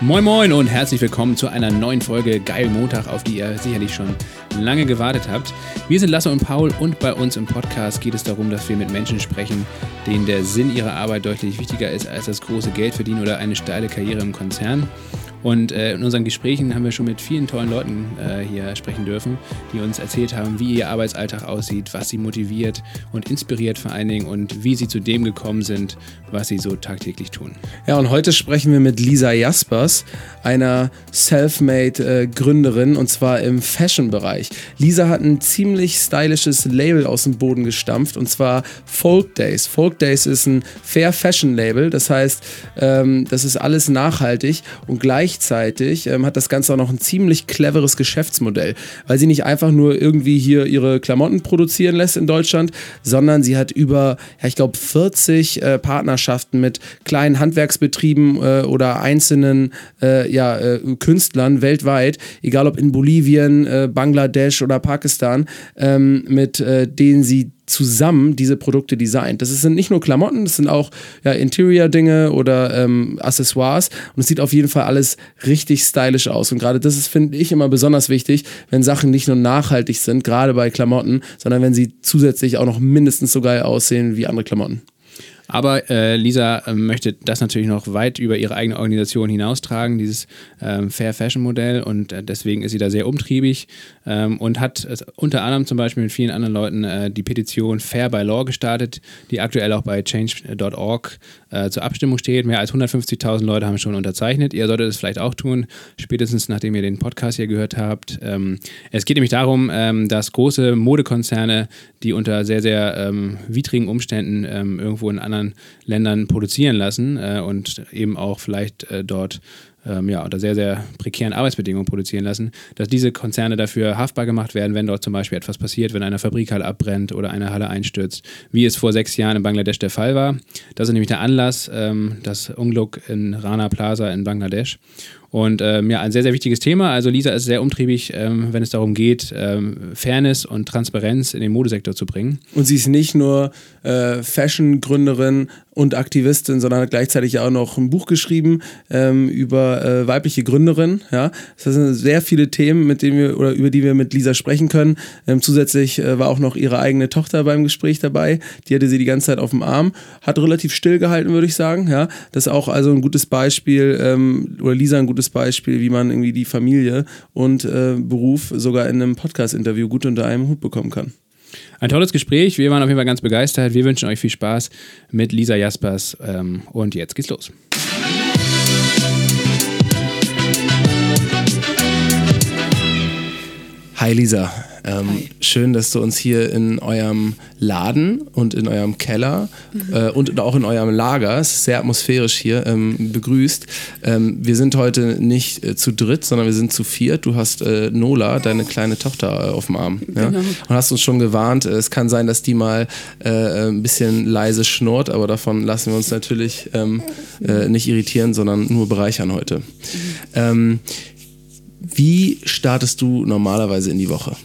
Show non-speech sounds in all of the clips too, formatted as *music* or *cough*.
Moin Moin und herzlich willkommen zu einer neuen Folge Geil Montag, auf die ihr sicherlich schon lange gewartet habt. Wir sind Lasse und Paul und bei uns im Podcast geht es darum, dass wir mit Menschen sprechen, denen der Sinn ihrer Arbeit deutlich wichtiger ist als das große Geld verdienen oder eine steile Karriere im Konzern. Und äh, in unseren Gesprächen haben wir schon mit vielen tollen Leuten äh, hier sprechen dürfen, die uns erzählt haben, wie ihr Arbeitsalltag aussieht, was sie motiviert und inspiriert vor allen Dingen und wie sie zu dem gekommen sind, was sie so tagtäglich tun. Ja, und heute sprechen wir mit Lisa Jaspers, einer self-made äh, und zwar im Fashion-Bereich. Lisa hat ein ziemlich stylisches Label aus dem Boden gestampft und zwar Folk Days. Folk Days ist ein Fair Fashion Label, das heißt, ähm, das ist alles nachhaltig und gleichzeitig ähm, hat das Ganze auch noch ein ziemlich cleveres Geschäftsmodell, weil sie nicht einfach nur irgendwie hier ihre Klamotten produzieren lässt in Deutschland, sondern sie hat über, ja, ich glaube, 40 äh, Partnerschaften mit kleinen Handwerksbetrieben äh, oder einzelnen äh, ja, äh, Künstlern weltweit, egal ob in Bolivien, äh, Bangladesch oder Pakistan, ähm, mit äh, denen sie zusammen diese Produkte designt. Das sind nicht nur Klamotten, das sind auch ja, Interior-Dinge oder ähm, Accessoires und es sieht auf jeden Fall alles richtig stylisch aus. Und gerade das finde ich, immer besonders wichtig, wenn Sachen nicht nur nachhaltig sind, gerade bei Klamotten, sondern wenn sie zusätzlich auch noch mindestens so geil aussehen wie andere Klamotten. Aber äh, Lisa äh, möchte das natürlich noch weit über ihre eigene Organisation hinaustragen, dieses ähm, Fair Fashion Modell. Und äh, deswegen ist sie da sehr umtriebig ähm, und hat unter anderem zum Beispiel mit vielen anderen Leuten äh, die Petition Fair by Law gestartet, die aktuell auch bei change.org äh, zur Abstimmung steht. Mehr als 150.000 Leute haben schon unterzeichnet. Ihr solltet es vielleicht auch tun, spätestens nachdem ihr den Podcast hier gehört habt. Ähm, es geht nämlich darum, ähm, dass große Modekonzerne, die unter sehr, sehr ähm, widrigen Umständen ähm, irgendwo in anderen Ländern produzieren lassen äh, und eben auch vielleicht äh, dort ähm, ja, unter sehr, sehr prekären Arbeitsbedingungen produzieren lassen, dass diese Konzerne dafür haftbar gemacht werden, wenn dort zum Beispiel etwas passiert, wenn eine Fabrikhalle abbrennt oder eine Halle einstürzt, wie es vor sechs Jahren in Bangladesch der Fall war. Das ist nämlich der Anlass, ähm, das Unglück in Rana Plaza in Bangladesch. Und ähm, ja, ein sehr, sehr wichtiges Thema. Also Lisa ist sehr umtriebig, ähm, wenn es darum geht, ähm, Fairness und Transparenz in den Modesektor zu bringen. Und sie ist nicht nur äh, Fashion-Gründerin und Aktivistin, sondern hat gleichzeitig auch noch ein Buch geschrieben ähm, über äh, weibliche Gründerinnen. Ja? Das sind sehr viele Themen, mit denen wir oder über die wir mit Lisa sprechen können. Ähm, zusätzlich äh, war auch noch ihre eigene Tochter beim Gespräch dabei. Die hatte sie die ganze Zeit auf dem Arm, hat relativ still gehalten, würde ich sagen. Ja? Das ist auch also ein gutes Beispiel ähm, oder Lisa ein gutes gutes Beispiel, wie man irgendwie die Familie und äh, Beruf sogar in einem Podcast-Interview gut unter einem Hut bekommen kann. Ein tolles Gespräch. Wir waren auf jeden Fall ganz begeistert. Wir wünschen euch viel Spaß mit Lisa Jaspers. Ähm, und jetzt geht's los. Hi Lisa, ähm, schön, dass du uns hier in eurem Laden und in eurem Keller mhm. äh, und auch in eurem Lager, es ist sehr atmosphärisch hier, ähm, begrüßt. Ähm, wir sind heute nicht äh, zu dritt, sondern wir sind zu viert. Du hast äh, Nola, deine kleine Tochter, äh, auf dem Arm. Ja? Genau. Und hast uns schon gewarnt, äh, es kann sein, dass die mal äh, ein bisschen leise schnurrt, aber davon lassen wir uns natürlich ähm, nicht irritieren, sondern nur bereichern heute. Mhm. Ähm, wie startest du normalerweise in die Woche?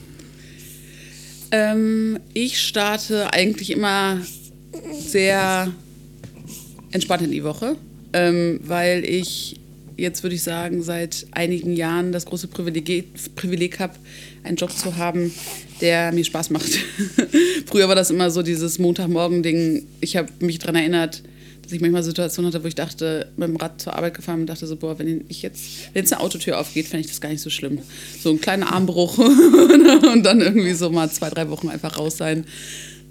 Ähm, ich starte eigentlich immer sehr entspannt in die Woche, ähm, weil ich jetzt würde ich sagen, seit einigen Jahren das große Privileg, Privileg habe, einen Job zu haben, der mir Spaß macht. *laughs* Früher war das immer so dieses Montagmorgen-Ding. Ich habe mich daran erinnert, dass ich manchmal Situationen hatte, wo ich dachte, mit dem Rad zur Arbeit gefahren und dachte so, boah, wenn ich jetzt, wenn jetzt eine Autotür aufgeht, fände ich das gar nicht so schlimm. So ein kleiner Armbruch *laughs* und dann irgendwie so mal zwei, drei Wochen einfach raus sein.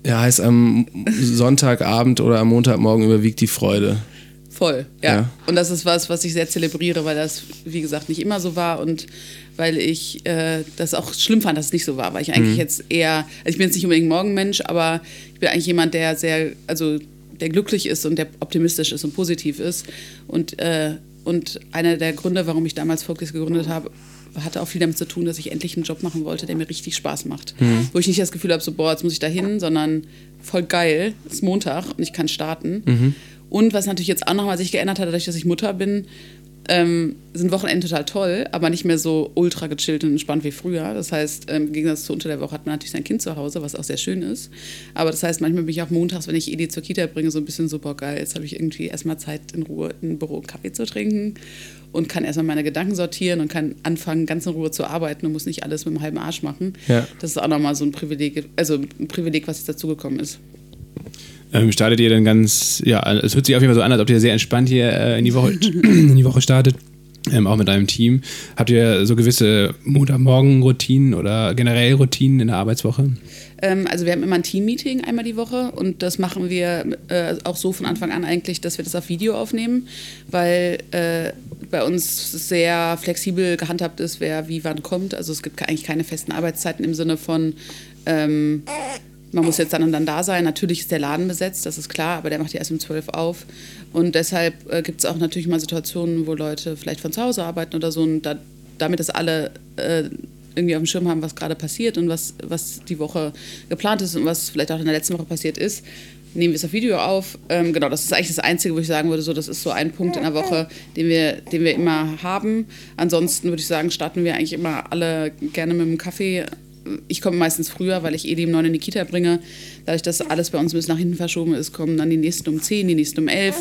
Ja, heißt am Sonntagabend oder am Montagmorgen überwiegt die Freude. Voll, ja. ja. Und das ist was, was ich sehr zelebriere, weil das, wie gesagt, nicht immer so war und weil ich äh, das auch schlimm fand, dass es nicht so war, weil ich eigentlich mhm. jetzt eher, also ich bin jetzt nicht unbedingt Morgenmensch, aber ich bin eigentlich jemand, der sehr, also der glücklich ist und der optimistisch ist und positiv ist. Und, äh, und einer der Gründe, warum ich damals Focus gegründet habe, hatte auch viel damit zu tun, dass ich endlich einen Job machen wollte, der mir richtig Spaß macht. Mhm. Wo ich nicht das Gefühl habe, so, boah, jetzt muss ich da hin, sondern voll geil, es ist Montag und ich kann starten. Mhm. Und was natürlich jetzt auch nochmal sich geändert hat, dadurch, dass ich Mutter bin, ähm, sind Wochenende total toll, aber nicht mehr so ultra gechillt und entspannt wie früher. Das heißt, ähm, im Gegensatz zu unter der Woche hat man natürlich sein Kind zu Hause, was auch sehr schön ist. Aber das heißt, manchmal bin ich auch montags, wenn ich Edi zur Kita bringe, so ein bisschen super geil. Jetzt habe ich irgendwie erstmal Zeit in Ruhe im Büro Kaffee zu trinken und kann erstmal meine Gedanken sortieren und kann anfangen, ganz in Ruhe zu arbeiten und muss nicht alles mit dem halben Arsch machen. Ja. Das ist auch nochmal so ein Privileg, also ein Privileg, was jetzt dazugekommen ist. Ähm, startet ihr dann ganz, ja, es hört sich auf jeden Fall so an, als ob ihr sehr entspannt hier äh, in, die Woche, *clears throat* in die Woche startet. Ähm, auch mit deinem Team. Habt ihr so gewisse Montagmorgen-Routinen oder generell Routinen in der Arbeitswoche? Ähm, also wir haben immer ein Team-Meeting einmal die Woche und das machen wir äh, auch so von Anfang an eigentlich, dass wir das auf Video aufnehmen, weil äh, bei uns sehr flexibel gehandhabt ist, wer wie wann kommt. Also es gibt eigentlich keine festen Arbeitszeiten im Sinne von ähm, man muss jetzt dann und dann da sein. Natürlich ist der Laden besetzt, das ist klar, aber der macht ja erst um 12 auf. Und deshalb äh, gibt es auch natürlich mal Situationen, wo Leute vielleicht von zu Hause arbeiten oder so. Und da, damit das alle äh, irgendwie auf dem Schirm haben, was gerade passiert und was, was die Woche geplant ist und was vielleicht auch in der letzten Woche passiert ist, nehmen wir es auf Video auf. Ähm, genau, das ist eigentlich das Einzige, wo ich sagen würde, so, das ist so ein Punkt in der Woche, den wir, den wir immer haben. Ansonsten würde ich sagen, starten wir eigentlich immer alle gerne mit einem Kaffee ich komme meistens früher, weil ich eh die um 9 in die Kita bringe. Dadurch, dass alles bei uns bis nach hinten verschoben ist, kommen dann die nächsten um 10, die nächsten um 11.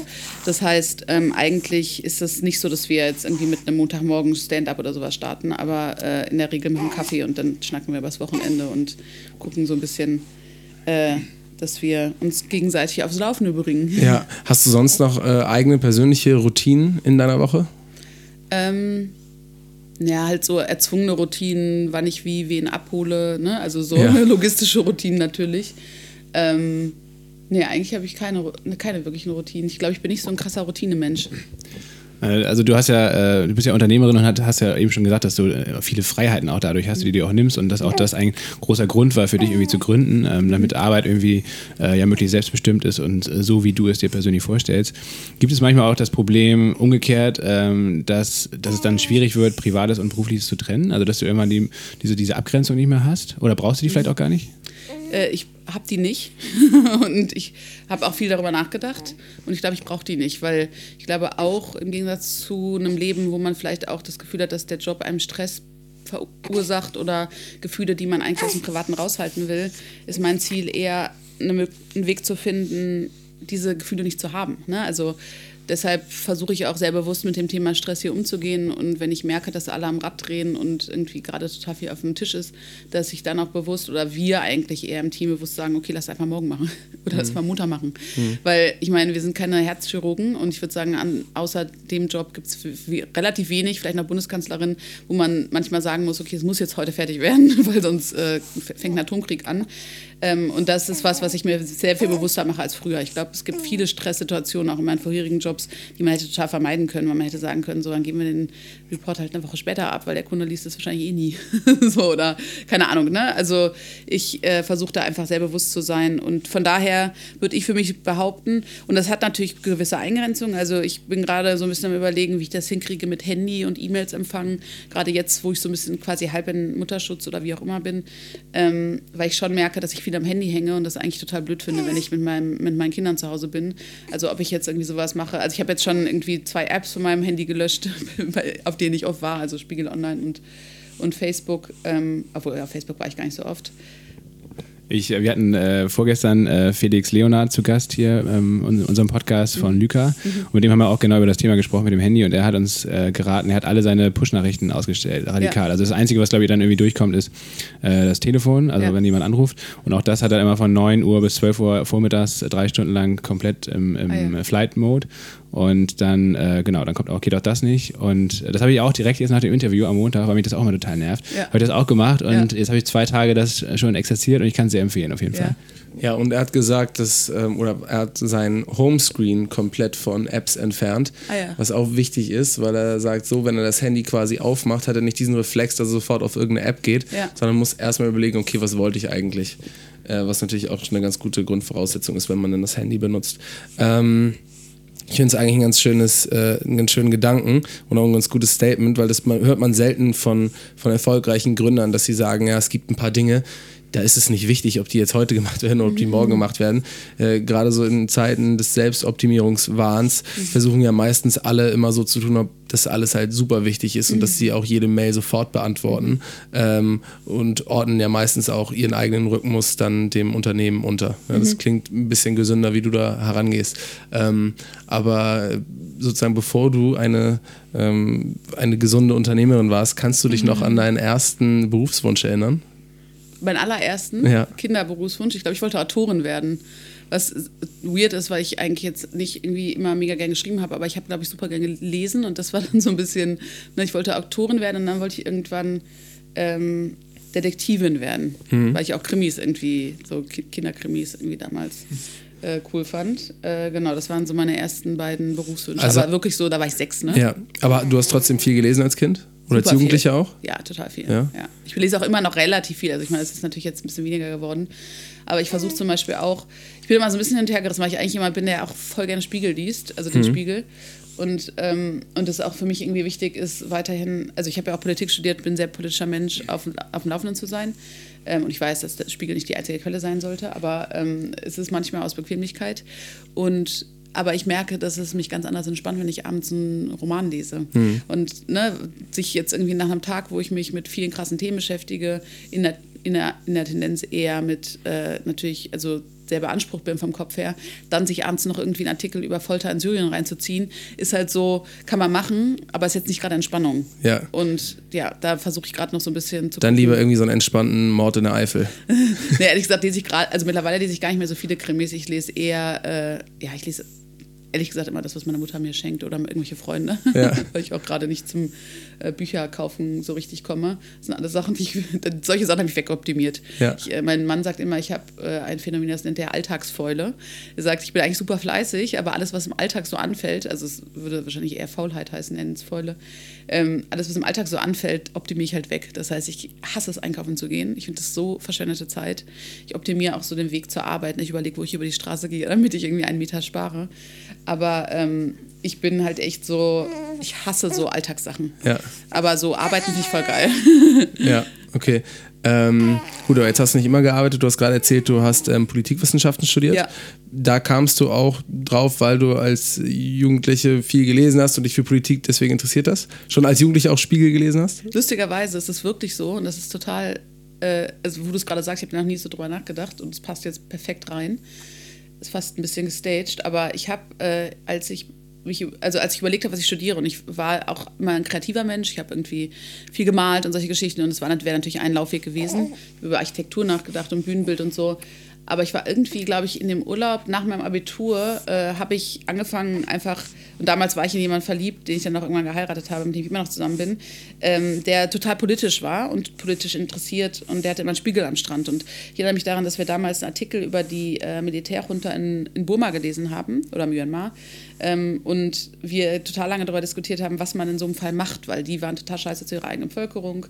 Das heißt, ähm, eigentlich ist es nicht so, dass wir jetzt irgendwie mit einem Montagmorgen Stand-up oder sowas starten, aber äh, in der Regel mit einem Kaffee und dann schnacken wir übers Wochenende und gucken so ein bisschen, äh, dass wir uns gegenseitig aufs Laufende bringen. Ja, hast du sonst noch äh, eigene persönliche Routinen in deiner Woche? Ähm, ja, halt so erzwungene Routinen, wann ich wie wen abhole, ne? Also so Ja. *laughs* logistische Routinen natürlich. Ähm, nee, eigentlich habe ich keine, keine wirklichen Routinen. Ich glaube, ich bin nicht so ein krasser Routinemensch. Äh, Also du hast ja, äh, du bist ja Unternehmerin und hast ja eben schon gesagt, dass du äh, viele Freiheiten auch dadurch hast, die du dir auch nimmst und dass auch das ein großer Grund war für dich irgendwie zu gründen, ähm, damit Arbeit irgendwie ja möglichst selbstbestimmt ist und so wie du es dir persönlich vorstellst. Gibt es manchmal auch das Problem umgekehrt, ähm, dass, dass es dann schwierig wird, Privates und Berufliches zu trennen? Also dass du irgendwann die, diese, diese Abgrenzung nicht mehr hast? Oder brauchst du die vielleicht auch gar nicht? Ich habe die nicht *laughs* und ich habe auch viel darüber nachgedacht und ich glaube, ich brauche die nicht, weil ich glaube auch im Gegensatz zu einem Leben, wo man vielleicht auch das Gefühl hat, dass der Job einem Stress verursacht oder Gefühle, die man eigentlich aus dem Privaten raushalten will, ist mein Ziel eher einen Weg zu finden, diese Gefühle nicht zu haben. Ne? Also deshalb versuche ich auch sehr bewusst mit dem Thema Stress hier umzugehen. Und wenn ich merke, dass alle am Rad drehen und irgendwie gerade total viel auf dem Tisch ist, dass ich dann auch bewusst oder wir eigentlich eher im Team bewusst sagen, okay, lass einfach morgen machen *laughs* oder lass mal Montag machen. Weil ich meine, wir sind keine Herzchirurgen und ich würde sagen, an, außer dem Job gibt es relativ wenig, vielleicht noch Bundeskanzlerin, wo man manchmal sagen muss, okay, es muss jetzt heute fertig werden, *laughs* weil sonst äh, fängt ein Atomkrieg an. Ähm, und das ist was, was ich mir sehr viel bewusster mache als früher. Ich glaube, es gibt viele Stresssituationen auch in meinen vorherigen Jobs, die man hätte total vermeiden können, weil man hätte sagen können, so, dann geben wir den Report halt eine Woche später ab, weil der Kunde liest es wahrscheinlich eh nie. *laughs* so, oder keine Ahnung, ne? Also ich äh, versuche da einfach sehr bewusst zu sein. Und von daher würde ich für mich behaupten, und das hat natürlich gewisse Eingrenzungen. Also ich bin gerade so ein bisschen am überlegen, wie ich das hinkriege mit Handy und E-Mails empfangen. Gerade jetzt, wo ich so ein bisschen quasi halb in Mutterschutz oder wie auch immer bin, ähm, weil ich schon merke, dass ich viel am Handy hänge und das eigentlich total blöd finde, wenn ich mit, meinem, mit meinen Kindern zu Hause bin. Also ob ich jetzt irgendwie sowas mache. Also ich habe jetzt schon irgendwie zwei Apps von meinem Handy gelöscht, *laughs* auf denen ich oft war, also Spiegel Online und, und Facebook. Ähm, obwohl, ja, Facebook war ich gar nicht so oft. Ich, äh, wir hatten äh, vorgestern äh, Felix Leonard zu Gast hier ähm, in unserem Podcast von Lyca. Und mit dem haben wir auch genau über das Thema gesprochen mit dem Handy und er hat uns äh, geraten, er hat alle seine Push-Nachrichten ausgestellt, radikal. Ja. Also das Einzige, was glaube ich dann irgendwie durchkommt, ist äh, das Telefon, also Ja. wenn jemand anruft. Und auch das hat er immer von 9 Uhr bis 12 Uhr vormittags drei Stunden lang komplett im, im Ah, ja. Flight-Mode. Und dann, äh, genau, dann kommt auch, geht auch das nicht. Und das habe ich auch direkt jetzt nach dem Interview am Montag, weil mich das auch mal total nervt, Ja. habe ich das auch gemacht und Ja. jetzt habe ich zwei Tage das schon exerziert und ich kann es sehr empfehlen auf jeden Ja. Fall. Ja, und er hat gesagt, dass, ähm, oder er hat sein Homescreen komplett von Apps entfernt, Ah ja. was auch wichtig ist, weil er sagt, so, wenn er das Handy quasi aufmacht, hat er nicht diesen Reflex, dass er sofort auf irgendeine App geht, Ja. sondern muss erstmal überlegen, okay, was wollte ich eigentlich? Äh, was natürlich auch schon eine ganz gute Grundvoraussetzung ist, wenn man dann das Handy benutzt. Ähm, ich finde es eigentlich ein ganz schönes, äh, einen ganz schönen Gedanken und auch ein ganz gutes Statement, weil das man, hört man selten von, von erfolgreichen Gründern, dass sie sagen, ja, es gibt ein paar Dinge, da ist es nicht wichtig, ob die jetzt heute gemacht werden oder ob die Mhm. morgen gemacht werden. Äh, Gerade so in Zeiten des Selbstoptimierungswahns Mhm. versuchen ja meistens alle immer so zu tun, ob das alles halt super wichtig ist und Mhm. dass sie auch jede Mail sofort beantworten ähm, und ordnen ja meistens auch ihren eigenen Rhythmus dann dem Unternehmen unter. Ja, Mhm. das klingt ein bisschen gesünder, wie du da herangehst. Ähm, aber sozusagen bevor du eine, ähm, eine gesunde Unternehmerin warst, kannst du dich Mhm. noch an deinen ersten Berufswunsch erinnern? Meinen allerersten Ja. Kinderberufswunsch. Ich glaube, ich wollte Autorin werden. Was weird ist, weil ich eigentlich jetzt nicht irgendwie immer mega gern geschrieben habe, aber ich habe, glaube ich, super gern gelesen und das war dann so ein bisschen, ne, ich wollte Autorin werden und dann wollte ich irgendwann ähm, Detektivin werden, weil ich auch Krimis irgendwie, so Ki- Kinderkrimis irgendwie damals äh, cool fand. Äh, genau, das waren so meine ersten beiden Berufswünsche. Also- aber wirklich so, da war ich sechs, ne? Ja, aber du hast trotzdem viel gelesen als Kind? Oder als Jugendlicher auch? Ja, total viel. Ja? Ja. Ich lese auch immer noch relativ viel. Also ich meine, es ist natürlich jetzt ein bisschen weniger geworden. Aber ich versuche zum Beispiel auch, ich bin immer so ein bisschen hinterhergerissen, weil ich eigentlich jemand bin, der auch voll gerne Spiegel liest, also den Spiegel. Und, ähm, und auch für mich irgendwie wichtig ist, weiterhin, also ich habe ja auch Politik studiert, bin sehr politischer Mensch, auf, auf dem Laufenden zu sein. Ähm, und ich weiß, dass der Spiegel nicht die einzige Quelle sein sollte, aber ähm, es ist manchmal aus Bequemlichkeit. Und aber ich merke, dass es mich ganz anders entspannt, wenn ich abends einen Roman lese. Und ne, sich jetzt irgendwie nach einem Tag, wo ich mich mit vielen krassen Themen beschäftige, in der, in der, in der Tendenz eher mit äh, natürlich, also sehr beansprucht bin vom Kopf her, dann sich abends noch irgendwie einen Artikel über Folter in Syrien reinzuziehen, ist halt so, kann man machen, aber ist jetzt nicht gerade Entspannung. Ja. Und ja, da versuche ich gerade noch so ein bisschen zu Dann gucken. lieber irgendwie so einen entspannten Mord in der Eifel. *laughs* nee, ehrlich gesagt lese ich gerade, also mittlerweile lese ich gar nicht mehr so viele Krimis. Ich lese eher, äh, ja, ich lese ehrlich gesagt immer das, was meine Mutter mir schenkt oder irgendwelche Freunde, Ja. *laughs* weil ich auch gerade nicht zum äh, Bücher kaufen so richtig komme. Das sind alles Sachen, die ich, *laughs* solche Sachen habe ich wegoptimiert. Ja. Ich, äh, mein Mann sagt immer, ich habe äh, ein Phänomen, das nennt er Alltagsfäule. Er sagt, ich bin eigentlich super fleißig, aber alles, was im Alltag so anfällt, also es würde wahrscheinlich eher Faulheit heißen, nennen es Fäule, ähm, alles, was im Alltag so anfällt, optimiere ich halt weg. Das heißt, ich hasse es, einkaufen zu gehen. Ich finde das so verschwendete Zeit. Ich optimiere auch so den Weg zur Arbeit. Ich überlege, wo ich über die Straße gehe, *laughs* damit ich irgendwie einen Meter spare. Aber ähm, ich bin halt echt so, ich hasse so Alltagssachen. Ja. Aber so arbeiten finde ich voll geil. *laughs* Ja, okay. Ähm, gut, aber jetzt hast du nicht immer gearbeitet. Du hast gerade erzählt, du hast ähm, Politikwissenschaften studiert. Ja. Da kamst du auch drauf, weil du als Jugendliche viel gelesen hast und dich für Politik deswegen interessiert hast? Schon als Jugendliche auch Spiegel gelesen hast? Lustigerweise ist es wirklich so und das ist total, äh, also wo du es gerade sagst, ich habe noch nie so drüber nachgedacht und es passt jetzt perfekt rein. Ist fast ein bisschen gestaged, aber ich habe, äh, als ich mich, also als ich überlegt habe, was ich studiere und ich war auch immer ein kreativer Mensch, ich habe irgendwie viel gemalt und solche Geschichten und es wäre natürlich ein Laufweg gewesen. Ich habe über Architektur nachgedacht und Bühnenbild und so. Aber ich war irgendwie, glaube ich, in dem Urlaub nach meinem Abitur äh, habe ich angefangen einfach, und damals war ich in jemanden verliebt, den ich dann auch irgendwann geheiratet habe, mit dem ich immer noch zusammen bin, ähm, der total politisch war und politisch interessiert und der hatte immer einen Spiegel am Strand. Und ich erinnere mich daran, dass wir damals einen Artikel über die äh, Militärjunta in, in Burma gelesen haben, oder Myanmar, ähm, und wir total lange darüber diskutiert haben, was man in so einem Fall macht, weil die waren total scheiße zu ihrer eigenen Bevölkerung.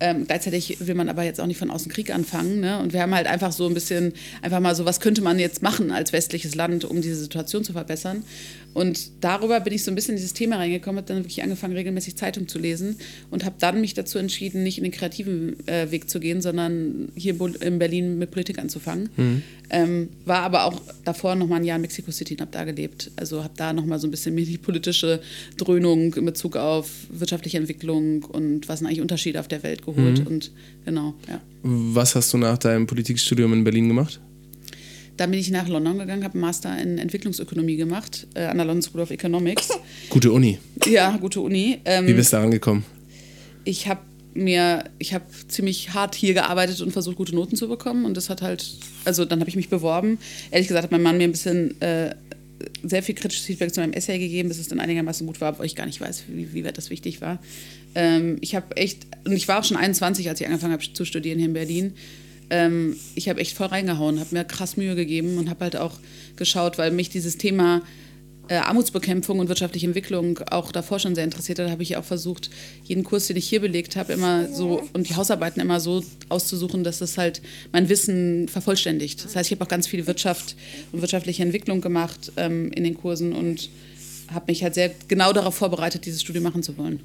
Ähm, gleichzeitig will man aber jetzt auch nicht von außen Krieg anfangen. Ne? Und wir haben halt einfach so ein bisschen, einfach mal so, was könnte man jetzt machen als westliches Land, um diese Situation zu verbessern. Und darüber bin ich so ein bisschen in dieses Thema reingekommen, habe dann wirklich angefangen, regelmäßig Zeitung zu lesen und habe dann mich dazu entschieden, nicht in den kreativen äh, Weg zu gehen, sondern hier in Berlin mit Politik anzufangen. Ähm, war aber auch davor noch mal ein Jahr in Mexico City und habe da gelebt. Also habe da noch mal so ein bisschen mir die politische Dröhnung in Bezug auf wirtschaftliche Entwicklung und was sind eigentlich Unterschiede auf der Welt geholt. Und genau, ja. Was hast du nach deinem Politikstudium in Berlin gemacht? Dann bin ich nach London gegangen, habe einen Master in Entwicklungsökonomie gemacht äh, an der London School of Economics. Gute Uni. Ja, gute Uni. Ähm, Wie bist du da rangekommen? ich habe mir, ich habe ziemlich hart hier gearbeitet und versucht, gute Noten zu bekommen. Und das hat halt, also dann habe ich mich beworben. Ehrlich gesagt hat mein Mann mir ein bisschen äh, sehr viel kritisches Feedback zu meinem Essay gegeben, bis es dann einigermaßen gut war, obwohl ich gar nicht weiß, wie, wie weit das wichtig war. Ähm, ich habe echt, und ich war auch schon 21, als ich angefangen habe zu studieren hier in Berlin. Ähm, ich habe echt voll reingehauen, habe mir krass Mühe gegeben und habe halt auch geschaut, weil mich dieses Thema äh, Armutsbekämpfung und wirtschaftliche Entwicklung auch davor schon sehr interessiert hat, habe ich auch versucht, jeden Kurs, den ich hier belegt habe, immer so und die Hausarbeiten immer so auszusuchen, dass das halt mein Wissen vervollständigt. Das heißt, ich habe auch ganz viel Wirtschaft und wirtschaftliche Entwicklung gemacht ähm, in den Kursen und habe mich halt sehr genau darauf vorbereitet, dieses Studium machen zu wollen.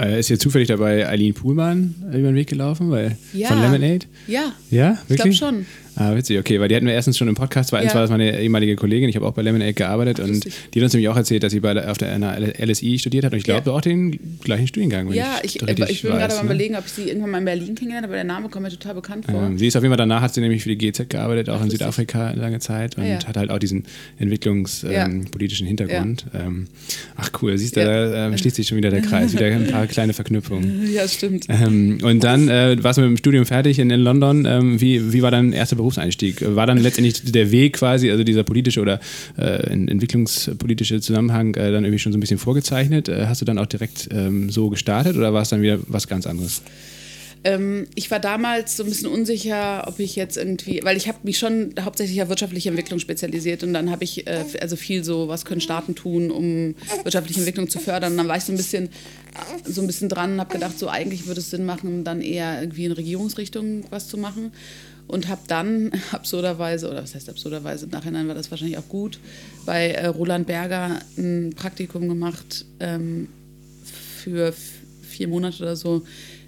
Äh, ist hier zufällig dabei Eileen Puhlmann über den Weg gelaufen, weil Ja. von Lemonade? Ja. Ja, Ich glaube wirklich? schon. Ah, witzig, okay, weil die hatten wir erstens schon im Podcast, zweitens Ja. war das meine ehemalige Kollegin, ich habe auch bei Lemonade gearbeitet Ach, und die hat uns nämlich auch erzählt, dass sie bei auf der LSI studiert hat und ich glaube Ja. auch den gleichen Studiengang, Ja, ich, ich, ich weiß, gerade mal ne? überlegen, ob ich sie irgendwann mal in Berlin kennengelernt habe, aber der Name kommt mir total bekannt vor. Ähm, sie ist auf jeden Fall danach, hat sie nämlich für die GZ gearbeitet, auch Ach, in. Südafrika lange Zeit und ja. hat halt auch diesen entwicklungspolitischen Ja. Hintergrund. Ähm, ach cool, siehst du, da ähm, schließt sich schon wieder der Kreis, wieder ein paar kleine Verknüpfungen. *laughs* Ja, stimmt. Ähm, und dann äh, warst du mit dem Studium fertig in, in London. Ähm, wie, wie war dein erster Berufseinstieg? War dann letztendlich der Weg quasi, also dieser politische oder äh, en- entwicklungspolitische Zusammenhang äh, dann irgendwie schon so ein bisschen vorgezeichnet? Äh, hast du dann auch direkt ähm, so gestartet oder war es dann wieder was ganz anderes? Ähm, ich war damals so ein bisschen unsicher, ob ich jetzt irgendwie, weil ich habe mich schon hauptsächlich auf wirtschaftliche Entwicklung spezialisiert und dann habe ich äh, also viel so, was können Staaten tun, um wirtschaftliche Entwicklung zu fördern. Und dann war ich so ein bisschen so ein bisschen dran und habe gedacht, so eigentlich würde es Sinn machen, dann eher irgendwie in Regierungsrichtung was zu machen. Und habe dann *laughs* absurderweise, oder was heißt absurderweise, im Nachhinein war das wahrscheinlich auch gut, bei äh, Roland Berger ein Praktikum gemacht ähm, für vier Monate oder so.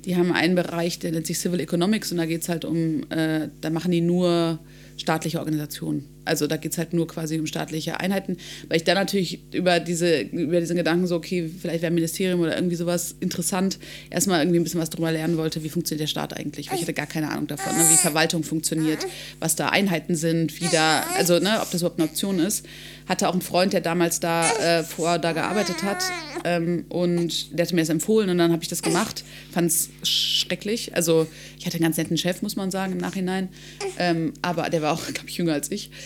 Die haben einen Bereich, der nennt sich Civil Economics und da geht es halt um, äh, da machen die nur staatliche Organisationen. Also da geht es halt nur quasi um staatliche Einheiten, weil ich dann natürlich über, diese, über diesen Gedanken so, okay, vielleicht wäre ein Ministerium oder irgendwie sowas interessant, erstmal irgendwie ein bisschen was darüber lernen wollte, wie funktioniert der Staat eigentlich, weil ich hatte gar keine Ahnung davon, ne, wie Verwaltung funktioniert, was da Einheiten sind, wie da, also ne, ob das überhaupt eine Option ist. Hatte auch einen Freund, der damals da äh, vor da gearbeitet hat ähm, und der hatte mir das empfohlen und dann habe ich das gemacht, fand es schrecklich. Also ich hatte einen ganz netten Chef, muss man sagen, im Nachhinein, ähm, aber der war auch, *laughs* glaube ich, jünger als ich.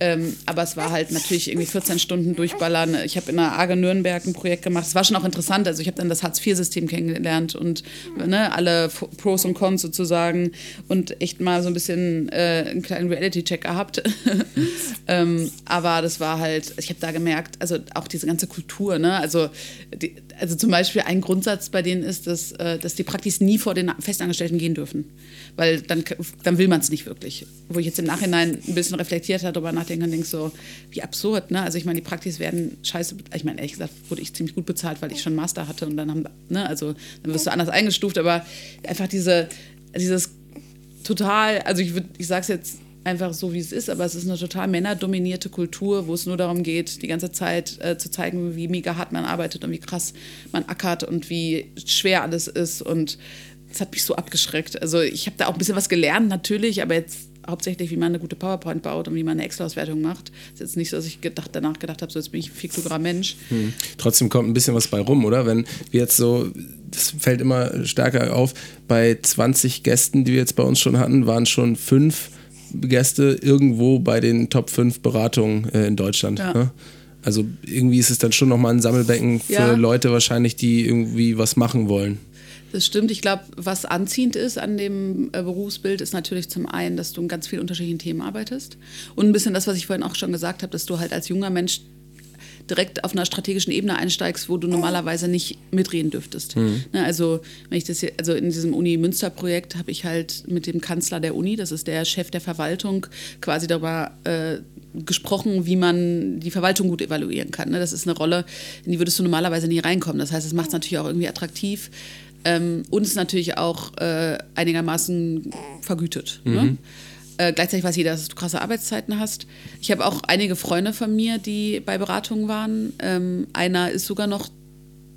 Ähm, aber es war halt natürlich irgendwie 14 Stunden durchballern. Ich habe in der AGE Nürnberg ein Projekt gemacht. Es war schon auch interessant. Also ich habe dann das Hartz-IV-System kennengelernt und ne, alle Pros und Cons sozusagen und echt mal so ein bisschen äh, einen kleinen Reality-Check gehabt. *laughs* ähm, aber das war halt, ich habe da gemerkt, also auch diese ganze Kultur, ne? Also, die, also zum Beispiel ein Grundsatz bei denen ist, dass, äh, dass die Praktis nie vor den Festangestellten gehen dürfen. Weil dann, dann will man es nicht wirklich. Wo ich jetzt im Nachhinein ein bisschen reflektiert habe, darüber nachdenken und denke so, wie absurd, ne? Also ich meine, die Praktis werden scheiße, ich meine, ehrlich gesagt wurde ich ziemlich gut bezahlt, weil ich schon Master hatte und dann haben, ne, also dann wirst du anders eingestuft, aber einfach diese, dieses total, also ich würde, ich sage es jetzt einfach so, wie es ist, aber es ist eine total männerdominierte Kultur, wo es nur darum geht, die ganze Zeit äh, zu zeigen, wie mega hart man arbeitet und wie krass man ackert und wie schwer alles ist und das hat mich so abgeschreckt. Also ich habe da auch ein bisschen was gelernt, natürlich, aber jetzt hauptsächlich, wie man eine gute PowerPoint baut und wie man eine Excel-Auswertung macht. ist jetzt nicht so, dass ich gedacht, danach gedacht habe, so jetzt bin ich ein viel klugerer Mensch. Trotzdem kommt ein bisschen was bei rum, oder? Wenn wir jetzt so, das fällt immer stärker auf, bei 20 Gästen, die wir jetzt bei uns schon hatten, waren schon fünf Gäste irgendwo bei den Top 5 Beratungen äh, in Deutschland. Ja. Ne? Also irgendwie ist es dann schon nochmal ein Sammelbecken für Ja. Leute wahrscheinlich, die irgendwie was machen wollen. Das stimmt. Ich glaube, was anziehend ist an dem äh, Berufsbild, ist natürlich zum einen, dass du in ganz vielen unterschiedlichen Themen arbeitest. Und ein bisschen das, was ich vorhin auch schon gesagt habe, dass du halt als junger Mensch direkt auf einer strategischen Ebene einsteigst, wo du normalerweise nicht mitreden dürftest. Ne, also, wenn ich das hier, also in diesem Uni-Münster-Projekt habe ich halt mit dem Kanzler der Uni, das ist der Chef der Verwaltung, quasi darüber äh, gesprochen, wie man die Verwaltung gut evaluieren kann. Ne? Das ist eine Rolle, in die würdest du normalerweise nie reinkommen. Das heißt, es macht es natürlich auch irgendwie attraktiv ähm, und ist natürlich auch äh, einigermaßen vergütet. Ne? Äh, gleichzeitig weiß jeder, dass du krasse Arbeitszeiten hast. Ich habe auch einige Freunde von mir, die bei Beratungen waren. Ähm, einer ist sogar noch,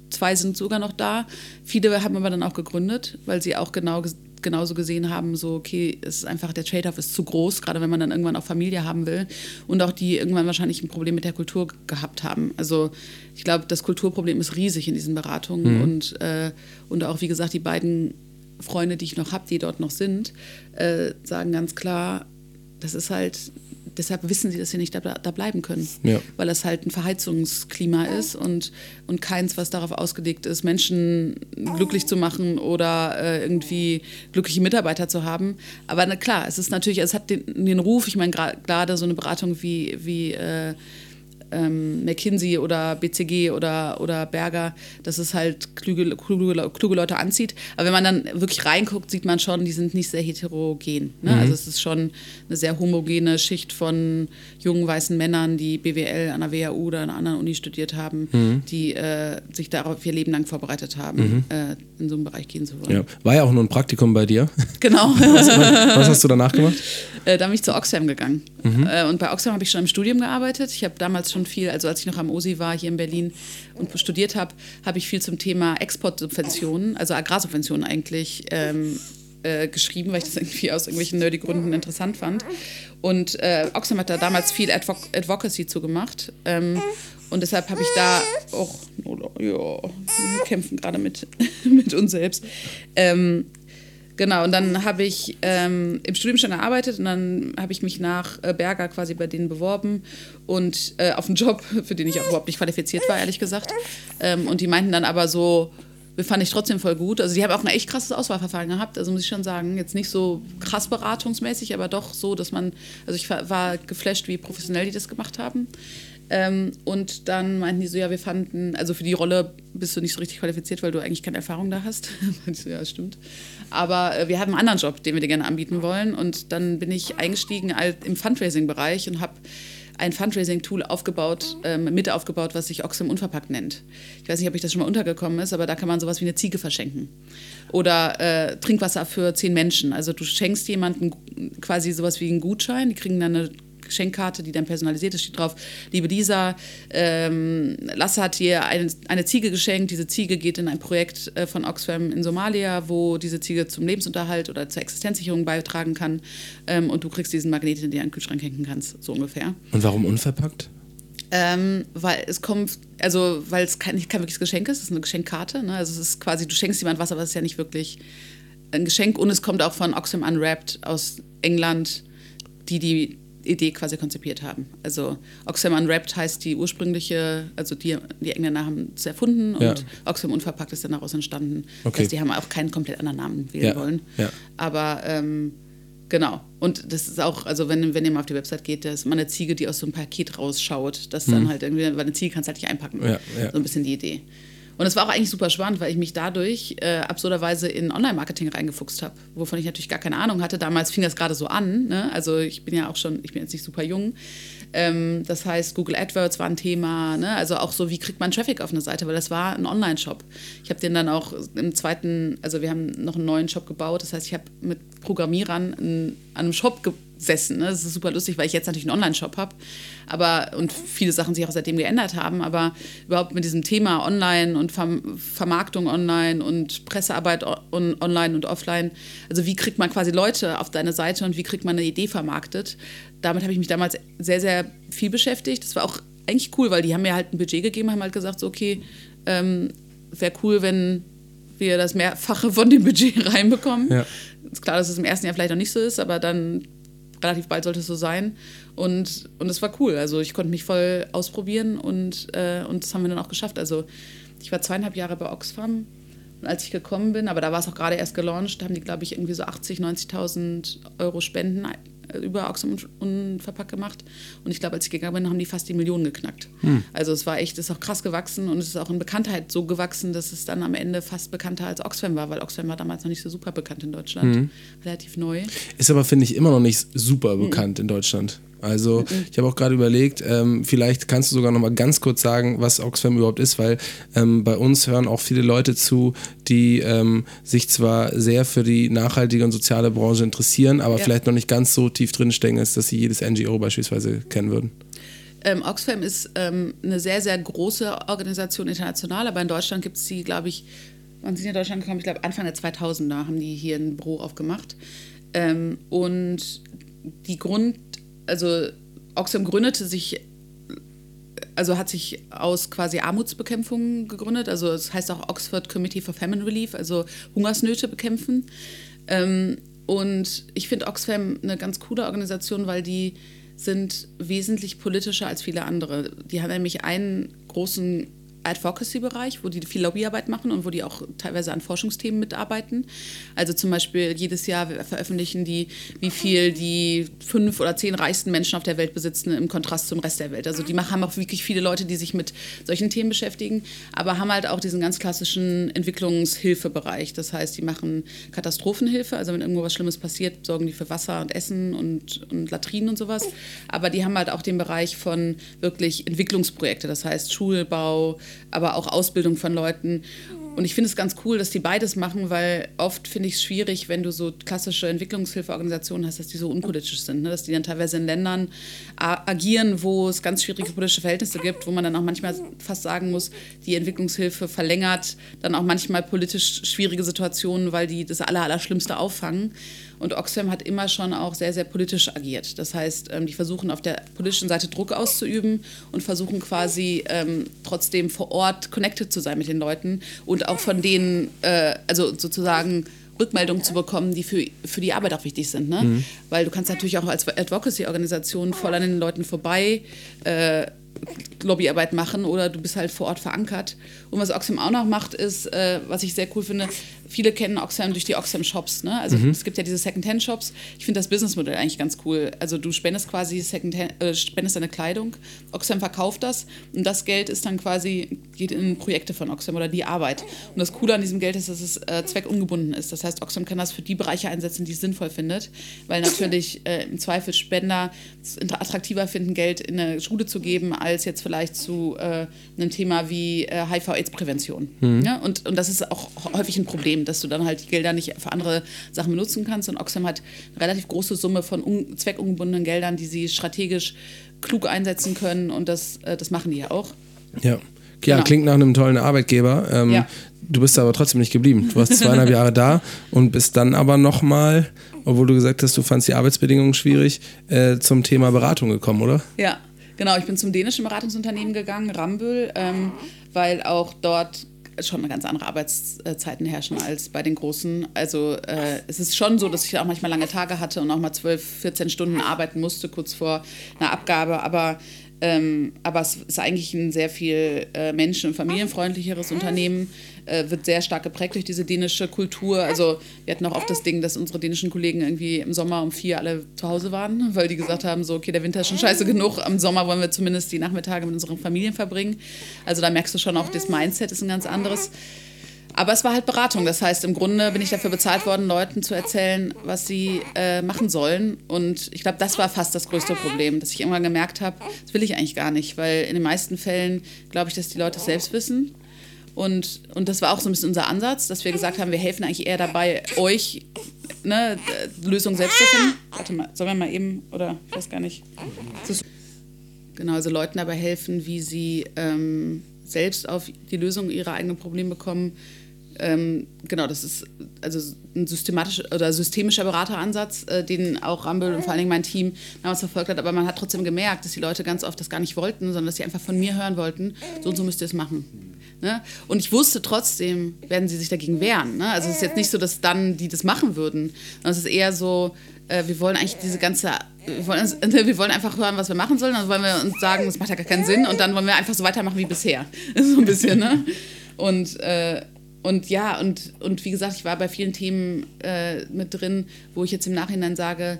zwei sind sogar noch da. Viele haben aber dann auch gegründet, weil sie auch genau genauso gesehen haben, so okay, es ist einfach der Trade-off ist zu groß, gerade wenn man dann irgendwann auch Familie haben will und auch die irgendwann wahrscheinlich ein Problem mit der Kultur gehabt haben. Also ich glaube, das Kulturproblem ist riesig in diesen Beratungen und, äh, und auch wie gesagt die beiden Freunde, die ich noch habe, die dort noch sind, äh, sagen ganz klar, das ist halt, deshalb wissen sie, dass sie nicht da, da bleiben können. Ja. Weil das halt ein Verheizungsklima ist und, und keins, was darauf ausgelegt ist, Menschen glücklich zu machen oder äh, irgendwie glückliche Mitarbeiter zu haben. Aber na klar, es ist natürlich, es hat den, den Ruf, ich meine, gerade so eine Beratung wie, wie äh, ähm, McKinsey oder BCG oder, oder Berger, dass es halt kluge, kluge, kluge Leute anzieht. Aber wenn man dann wirklich reinguckt, sieht man schon, die sind nicht sehr heterogen. Ne? Mhm. Also es ist schon eine sehr homogene Schicht von jungen weißen Männern, die BWL an der WHU oder an einer anderen Uni studiert haben, mhm. die äh, sich darauf ihr Leben lang vorbereitet haben, mhm. äh, in so einen Bereich gehen zu wollen. Ja. War ja auch nur ein Praktikum bei dir. *laughs* Genau. was, was hast du danach gemacht? Äh, da bin ich zu Oxfam gegangen. Mhm. Äh, und bei Oxfam habe ich schon im Studium gearbeitet. Ich habe damals schon viel, also als ich noch am OSI war hier in Berlin und studiert habe, habe ich viel zum Thema Exportsubventionen, also Agrarsubventionen eigentlich, ähm, äh, geschrieben, weil ich das irgendwie aus irgendwelchen nerdy Gründen interessant fand. Und äh, Oxfam hat da damals viel Advo Advocacy zugemacht. Ähm, und deshalb habe ich da auch, oh, ja, wir kämpfen gerade mit, *laughs* mit uns selbst. Ähm, Genau, und dann habe ich ähm, im Studium schon gearbeitet und dann habe ich mich nach äh, Berger quasi bei denen beworben und äh, auf einen Job, für den ich auch überhaupt nicht qualifiziert war, ehrlich gesagt. Ähm, und die meinten dann aber so, fand ich trotzdem voll gut. Also die haben auch ein echt krasses Auswahlverfahren gehabt, also muss ich schon sagen. Jetzt nicht so krass beratungsmäßig, aber doch so, dass man, also ich war geflasht, wie professionell die das gemacht haben. Ähm, und dann meinten die so, ja, wir fanden, also für die Rolle bist du nicht so richtig qualifiziert, weil du eigentlich keine Erfahrung da hast. *laughs* ich so, ja, stimmt. Aber äh, wir haben einen anderen Job, den wir dir gerne anbieten wollen. Und dann bin ich eingestiegen im Fundraising-Bereich und habe ein Fundraising-Tool aufgebaut, ähm, mit aufgebaut, was sich Oxfam Unverpackt nennt. Ich weiß nicht, ob ich das schon mal untergekommen ist, aber da kann man sowas wie eine Ziege verschenken. Oder äh, Trinkwasser für zehn Menschen. Also du schenkst jemandem quasi sowas wie einen Gutschein, die kriegen dann eine Geschenkkarte, die dann personalisiert ist, steht drauf, liebe Lisa, ähm, Lasse hat dir eine, eine, Ziege geschenkt. Diese Ziege geht in ein Projekt äh, von Oxfam in Somalia, wo diese Ziege zum Lebensunterhalt oder zur Existenzsicherung beitragen kann. Ähm, und du kriegst diesen Magnet, den du an den Kühlschrank hängen kannst, so ungefähr. Und warum unverpackt? Ähm, weil es kommt, also weil es kein, kein wirkliches Geschenk ist, es ist eine Geschenkkarte. Ne? Also es ist quasi, du schenkst jemand was, aber es ist ja nicht wirklich ein Geschenk. Und es kommt auch von Oxfam Unwrapped aus England, die die Idee quasi konzipiert haben. Also Oxfam Unwrapped heißt die ursprüngliche, also die, die Engländer haben es erfunden und ja. Oxfam Unverpackt ist dann daraus entstanden. Okay. Das die haben auch keinen komplett anderen Namen wählen ja. wollen. Ja. Aber ähm, genau. Und das ist auch, also wenn, wenn ihr mal auf die Website geht, da ist immer eine Ziege, die aus so einem Paket rausschaut. Das mhm. dann halt irgendwie, weil eine Ziege kannst du halt nicht einpacken. So ein bisschen die Idee. Und es war auch eigentlich super spannend, weil ich mich dadurch äh, absurderweise in Online-Marketing reingefuchst habe, wovon ich natürlich gar keine Ahnung hatte. Damals fing das gerade so an. Ne? Also ich bin ja auch schon, ich bin jetzt nicht super jung. Ähm, das heißt, Google AdWords war ein Thema. Ne? Also auch so, wie kriegt man Traffic auf eine Seite? Weil das war ein Online-Shop. Ich habe den dann auch im zweiten, also wir haben noch einen neuen Shop gebaut. Das heißt, ich habe mit Programmierern an einem Shop gebaut gesessen. Ne? Das ist super lustig, weil ich jetzt natürlich einen Online-Shop habe. Aber und viele Sachen sich auch seitdem geändert haben. Aber überhaupt mit diesem Thema Online und Vermarktung online und Pressearbeit on online und offline. Also wie kriegt man quasi Leute auf deine Seite und wie kriegt man eine Idee vermarktet? Damit habe ich mich damals sehr, sehr viel beschäftigt. Das war auch eigentlich cool, weil die haben mir halt ein Budget gegeben, haben halt gesagt, so, okay, ähm, wäre cool, wenn wir das Mehrfache von dem Budget *laughs* reinbekommen. Ja. Ist klar, dass es im ersten Jahr vielleicht noch nicht so ist, aber dann relativ bald sollte es so sein. Und, und es war cool. Also ich konnte mich voll ausprobieren und, äh, und das haben wir dann auch geschafft. Also ich war zweieinhalb Jahre bei Oxfam. Und als ich gekommen bin, aber da war es auch gerade erst gelauncht, haben die, glaube ich, irgendwie so 80.000, 90.000 Euro Spenden über Oxfam unverpackt gemacht. Und ich glaube, als ich gegangen bin, haben die fast die Millionen geknackt. Hm. Also es war echt, es ist auch krass gewachsen und es ist auch in Bekanntheit so gewachsen, dass es dann am Ende fast bekannter als Oxfam war, weil Oxfam war damals noch nicht so super bekannt in Deutschland. Hm. Relativ neu. Ist aber, finde ich, immer noch nicht super bekannt hm. in Deutschland. Also mhm. ich habe auch gerade überlegt, ähm, vielleicht kannst du sogar noch mal ganz kurz sagen, was Oxfam überhaupt ist, weil ähm, bei uns hören auch viele Leute zu, die ähm, sich zwar sehr für die nachhaltige und soziale Branche interessieren, aber ja. vielleicht noch nicht ganz so tief drinstecken ist, dass sie jedes NGO beispielsweise kennen würden. Ähm, Oxfam ist ähm, eine sehr, sehr große Organisation international, aber in Deutschland gibt es die, glaube ich, wann sind in Deutschland gekommen? Ich glaube, Anfang der 2000er haben die hier ein Büro aufgemacht. Ähm, und die Grund, also Oxfam gründete sich, also hat sich aus quasi Armutsbekämpfung gegründet. Also es heißt auch Oxford Committee for Famine Relief, also Hungersnöte bekämpfen. Ähm, und ich finde Oxfam eine ganz coole Organisation, weil die sind wesentlich politischer als viele andere. Die haben nämlich einen großen Advocacy-Bereich, wo die viel Lobbyarbeit machen und wo die auch teilweise an Forschungsthemen mitarbeiten. Also zum Beispiel jedes Jahr veröffentlichen die, wie viel die fünf oder zehn reichsten Menschen auf der Welt besitzen im Kontrast zum Rest der Welt. Also die haben auch wirklich viele Leute, die sich mit solchen Themen beschäftigen, aber haben halt auch diesen ganz klassischen Entwicklungshilfebereich. Das heißt, die machen Katastrophenhilfe, also wenn irgendwo was Schlimmes passiert, sorgen die für Wasser und Essen und, und Latrinen und sowas. Aber die haben halt auch den Bereich von wirklich Entwicklungsprojekte, das heißt Schulbau, aber auch Ausbildung von Leuten. Und ich finde es ganz cool, dass die beides machen, weil oft finde ich es schwierig, wenn du so klassische Entwicklungshilfeorganisationen hast, dass die so unpolitisch sind. Ne? Dass die dann teilweise in Ländern agieren, wo es ganz schwierige politische Verhältnisse gibt, wo man dann auch manchmal fast sagen muss, die Entwicklungshilfe verlängert dann auch manchmal politisch schwierige Situationen, weil die das Allerallerschlimmste auffangen. Und Oxfam hat immer schon auch sehr, sehr politisch agiert. Das heißt, ähm, die versuchen auf der politischen Seite Druck auszuüben und versuchen quasi ähm, trotzdem vor Ort connected zu sein mit den Leuten und auch von denen, äh, also sozusagen Rückmeldungen zu bekommen, die für, für die Arbeit auch wichtig sind. Ne? Mhm. Weil du kannst natürlich auch als Advocacy-Organisation voll an den Leuten vorbei äh, Lobbyarbeit machen oder du bist halt vor Ort verankert. Und was Oxfam auch noch macht, ist, äh, was ich sehr cool finde, viele kennen Oxfam durch die Oxfam Shops. Ne? Also mhm. es gibt ja diese Second-Hand-Shops. Ich finde das Businessmodell eigentlich ganz cool. Also du spendest quasi Second-Hand, äh, spendest deine Kleidung, Oxfam verkauft das und das Geld ist dann quasi, geht in Projekte von Oxfam oder die Arbeit. Und das Coole an diesem Geld ist, dass es äh, zweckungebunden ist. Das heißt, Oxfam kann das für die Bereiche einsetzen, die es sinnvoll findet, weil natürlich äh, im Zweifel Spender es attraktiver finden, Geld in eine Schule zu geben, als jetzt vielleicht zu äh, einem Thema wie äh, HIV-Aids-Prävention. Mhm. Ja? Und, und das ist auch häufig ein Problem dass du dann halt die Gelder nicht für andere Sachen benutzen kannst. Und Oxfam hat eine relativ große Summe von zweckungebundenen Geldern, die sie strategisch klug einsetzen können. Und das, äh, das machen die ja auch. Ja. Ja, genau. klingt nach einem tollen Arbeitgeber. Ähm, ja. Du bist aber trotzdem nicht geblieben. Du warst zweieinhalb Jahre da und bist dann aber nochmal, obwohl du gesagt hast, du fandst die Arbeitsbedingungen schwierig, äh, zum Thema Beratung gekommen, oder? Ja, genau. Ich bin zum dänischen Beratungsunternehmen gegangen, Ramböll, ähm, weil auch dort schon ganz andere Arbeitszeiten herrschen als bei den Großen. Also äh, es ist schon so, dass ich auch manchmal lange Tage hatte und auch mal 12, 14 Stunden arbeiten musste, kurz vor einer Abgabe. Aber ähm, aber es ist eigentlich ein sehr viel äh, menschen- und familienfreundlicheres Unternehmen, äh, wird sehr stark geprägt durch diese dänische Kultur. Also wir hatten auch oft das Ding, dass unsere dänischen Kollegen irgendwie im Sommer um vier alle zu Hause waren, *laughs* weil die gesagt haben, so, okay, der Winter ist schon scheiße genug, am Sommer wollen wir zumindest die Nachmittage mit unseren Familien verbringen. Also da merkst du schon auch, das Mindset ist ein ganz anderes. Aber es war halt Beratung. Das heißt, im Grunde bin ich dafür bezahlt worden, Leuten zu erzählen, was sie äh, machen sollen. Und ich glaube, das war fast das größte Problem, dass ich irgendwann gemerkt habe, das will ich eigentlich gar nicht, weil in den meisten Fällen glaube ich, dass die Leute es selbst wissen. Und, und das war auch so ein bisschen unser Ansatz, dass wir gesagt haben, wir helfen eigentlich eher dabei, euch ne, Lösungen selbst zu finden. Warte mal, sollen wir mal eben, oder ich weiß gar nicht. Genau, also Leuten dabei helfen, wie sie ähm, selbst auf die Lösung ihrer eigenen Probleme bekommen, ähm, genau, das ist also ein systematischer oder systemischer Berateransatz, äh, den auch Rambel und vor allen Dingen mein Team damals verfolgt hat. Aber man hat trotzdem gemerkt, dass die Leute ganz oft das gar nicht wollten, sondern dass sie einfach von mir hören wollten, so und so müsst ihr es machen. Ne? Und ich wusste trotzdem, werden sie sich dagegen wehren. Ne? Also es ist jetzt nicht so, dass dann die das machen würden, sondern es ist eher so, äh, wir wollen eigentlich diese ganze wir wollen, *laughs* wir wollen, einfach hören, was wir machen sollen. Dann wollen wir uns sagen, das macht ja gar keinen Sinn. Und dann wollen wir einfach so weitermachen wie bisher. *laughs* So ein bisschen, ne? Und, äh, und ja, und, und wie gesagt, ich war bei vielen Themen äh, mit drin, wo ich jetzt im Nachhinein sage,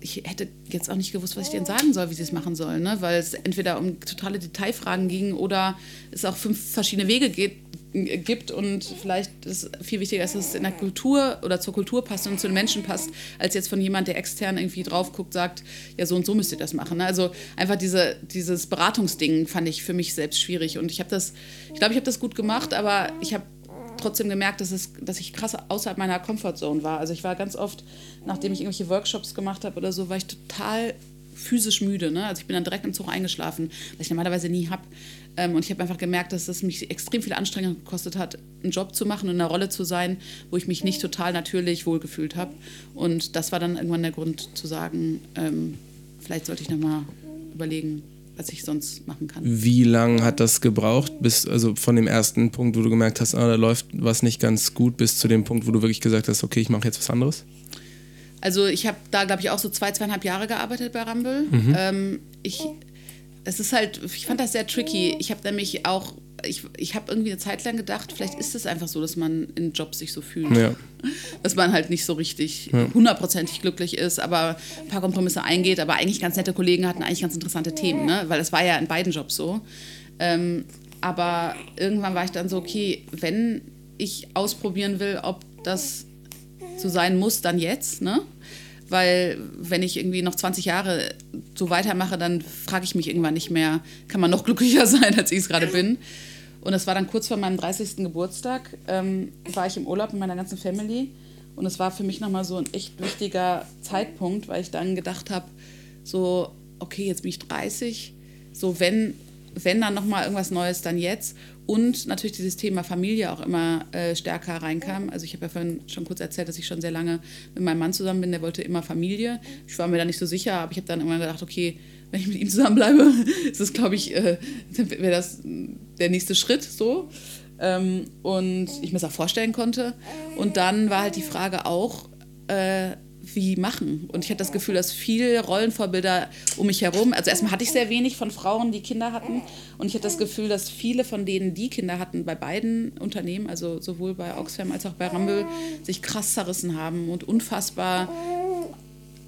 ich hätte jetzt auch nicht gewusst, was ich denen sagen soll, wie sie es machen sollen, ne? weil es entweder um totale Detailfragen ging oder es auch fünf verschiedene Wege geht, gibt und vielleicht ist viel wichtiger, dass es in der Kultur oder zur Kultur passt und zu den Menschen passt, als jetzt von jemand, der extern irgendwie drauf guckt, sagt, ja, so und so müsst ihr das machen. Ne? Also einfach diese, dieses Beratungsding fand ich für mich selbst schwierig und ich habe das, ich glaube, ich habe das gut gemacht, aber ich habe trotzdem gemerkt, dass, es, dass ich krass außerhalb meiner Comfortzone war. Also ich war ganz oft, nachdem ich irgendwelche Workshops gemacht habe oder so, war ich total physisch müde. Ne? Also ich bin dann direkt im Zug eingeschlafen, was ich normalerweise nie habe. Ähm, und ich habe einfach gemerkt, dass es mich extrem viel Anstrengung gekostet hat, einen Job zu machen und in einer Rolle zu sein, wo ich mich nicht total natürlich wohlgefühlt habe. Und das war dann irgendwann der Grund zu sagen, ähm, vielleicht sollte ich nochmal überlegen, was ich sonst machen kann. Wie lange hat das gebraucht, bis, also von dem ersten Punkt, wo du gemerkt hast, ah, da läuft was nicht ganz gut, bis zu dem Punkt, wo du wirklich gesagt hast, okay, ich mache jetzt was anderes? Also ich habe da, glaube ich, auch so zwei, zweieinhalb Jahre gearbeitet bei Rumble. Mhm. Ähm, ich es ist halt, ich fand das sehr tricky. Ich habe nämlich auch, ich, ich habe irgendwie eine Zeit lang gedacht, vielleicht ist es einfach so, dass man in Jobs sich so fühlt. Ja. *laughs* Dass man halt nicht so richtig hundertprozentig glücklich ist, aber ein paar Kompromisse eingeht, aber eigentlich ganz nette Kollegen hatten eigentlich ganz interessante Themen, ne? weil es war ja in beiden Jobs so. Ähm, aber irgendwann war ich dann so, okay, wenn ich ausprobieren will, ob das so sein muss, dann jetzt, ne? Weil wenn ich irgendwie noch 20 Jahre so weitermache, dann frage ich mich irgendwann nicht mehr, kann man noch glücklicher *laughs* sein, als ich es gerade bin. Und das war dann kurz vor meinem 30. Geburtstag, ähm, war ich im Urlaub mit meiner ganzen Family. Und es war für mich nochmal so ein echt wichtiger Zeitpunkt, weil ich dann gedacht habe, so, okay, jetzt bin ich 30, so wenn, wenn dann nochmal irgendwas Neues, dann jetzt. Und natürlich dieses Thema Familie auch immer äh, stärker reinkam. Also ich habe ja vorhin schon kurz erzählt, dass ich schon sehr lange mit meinem Mann zusammen bin, der wollte immer Familie. Ich war mir da nicht so sicher, aber ich habe dann immer gedacht, okay, wenn ich mit ihm zusammenbleibe, *laughs* ist das, glaube ich, äh, wäre das der nächste Schritt so. Ähm, und ich mir das auch vorstellen konnte. Und dann war halt die Frage auch, äh, wie machen. Und ich hatte das Gefühl, dass viele Rollenvorbilder um mich herum, also erstmal hatte ich sehr wenig von Frauen, die Kinder hatten. Und ich hatte das Gefühl, dass viele von denen, die Kinder hatten, bei beiden Unternehmen, also sowohl bei Oxfam als auch bei Rumble, sich krass zerrissen haben und unfassbar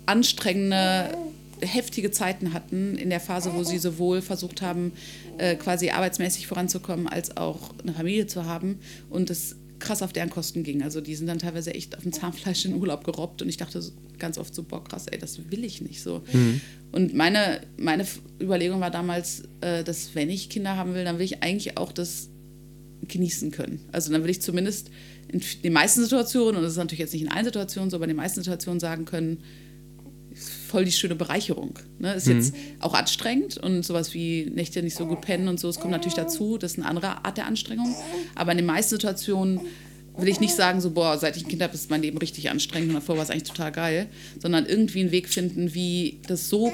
anstrengende, heftige Zeiten hatten in der Phase, wo sie sowohl versucht haben, äh, quasi arbeitsmäßig voranzukommen, als auch eine Familie zu haben. Und das krass auf deren Kosten ging. Also die sind dann teilweise echt auf dem Zahnfleisch in Urlaub gerobbt und ich dachte ganz oft so, boah, krass, ey, das will ich nicht so. Mhm. Und meine, meine Überlegung war damals, äh, dass wenn ich Kinder haben will, dann will ich eigentlich auch das genießen können. Also dann will ich zumindest in den meisten Situationen, und das ist natürlich jetzt nicht in allen Situationen so, aber in den meisten Situationen sagen können, voll die schöne Bereicherung. Ne? Ist jetzt auch anstrengend und sowas wie Nächte nicht so gut pennen und so, es kommt natürlich dazu, das ist eine andere Art der Anstrengung. Aber in den meisten Situationen will ich nicht sagen, so, boah, seit ich ein Kind habe, ist mein Leben richtig anstrengend und davor war es eigentlich total geil, sondern irgendwie einen Weg finden, wie das so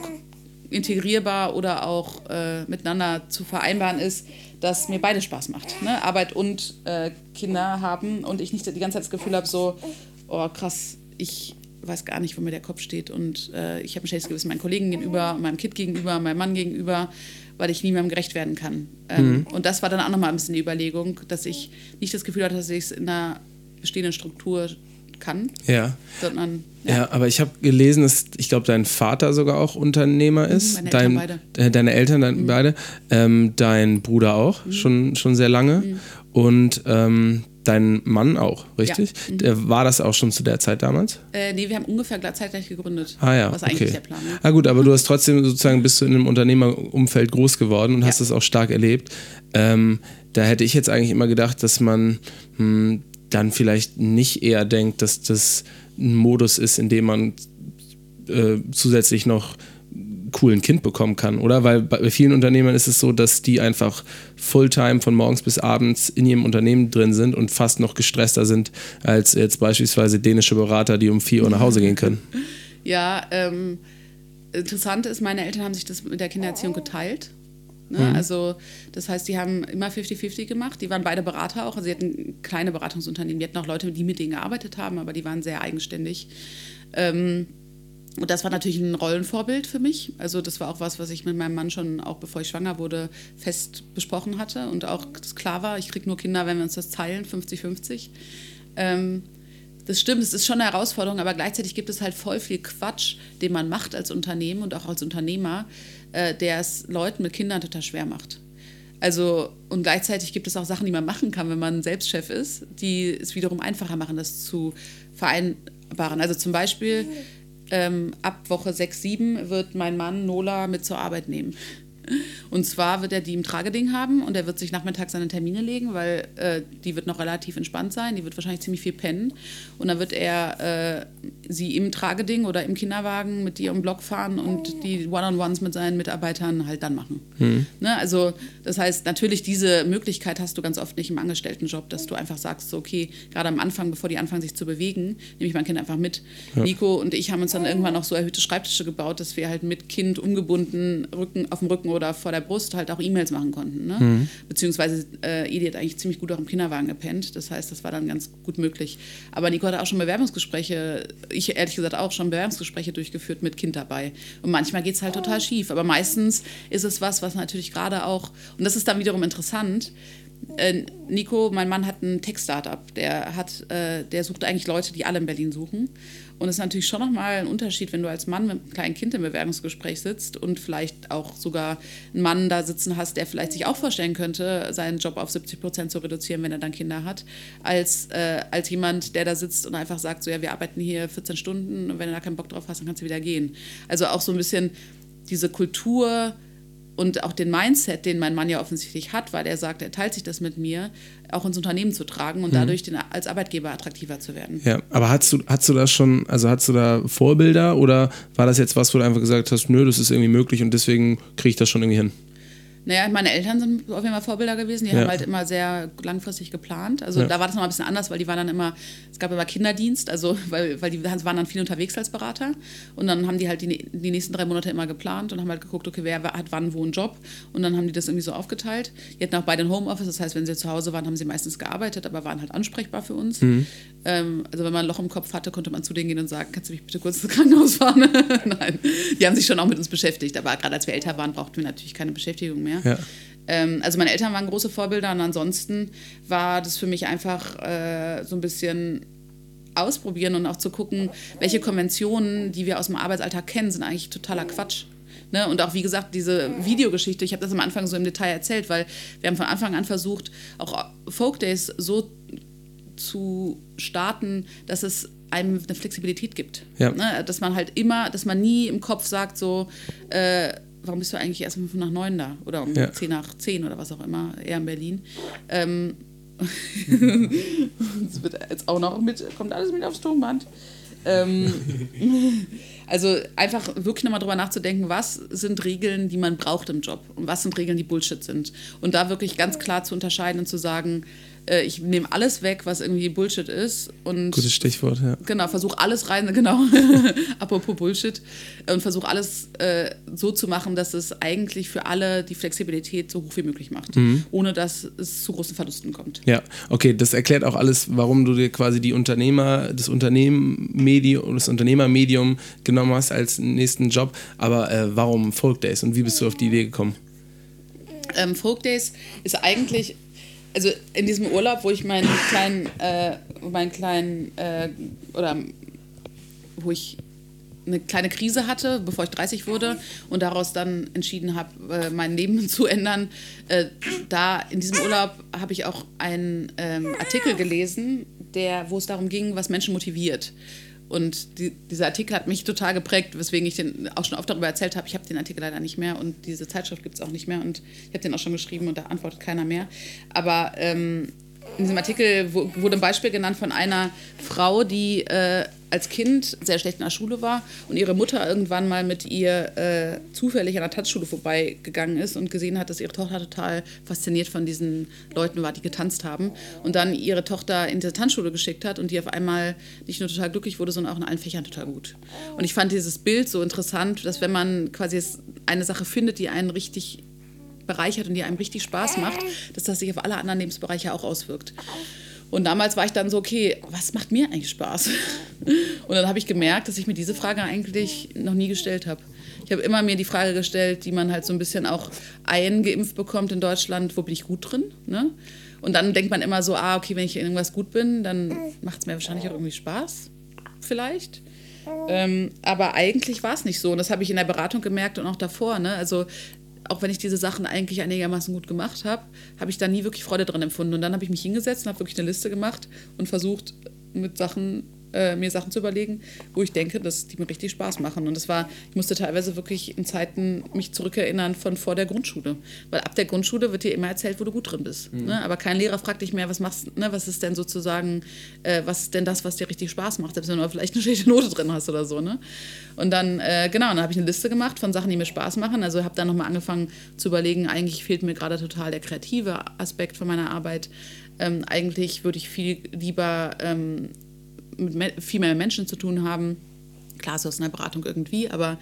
integrierbar oder auch äh, miteinander zu vereinbaren ist, dass mir beide Spaß macht. Ne? Arbeit und äh, Kinder haben und ich nicht die ganze Zeit das Gefühl habe, so, oh krass, ich weiß gar nicht, wo mir der Kopf steht und äh, ich habe ein schlechtes Gewissen meinen Kollegen gegenüber, meinem Kind gegenüber, meinem Mann gegenüber, weil ich niemandem gerecht werden kann. Ähm, Und das war dann auch nochmal ein bisschen die Überlegung, dass ich nicht das Gefühl hatte, dass ich es in einer bestehenden Struktur kann, Ja. sondern Ja, aber ich habe gelesen, dass ich glaube, dein Vater sogar auch Unternehmer ist. meine dein, Eltern Äh, deine Eltern dann beide. Ähm, dein Bruder auch, schon, schon sehr lange. Und ähm, dein Mann auch, richtig? Der, war das auch schon zu der Zeit damals? Äh, nee, wir haben ungefähr gleich- zeitgleich gegründet. Ah ja, Was eigentlich okay. der Plan ne? Ah gut, aber du hast trotzdem sozusagen bist du in einem Unternehmerumfeld groß geworden und hast das auch stark erlebt. Ähm, da hätte ich jetzt eigentlich immer gedacht, dass man hm, dann vielleicht nicht eher denkt, dass das ein Modus ist, in dem man äh, zusätzlich noch coolen Kind bekommen kann, oder? Weil bei vielen Unternehmern ist es so, dass die einfach Fulltime von morgens bis abends in ihrem Unternehmen drin sind und fast noch gestresster sind als jetzt beispielsweise dänische Berater, die um 4 Uhr nach Hause gehen können. *laughs* Ja, ähm, interessant ist, meine Eltern haben sich das mit der Kindererziehung geteilt. Ne? Also, das heißt, die haben immer 50-50 gemacht. Die waren beide Berater auch. Also, sie hatten kleine Beratungsunternehmen. Die hatten auch Leute, die mit denen gearbeitet haben, aber die waren sehr eigenständig. Ähm, und das war natürlich ein Rollenvorbild für mich. Also das war auch was, was ich mit meinem Mann schon, auch bevor ich schwanger wurde, fest besprochen hatte. Und auch das klar war, ich kriege nur Kinder, wenn wir uns das teilen, 50-50. Ähm, das stimmt, es ist schon eine Herausforderung, aber gleichzeitig gibt es halt voll viel Quatsch, den man macht als Unternehmen und auch als Unternehmer, äh, der es Leuten mit Kindern total schwer macht. Also, und gleichzeitig gibt es auch Sachen, die man machen kann, wenn man selbst Chef ist, die es wiederum einfacher machen, das zu vereinbaren. Also zum Beispiel, ähm, ab Woche 6, 7 wird mein Mann Nola mit zur Arbeit nehmen. Und zwar wird er die im Trageding haben und er wird sich nachmittags seine Termine legen, weil äh, die wird noch relativ entspannt sein. Die wird wahrscheinlich ziemlich viel pennen. Und dann wird er äh, sie im Trageding oder im Kinderwagen mit ihr im Block fahren und die One-on-Ones mit seinen Mitarbeitern halt dann machen. Ne? Also, das heißt, natürlich, diese Möglichkeit hast du ganz oft nicht im Angestelltenjob, dass du einfach sagst, so, okay, gerade am Anfang, bevor die anfangen, sich zu bewegen, nehme ich mein Kind einfach mit. Nico und ich haben uns dann irgendwann noch so erhöhte Schreibtische gebaut, dass wir halt mit Kind umgebunden Rücken, auf dem Rücken oder vor der Brust halt auch E-Mails machen konnten. Ne? Mhm. Beziehungsweise äh, Edi hat eigentlich ziemlich gut auch im Kinderwagen gepennt. Das heißt, das war dann ganz gut möglich. Aber Nico hat auch schon Bewerbungsgespräche, ich ehrlich gesagt auch schon Bewerbungsgespräche durchgeführt mit Kind dabei. Und manchmal geht es halt total schief. Aber meistens ist es was, was natürlich gerade auch, und das ist dann wiederum interessant, äh, Nico, mein Mann, hat ein Tech-Startup. Der, hat, äh, der sucht eigentlich Leute, die alle in Berlin suchen. Und es ist natürlich schon nochmal ein Unterschied, wenn du als Mann mit einem kleinen Kind im Bewerbungsgespräch sitzt und vielleicht auch sogar einen Mann da sitzen hast, der vielleicht sich auch vorstellen könnte, seinen Job auf 70 Prozent zu reduzieren, wenn er dann Kinder hat, als, äh, als jemand, der da sitzt und einfach sagt, so ja, wir arbeiten hier 14 Stunden und wenn du da keinen Bock drauf hast, dann kannst du wieder gehen. Also auch so ein bisschen diese Kultur, und auch den Mindset, den mein Mann ja offensichtlich hat, weil er sagt, er teilt sich das mit mir, auch ins Unternehmen zu tragen und mhm. dadurch den, als Arbeitgeber attraktiver zu werden. Ja, aber hast du, hast du das schon, also hast du da Vorbilder oder war das jetzt was, wo du einfach gesagt hast, nö, das ist irgendwie möglich und deswegen kriege ich das schon irgendwie hin? Naja, meine Eltern sind auf jeden Fall Vorbilder gewesen. Die ja. haben halt immer sehr langfristig geplant. Also ja. da war das noch ein bisschen anders, weil die waren dann immer, es gab immer Kinderdienst, also weil, weil die waren dann viel unterwegs als Berater. Und dann haben die halt die, die nächsten drei Monate immer geplant und haben halt geguckt, okay, wer hat wann wo einen Job. Und dann haben die das irgendwie so aufgeteilt. Die hatten auch beide ein Homeoffice, das heißt, wenn sie zu Hause waren, haben sie meistens gearbeitet, aber waren halt ansprechbar für uns. Mhm. Ähm, also wenn man ein Loch im Kopf hatte, konnte man zu denen gehen und sagen, kannst du mich bitte kurz ins Krankenhaus fahren? *laughs* Nein, die haben sich schon auch mit uns beschäftigt. Aber gerade als wir älter waren, brauchten wir natürlich keine Beschäftigung mehr. Ja. Ähm, also meine Eltern waren große Vorbilder und ansonsten war das für mich einfach äh, so ein bisschen ausprobieren und auch zu gucken, welche Konventionen, die wir aus dem Arbeitsalltag kennen, sind eigentlich totaler Quatsch. Ne? Und auch, wie gesagt, diese Videogeschichte, ich habe das am Anfang so im Detail erzählt, weil wir haben von Anfang an versucht, auch Folk Days so zu starten, dass es einem eine Flexibilität gibt. Ja. Ne? Dass man halt immer, dass man nie im Kopf sagt, so, äh, warum bist du eigentlich erst um 5 nach 9 da? Oder um ja. 10 nach 10 oder was auch immer, eher in Berlin. Ähm, *laughs* das wird jetzt auch noch mit, kommt alles mit aufs Tonband. Ähm, *laughs* also einfach wirklich nochmal drüber nachzudenken, was sind Regeln, die man braucht im Job und was sind Regeln, die Bullshit sind. Und da wirklich ganz klar zu unterscheiden und zu sagen, äh, ich nehme alles weg, was irgendwie Bullshit ist. Und Gutes Stichwort, ja. Genau, versuche alles rein, *laughs* genau, apropos Bullshit, und versuche alles äh, so zu machen, dass es eigentlich für alle die Flexibilität so hoch wie möglich macht, mhm. ohne dass es zu großen Verlusten kommt. Ja, okay, das erklärt auch alles, warum du dir quasi die Unternehmer, das Unternehmermedium, das Unternehmermedium genommen hast als nächsten Job. Aber äh, warum Folk Days und wie bist du auf die Idee gekommen? Ähm, Folk Days ist eigentlich also in diesem Urlaub, wo ich meinen kleinen, äh, meinen kleinen, äh, oder wo ich eine kleine Krise hatte, bevor ich 30 wurde und daraus dann entschieden habe, äh, mein Leben *laughs* zu ändern. Äh, da in diesem Urlaub habe ich auch einen ähm, Artikel gelesen, der, wo es darum ging, was Menschen motiviert. Und die, dieser Artikel hat mich total geprägt, weswegen ich den auch schon oft darüber erzählt habe. Ich habe den Artikel leider nicht mehr und diese Zeitschrift gibt es auch nicht mehr und ich habe den auch schon geschrieben und da antwortet keiner mehr. Aber ähm, in diesem Artikel wurde ein Beispiel genannt von einer Frau, die äh, als Kind sehr schlecht in der Schule war und ihre Mutter irgendwann mal mit ihr äh, zufällig an der Tanzschule vorbeigegangen ist und gesehen hat, dass ihre Tochter total fasziniert von diesen Leuten war, die getanzt haben. Und dann ihre Tochter in diese Tanzschule geschickt hat und die auf einmal nicht nur total glücklich wurde, sondern auch in allen Fächern total gut. Und ich fand dieses Bild so interessant, dass wenn man quasi eine Sache findet, die einen richtig bereichert und die einem richtig Spaß macht, dass das sich auf alle anderen Lebensbereiche auch auswirkt. Und damals war ich dann so, okay, was macht mir eigentlich Spaß? *laughs* Und dann habe ich gemerkt, dass ich mir diese Frage eigentlich noch nie gestellt habe. Ich habe immer mir die Frage gestellt, die man halt so ein bisschen auch eingeimpft bekommt in Deutschland, wo bin ich gut drin? Ne? Und dann denkt man immer so, ah, okay, wenn ich in irgendwas gut bin, dann macht es mir wahrscheinlich auch irgendwie Spaß, vielleicht. Ähm, aber eigentlich war es nicht so. Und das habe ich in der Beratung gemerkt und auch davor. Ne? Also auch wenn ich diese Sachen eigentlich einigermaßen gut gemacht habe, habe ich da nie wirklich Freude dran empfunden. Und dann habe ich mich hingesetzt und habe wirklich eine Liste gemacht und versucht, mit Sachen äh, mir Sachen zu überlegen, wo ich denke, dass die mir richtig Spaß machen. Und das war, ich musste teilweise wirklich in Zeiten mich zurückerinnern von vor der Grundschule. Weil ab der Grundschule wird dir immer erzählt, wo du gut drin bist. Mhm. Ne? Aber kein Lehrer fragt dich mehr, was machst, ne? was ist denn sozusagen, äh, was ist denn das, was dir richtig Spaß macht, selbst wenn du vielleicht eine schlechte Note drin hast oder so. Ne? Und dann, äh, genau, dann habe ich eine Liste gemacht von Sachen, die mir Spaß machen. Also habe dann nochmal angefangen zu überlegen, eigentlich fehlt mir gerade total der kreative Aspekt von meiner Arbeit. Ähm, eigentlich würde ich viel lieber ähm, mit viel mehr Menschen zu tun haben. Klar, so aus einer Beratung irgendwie, aber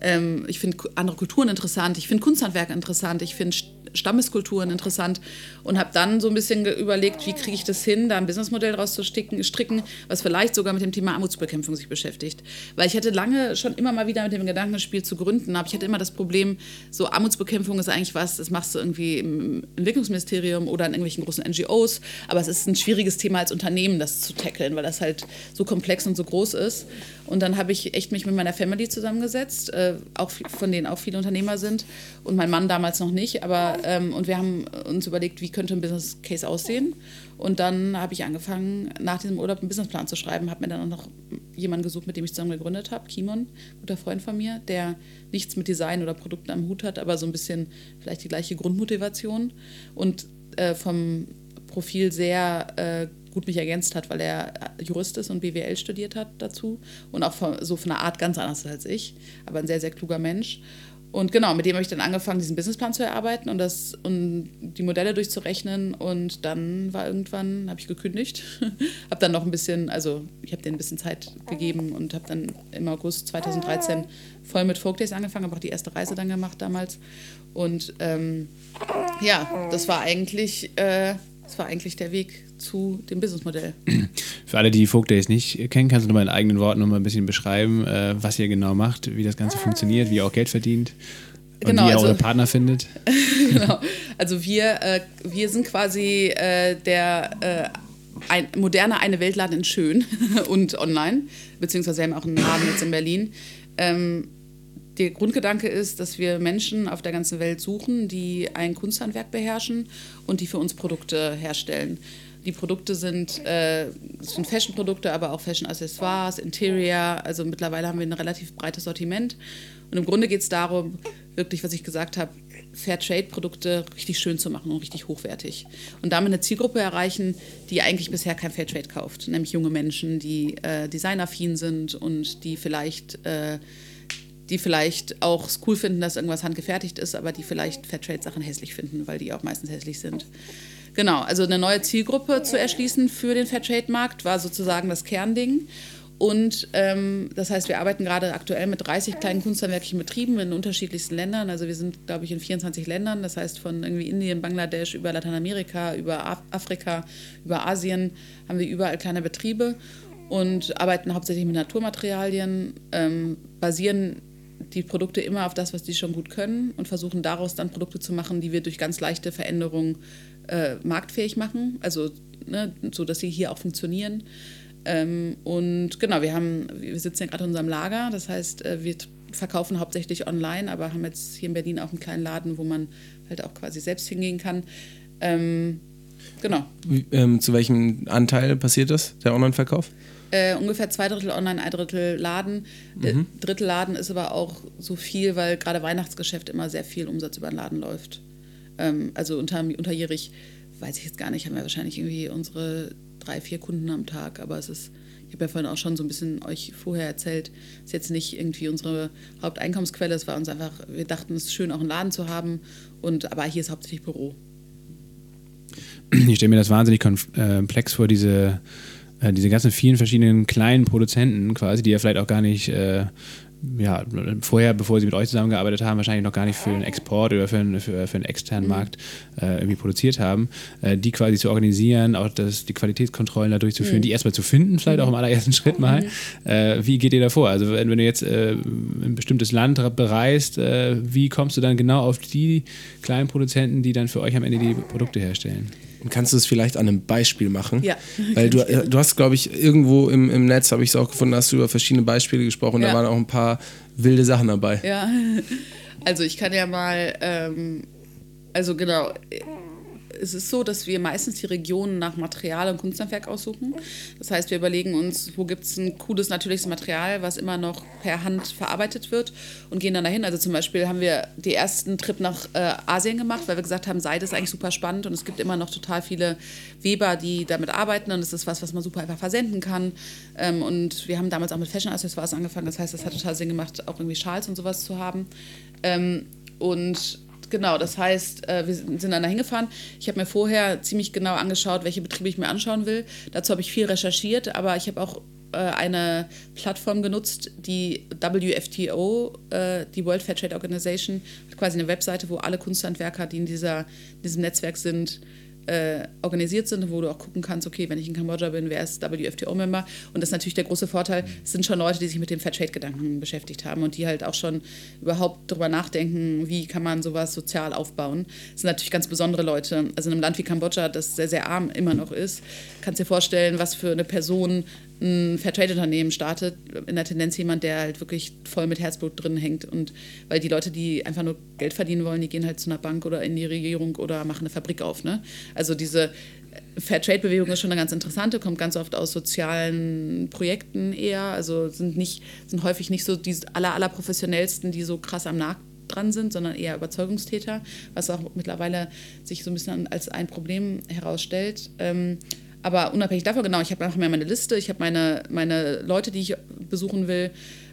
Ähm, ich finde andere Kulturen interessant, ich finde Kunsthandwerk interessant, ich finde Stammeskulturen interessant und habe dann so ein bisschen überlegt, wie kriege ich das hin, da ein Businessmodell draus zu stricken, stricken, was vielleicht sogar mit dem Thema Armutsbekämpfung sich beschäftigt. Weil ich hatte lange schon immer mal wieder mit dem Gedankenspiel zu gründen, aber ich hatte immer das Problem, so Armutsbekämpfung ist eigentlich was, das machst du irgendwie im Entwicklungsministerium oder in irgendwelchen großen NGOs, aber es ist ein schwieriges Thema als Unternehmen, das zu tackeln, weil das halt so komplex und so groß ist. Und dann habe ich echt mich mit meiner Family zusammengesetzt, äh, auch von denen auch viele Unternehmer sind und mein Mann damals noch nicht, aber ähm, und wir haben uns überlegt, wie könnte ein Business Case aussehen. Und dann habe ich angefangen, nach diesem Urlaub einen Businessplan zu schreiben, habe mir dann auch noch jemanden gesucht, mit dem ich zusammen gegründet habe, Kimon, guter Freund von mir, der nichts mit Design oder Produkten am Hut hat, aber so ein bisschen vielleicht die gleiche Grundmotivation und äh, vom Profil sehr äh, gut mich ergänzt hat, weil er Jurist ist und BWL studiert hat dazu und auch von, so von der Art ganz anders als ich, aber ein sehr, sehr kluger Mensch. Und genau, mit dem habe ich dann angefangen, diesen Businessplan zu erarbeiten und, das, und die Modelle durchzurechnen. Und dann war irgendwann, habe ich gekündigt, *laughs* habe dann noch ein bisschen, also ich habe denen ein bisschen Zeit gegeben und habe dann im August 2013 voll mit Folk Days angefangen, habe auch die erste Reise dann gemacht damals. Und ähm, ja, das war eigentlich, äh, das war eigentlich der Weg zu dem Businessmodell. Für alle, die Folk Days nicht kennen, kannst du nochmal in eigenen Worten nochmal ein bisschen beschreiben, äh, was ihr genau macht, wie das Ganze funktioniert, wie ihr auch Geld verdient und genau, wie ihr also, eure Partner findet. *laughs* genau. Also wir, äh, wir sind quasi äh, der äh, ein moderner eine Weltladen in Schön *laughs* und online, beziehungsweise wir haben auch einen Laden jetzt in Berlin. Ähm, der Grundgedanke ist, dass wir Menschen auf der ganzen Welt suchen, die ein Kunsthandwerk beherrschen und die für uns Produkte herstellen. Die Produkte sind, äh, sind Fashion-Produkte, aber auch Fashion-Accessoires, Interior. Also mittlerweile haben wir ein relativ breites Sortiment. Und im Grunde geht es darum, wirklich, was ich gesagt habe, Fairtrade-Produkte richtig schön zu machen und richtig hochwertig. Und damit eine Zielgruppe erreichen, die eigentlich bisher kein Fairtrade kauft, nämlich junge Menschen, die äh, designaffin sind und die vielleicht, äh, die vielleicht auch cool finden, dass irgendwas handgefertigt ist, aber die vielleicht Fairtrade-Sachen hässlich finden, weil die auch meistens hässlich sind. Genau, also eine neue Zielgruppe zu erschließen für den Fairtrade-Markt war sozusagen das Kernding. Und ähm, das heißt, wir arbeiten gerade aktuell mit 30 kleinen kunsthandwerklichen Betrieben in unterschiedlichsten Ländern. Also wir sind, glaube ich, in 24 Ländern. Das heißt, von irgendwie Indien, Bangladesch über Lateinamerika, über Af Afrika, über Asien haben wir überall kleine Betriebe und arbeiten hauptsächlich mit Naturmaterialien, ähm, basieren die Produkte immer auf das, was die schon gut können und versuchen daraus dann Produkte zu machen, die wir durch ganz leichte Veränderungen äh, marktfähig machen, also ne, so, dass sie hier auch funktionieren. Ähm, und genau, wir haben, wir sitzen ja gerade in unserem Lager, das heißt, äh, wir verkaufen hauptsächlich online, aber haben jetzt hier in Berlin auch einen kleinen Laden, wo man halt auch quasi selbst hingehen kann. Ähm, genau. Wie, ähm, zu welchem Anteil passiert das, der Online-Verkauf? Äh, ungefähr zwei Drittel online, ein Drittel Laden. Mhm. Drittel Laden ist aber auch so viel, weil gerade Weihnachtsgeschäft immer sehr viel Umsatz über den Laden läuft. Ähm, also unter, unterjährig, weiß ich jetzt gar nicht, haben wir wahrscheinlich irgendwie unsere drei, vier Kunden am Tag, aber es ist, ich habe ja vorhin auch schon so ein bisschen euch vorher erzählt, ist jetzt nicht irgendwie unsere Haupteinkommensquelle, es war uns einfach, wir dachten, es ist schön, auch einen Laden zu haben, und, aber hier ist hauptsächlich Büro. Ich stelle mir das wahnsinnig komplex vor, diese, äh, diese ganzen vielen verschiedenen kleinen Produzenten quasi, die ja vielleicht auch gar nicht äh, ja, vorher, bevor sie mit euch zusammengearbeitet haben, wahrscheinlich noch gar nicht für einen Export oder für einen, für, für einen externen mhm. Markt äh, irgendwie produziert haben, äh, die quasi zu organisieren, auch das, die Qualitätskontrollen da durchzuführen, mhm. die erstmal zu finden, vielleicht auch im allerersten Schritt mal. Mhm. Äh, wie geht ihr da vor? Also wenn, wenn du jetzt äh, ein bestimmtes Land bereist, äh, wie kommst du dann genau auf die kleinen Produzenten, die dann für euch am Ende die Produkte herstellen? Kannst du es vielleicht an einem Beispiel machen? Ja. *laughs* Weil du, äh, du hast, glaube ich, irgendwo im, im Netz, habe ich es auch gefunden, hast du über verschiedene Beispiele gesprochen. Ja. Da waren auch ein paar wilde Sachen dabei. Ja. *laughs* Also ich kann ja mal, ähm, also genau, es ist so, dass wir meistens die Regionen nach Material und Kunsthandwerk aussuchen. Das heißt, wir überlegen uns, wo gibt es ein cooles, natürliches Material, was immer noch per Hand verarbeitet wird und gehen dann dahin. Also zum Beispiel haben wir den ersten Trip nach äh, Asien gemacht, weil wir gesagt haben, Seide ist eigentlich super spannend und es gibt immer noch total viele Weber, die damit arbeiten und es ist was, was man super einfach versenden kann. Ähm, und wir haben damals auch mit Fashion-Accessoires angefangen. Das heißt, es hat total Sinn gemacht, auch irgendwie Schals und sowas zu haben. Ähm, und Genau, das heißt, äh, wir sind dann da hingefahren. Ich habe mir vorher ziemlich genau angeschaut, welche Betriebe ich mir anschauen will. Dazu habe ich viel recherchiert, aber ich habe auch äh, eine Plattform genutzt, die WFTO, äh, die World Fair Trade Organization, hat quasi eine Webseite, wo alle Kunsthandwerker, die in dieser, diesem Netzwerk sind, äh, organisiert sind, wo du auch gucken kannst, okay, wenn ich in Kambodscha bin, wer ist WFTO-Member? Und das ist natürlich der große Vorteil, es sind schon Leute, die sich mit dem Fairtrade-Gedanken beschäftigt haben und die halt auch schon überhaupt darüber nachdenken, wie kann man sowas sozial aufbauen. Das sind natürlich ganz besondere Leute. Also in einem Land wie Kambodscha, das sehr, sehr arm immer noch ist, kannst du dir vorstellen, was für eine Person ein Fairtrade-Unternehmen startet, in der Tendenz jemand, der halt wirklich voll mit Herzblut drin hängt. Und weil die Leute, die einfach nur Geld verdienen wollen, die gehen halt zu einer Bank oder in die Regierung oder machen eine Fabrik auf. Ne? Also diese Fairtrade-Bewegung ist schon eine ganz interessante, kommt ganz oft aus sozialen Projekten eher. Also sind nicht, sind häufig nicht so die aller, aller professionellsten, die so krass am Markt dran sind, sondern eher Überzeugungstäter, was auch mittlerweile sich so ein bisschen als ein Problem herausstellt. Ähm, aber unabhängig davon, genau, ich habe einfach mehr meine Liste, ich habe meine, meine Leute, die ich besuchen will.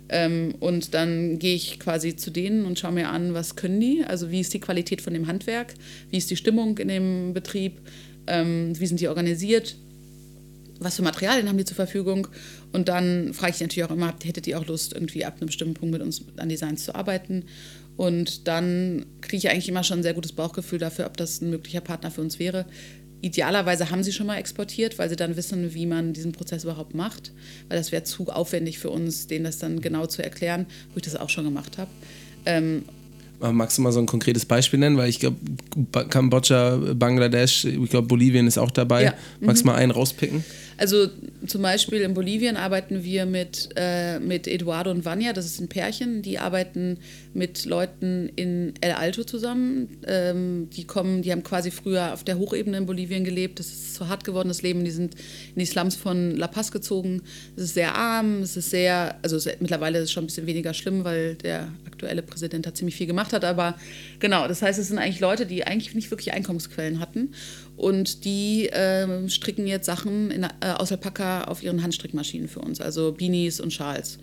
Ähm, und dann gehe ich quasi zu denen und schaue mir an, was können die, also wie ist die Qualität von dem Handwerk, wie ist die Stimmung in dem Betrieb, ähm, wie sind die organisiert, was für Materialien haben die zur Verfügung. Und dann frage ich natürlich auch immer, hättet ihr auch Lust, irgendwie ab einem bestimmten Punkt mit uns an Designs zu arbeiten? Und dann kriege ich eigentlich immer schon ein sehr gutes Bauchgefühl dafür, ob das ein möglicher Partner für uns wäre. Idealerweise haben sie schon mal exportiert, weil sie dann wissen, wie man diesen Prozess überhaupt macht. Weil das wäre zu aufwendig für uns, denen das dann genau zu erklären, wo ich das auch schon gemacht habe. Ähm, Magst du mal so ein konkretes Beispiel nennen? Weil ich glaube, Kambodscha, Bangladesch, ich glaube, Bolivien ist auch dabei. Ja. Magst du mhm. mal einen rauspicken? Also zum Beispiel in Bolivien arbeiten wir mit, äh, mit Eduardo und Vanya, das ist ein Pärchen, die arbeiten mit Leuten in El Alto zusammen. Ähm, die kommen, die haben quasi früher auf der Hochebene in Bolivien gelebt. Das ist so hart geworden, das Leben. Die sind in die Slums von La Paz gezogen. Es ist sehr arm, es ist sehr, also es, mittlerweile ist es schon ein bisschen weniger schlimm, weil der aktuelle Präsident da ziemlich viel gemacht hat. Aber genau, das heißt, es sind eigentlich Leute, die eigentlich nicht wirklich Einkommensquellen hatten. Und die äh, stricken jetzt Sachen in, äh, aus Alpaka auf ihren Handstrickmaschinen für uns, also Beanies und Schals.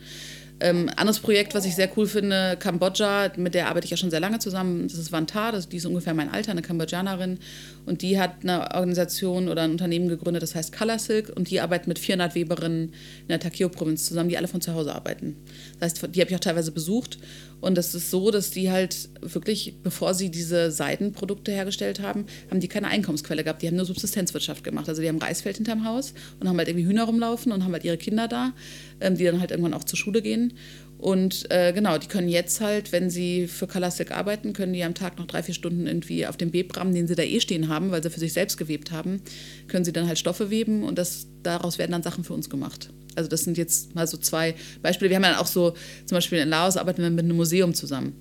Ähm, anderes Projekt, was ich sehr cool finde, Kambodscha, mit der arbeite ich ja schon sehr lange zusammen, das ist Vantar, das, die ist ungefähr mein Alter, eine Kambodschanerin. Und die hat eine Organisation oder ein Unternehmen gegründet, das heißt Color Silk. Und die arbeitet mit 400 Weberinnen in der Takeo-Provinz zusammen, die alle von zu Hause arbeiten. Das heißt, die habe ich auch teilweise besucht. Und es ist so, dass die halt wirklich, bevor sie diese Seidenprodukte hergestellt haben, haben die keine Einkommensquelle gehabt. Die haben nur Subsistenzwirtschaft gemacht. Also die haben Reisfeld hinterm Haus und haben halt irgendwie Hühner rumlaufen und haben halt ihre Kinder da, ähm, die dann halt irgendwann auch zur Schule gehen. Und äh, genau, die können jetzt halt, wenn sie für Kalastik arbeiten, können die am Tag noch drei, vier Stunden irgendwie auf dem Webrahmen, den sie da eh stehen haben, weil sie für sich selbst gewebt haben, können sie dann halt Stoffe weben und das, daraus werden dann Sachen für uns gemacht. Also das sind jetzt mal so zwei Beispiele. Wir haben dann auch so, zum Beispiel in Laos arbeiten wir mit einem Museum zusammen.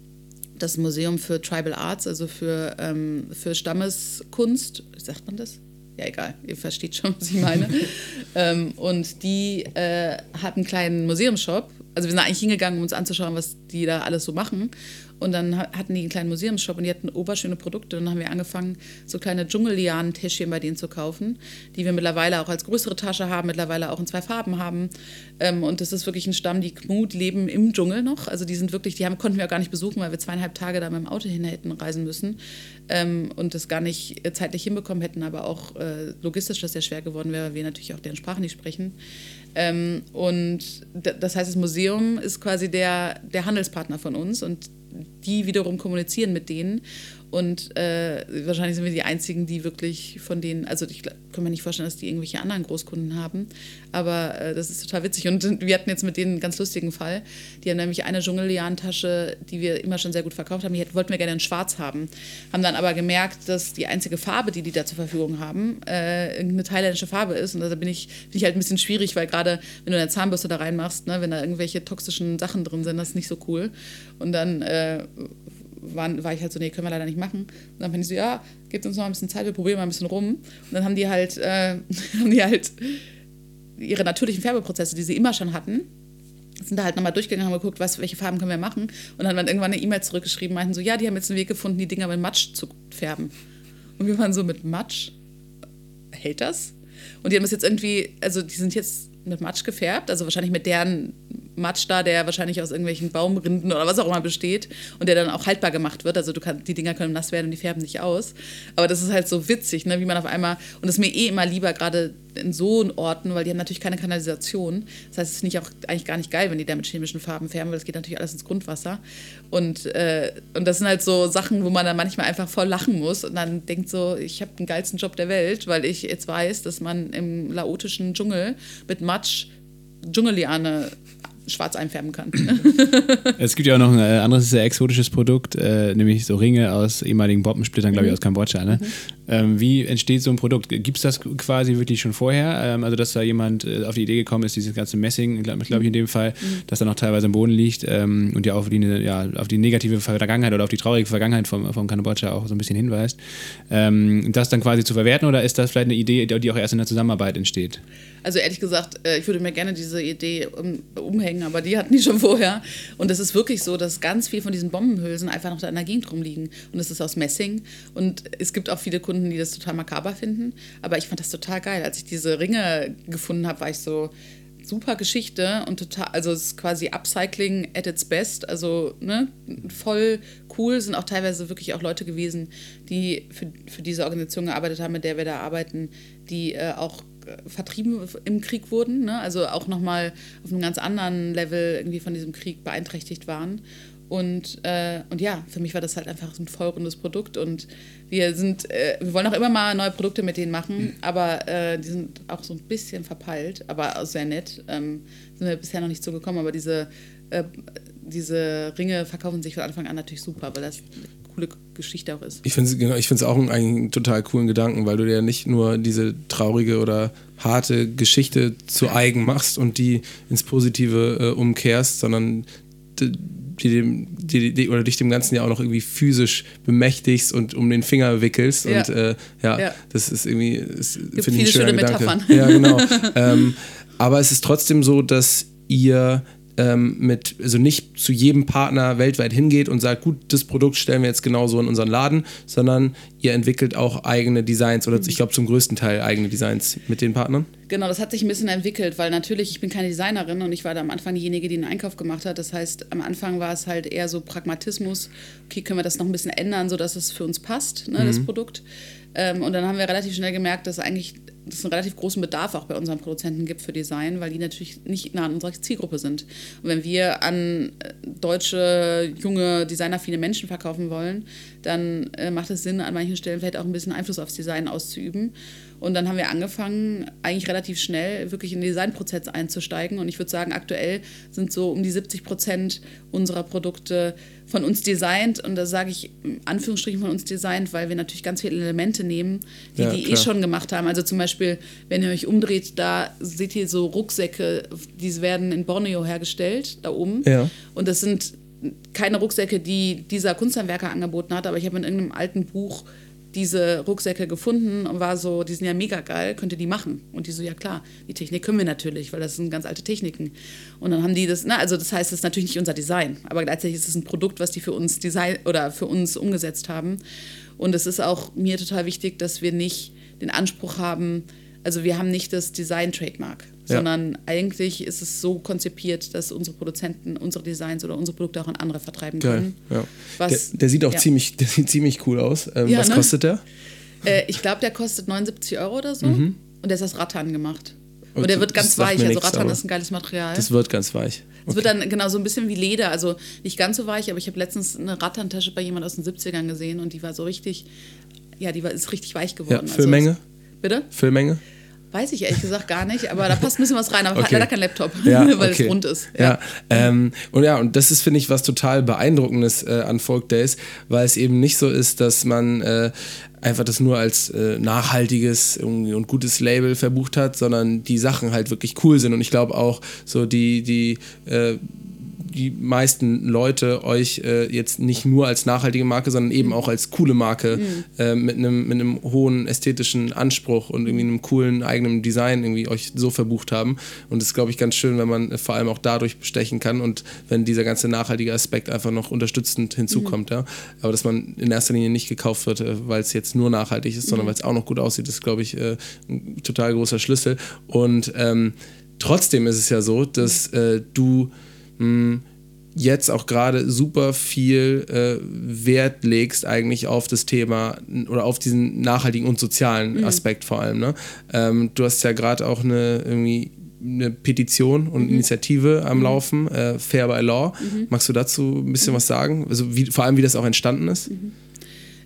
Das Museum für Tribal Arts, also für, ähm, für Stammeskunst, sagt man das? Ja, egal, ihr versteht schon, was ich meine. *laughs* ähm, und die äh, hat einen kleinen Museumsshop. Also wir sind eigentlich hingegangen, um uns anzuschauen, was die da alles so machen. Und dann hatten die einen kleinen Museumsshop und die hatten oberschöne Produkte. Und dann haben wir angefangen, so kleine Dschungellianen-Täschchen bei denen zu kaufen, die wir mittlerweile auch als größere Tasche haben, mittlerweile auch in zwei Farben haben. Ähm, und das ist wirklich ein Stamm, die Kmut leben im Dschungel noch. Also die sind wirklich, die haben, konnten wir auch gar nicht besuchen, weil wir zweieinhalb Tage da mit dem Auto hin hätten reisen müssen ähm, und das gar nicht zeitlich hinbekommen hätten, aber auch äh, logistisch das sehr schwer geworden wäre, weil wir natürlich auch deren Sprache nicht sprechen. Ähm, und das heißt, das Museum ist quasi der, der Handelspartner von uns und die wiederum kommunizieren mit denen. Und äh, wahrscheinlich sind wir die Einzigen, die wirklich von denen, also ich kann mir nicht vorstellen, dass die irgendwelche anderen Großkunden haben, aber äh, das ist total witzig. Und wir hatten jetzt mit denen einen ganz lustigen Fall. Die haben nämlich eine Dschungellian-Tasche, die wir immer schon sehr gut verkauft haben, die wollten wir gerne in schwarz haben. Haben dann aber gemerkt, dass die einzige Farbe, die die da zur Verfügung haben, äh, irgendeine thailändische Farbe ist. Und da bin ich, bin ich halt ein bisschen schwierig, weil gerade wenn du eine Zahnbürste da reinmachst, ne, wenn da irgendwelche toxischen Sachen drin sind, das ist nicht so cool. Und dann äh, waren, war ich halt so, nee, können wir leider nicht machen. Und dann fand ich so, ja, gebt uns noch ein bisschen Zeit, wir probieren mal ein bisschen rum. Und dann haben die halt, äh, *laughs* haben die halt ihre natürlichen Färbeprozesse, die sie immer schon hatten, sind da halt nochmal durchgegangen, haben geguckt, was, welche Farben können wir machen. Und dann haben wir irgendwann eine E-Mail zurückgeschrieben, meinten so, ja, die haben jetzt einen Weg gefunden, die Dinger mit Matsch zu färben. Und wir waren so, mit Matsch? Hält das? Und die haben es jetzt irgendwie, also die sind jetzt mit Matsch gefärbt, also wahrscheinlich mit deren Matsch da, der wahrscheinlich aus irgendwelchen Baumrinden oder was auch immer besteht und der dann auch haltbar gemacht wird. Also du kannst, die Dinger können nass werden und die färben nicht aus. Aber das ist halt so witzig, ne? wie man auf einmal, und das ist mir eh immer lieber, gerade in so Orten, weil die haben natürlich keine Kanalisation. Das heißt, es ist nicht auch eigentlich gar nicht geil, wenn die da mit chemischen Farben färben, weil das geht natürlich alles ins Grundwasser. Und, äh, und das sind halt so Sachen, wo man dann manchmal einfach voll lachen muss und dann denkt so, ich habe den geilsten Job der Welt, weil ich jetzt weiß, dass man im laotischen Dschungel mit Matsch Dschungelliane schwarz einfärben kann. *laughs* es gibt ja auch noch ein äh, anderes sehr exotisches Produkt, äh, nämlich so Ringe aus ehemaligen Bombensplittern, glaube ich, mhm. aus Kambodscha. Ne? Mhm. Ähm, wie entsteht so ein Produkt? Gibt es das quasi wirklich schon vorher? Ähm, also, dass da jemand äh, auf die Idee gekommen ist, dieses ganze Messing, glaube glaub ich in dem Fall, mhm. dass da noch teilweise im Boden liegt ähm, und ja auf, die, ja auf die negative Vergangenheit oder auf die traurige Vergangenheit vom, vom Kambodscha auch so ein bisschen hinweist. Ähm, das dann quasi zu verwerten oder ist das vielleicht eine Idee, die auch erst in der Zusammenarbeit entsteht? Also ehrlich gesagt, äh, ich würde mir gerne diese Idee um, umhängen, aber die hatten die schon vorher. Und es ist wirklich so, dass ganz viel von diesen Bombenhülsen einfach noch da in der Gegend rumliegen. Und es ist aus Messing. Und es gibt auch viele Kunden, die das total makaber finden. Aber ich fand das total geil. Als ich diese Ringe gefunden habe, war ich so, super Geschichte und total, also es ist quasi Upcycling at its best, also ne, voll cool, sind auch teilweise wirklich auch Leute gewesen, die für, für diese Organisation gearbeitet haben, mit der wir da arbeiten, die äh, auch vertrieben im Krieg wurden, ne? also auch nochmal auf einem ganz anderen Level irgendwie von diesem Krieg beeinträchtigt waren. Und, äh, und ja, für mich war das halt einfach so ein vollrundes Produkt. Und wir sind, äh, wir wollen auch immer mal neue Produkte mit denen machen, aber äh, die sind auch so ein bisschen verpeilt, aber sehr nett. Ähm, sind wir bisher noch nicht so gekommen, aber diese, äh, diese Ringe verkaufen sich von Anfang an natürlich super, weil das coole Geschichte auch ist. Ich finde es genau, auch einen, einen, total coolen Gedanken, weil du dir nicht nur diese traurige oder harte Geschichte zu eigen machst und die ins Positive äh, umkehrst, sondern die, die, die, die, oder dich dem Ganzen ja auch noch irgendwie physisch bemächtigst und um den Finger wickelst. Ja. Und äh, ja, ja, das ist irgendwie, finde ich ein schöner Gedanke. Metaphern. Ja, genau. *laughs* ähm, aber es ist trotzdem so, dass ihr ähm, mit, also nicht zu jedem Partner weltweit hingeht und sagt, gut, das Produkt stellen wir jetzt genauso in unseren Laden, sondern ihr entwickelt auch eigene Designs oder ich glaube zum größten Teil eigene Designs mit den Partnern? Genau, das hat sich ein bisschen entwickelt, weil natürlich, ich bin keine Designerin und ich war da am Anfang diejenige, die den Einkauf gemacht hat. Das heißt, am Anfang war es halt eher so Pragmatismus, okay, können wir das noch ein bisschen ändern, sodass es für uns passt, ne, mhm. das Produkt. Ähm, und dann haben wir relativ schnell gemerkt, dass eigentlich es einen relativ großen Bedarf auch bei unseren Produzenten gibt für Design, weil die natürlich nicht nah an unserer Zielgruppe sind. Und wenn wir an äh, deutsche, junge, designaffine Menschen verkaufen wollen, dann äh, macht es Sinn, an manchen Stellen vielleicht auch ein bisschen Einfluss aufs Design auszuüben. Und dann haben wir angefangen, eigentlich relativ schnell wirklich in den Designprozess einzusteigen. Und ich würde sagen, aktuell sind so um die 70 Prozent unserer Produkte von uns designt. Und da sage ich Anführungsstrichen von uns designt, weil wir natürlich ganz viele Elemente nehmen, die ja, die eh schon gemacht haben. Also zum Beispiel, wenn ihr euch umdreht, da seht ihr so Rucksäcke, die werden in Borneo hergestellt, da oben. Ja. Und das sind keine Rucksäcke, die dieser Kunsthandwerker angeboten hat, aber ich habe in irgendeinem alten Buch diese Rucksäcke gefunden und war so, die sind ja mega geil, könnt ihr die machen? Und die so, ja klar, die Technik können wir natürlich, weil das sind ganz alte Techniken. Und dann haben die das, na, also das heißt, es ist natürlich nicht unser Design, aber gleichzeitig ist es ein Produkt, was die für uns Design oder für uns umgesetzt haben. Und es ist auch mir total wichtig, dass wir nicht den Anspruch haben, also wir haben nicht das Design-Trademark, ja. sondern eigentlich ist es so konzipiert, dass unsere Produzenten unsere Designs oder unsere Produkte auch an andere vertreiben können. Ja. Was, der, der, sieht auch ja. ziemlich, *laughs* der sieht ziemlich cool aus. Ähm, was ne? kostet der? Äh, ich glaube, der kostet 79 Euro oder so. Mhm. Und der ist aus Rattan gemacht. Und, und der wird ganz weich. Also Rattan ist ein geiles Material. Das wird ganz weich. Es okay. wird dann genau so ein bisschen wie Leder, also nicht ganz so weich, aber ich habe letztens eine Rattantasche bei jemand aus den 70ern gesehen und die war so richtig, ja, die war, ist richtig weich geworden. Ja, Füllmenge? Also, bitte? Füllmenge? Weiß ich ehrlich gesagt gar nicht, aber da passt ein bisschen was rein, aber okay. hat leider kein Laptop, ja, *laughs* weil okay. es rund ist. Ja. ja. Ähm, und ja, und das ist, finde ich, was total Beeindruckendes äh, an Folk Days, weil es eben nicht so ist, dass man äh, einfach das nur als äh, nachhaltiges und gutes Label verbucht hat, sondern die Sachen halt wirklich cool sind. Und ich glaube auch so die, die äh, die meisten Leute euch äh, jetzt nicht nur als nachhaltige Marke, sondern eben auch als coole Marke mhm. äh, mit einem mit einem hohen ästhetischen Anspruch und irgendwie einem coolen eigenen Design irgendwie euch so verbucht haben. Und das ist, glaube ich, ganz schön, wenn man vor allem auch dadurch bestechen kann und wenn dieser ganze nachhaltige Aspekt einfach noch unterstützend hinzukommt. Mhm. Ja. Aber dass man in erster Linie nicht gekauft wird, äh, weil es jetzt nur nachhaltig ist, sondern mhm. weil es auch noch gut aussieht, ist, glaube ich, äh, ein total großer Schlüssel. Und ähm, trotzdem ist es ja so, dass äh, du mh, jetzt auch gerade super viel äh, Wert legst eigentlich auf das Thema oder auf diesen nachhaltigen und sozialen Mhm. Aspekt vor allem. Ne? Ähm, du hast ja gerade auch eine irgendwie eine Petition und Mhm. Initiative am Laufen, äh, Fair by Law. Magst du dazu ein Mhm. bisschen was sagen? Also wie, vor allem, wie das auch entstanden ist?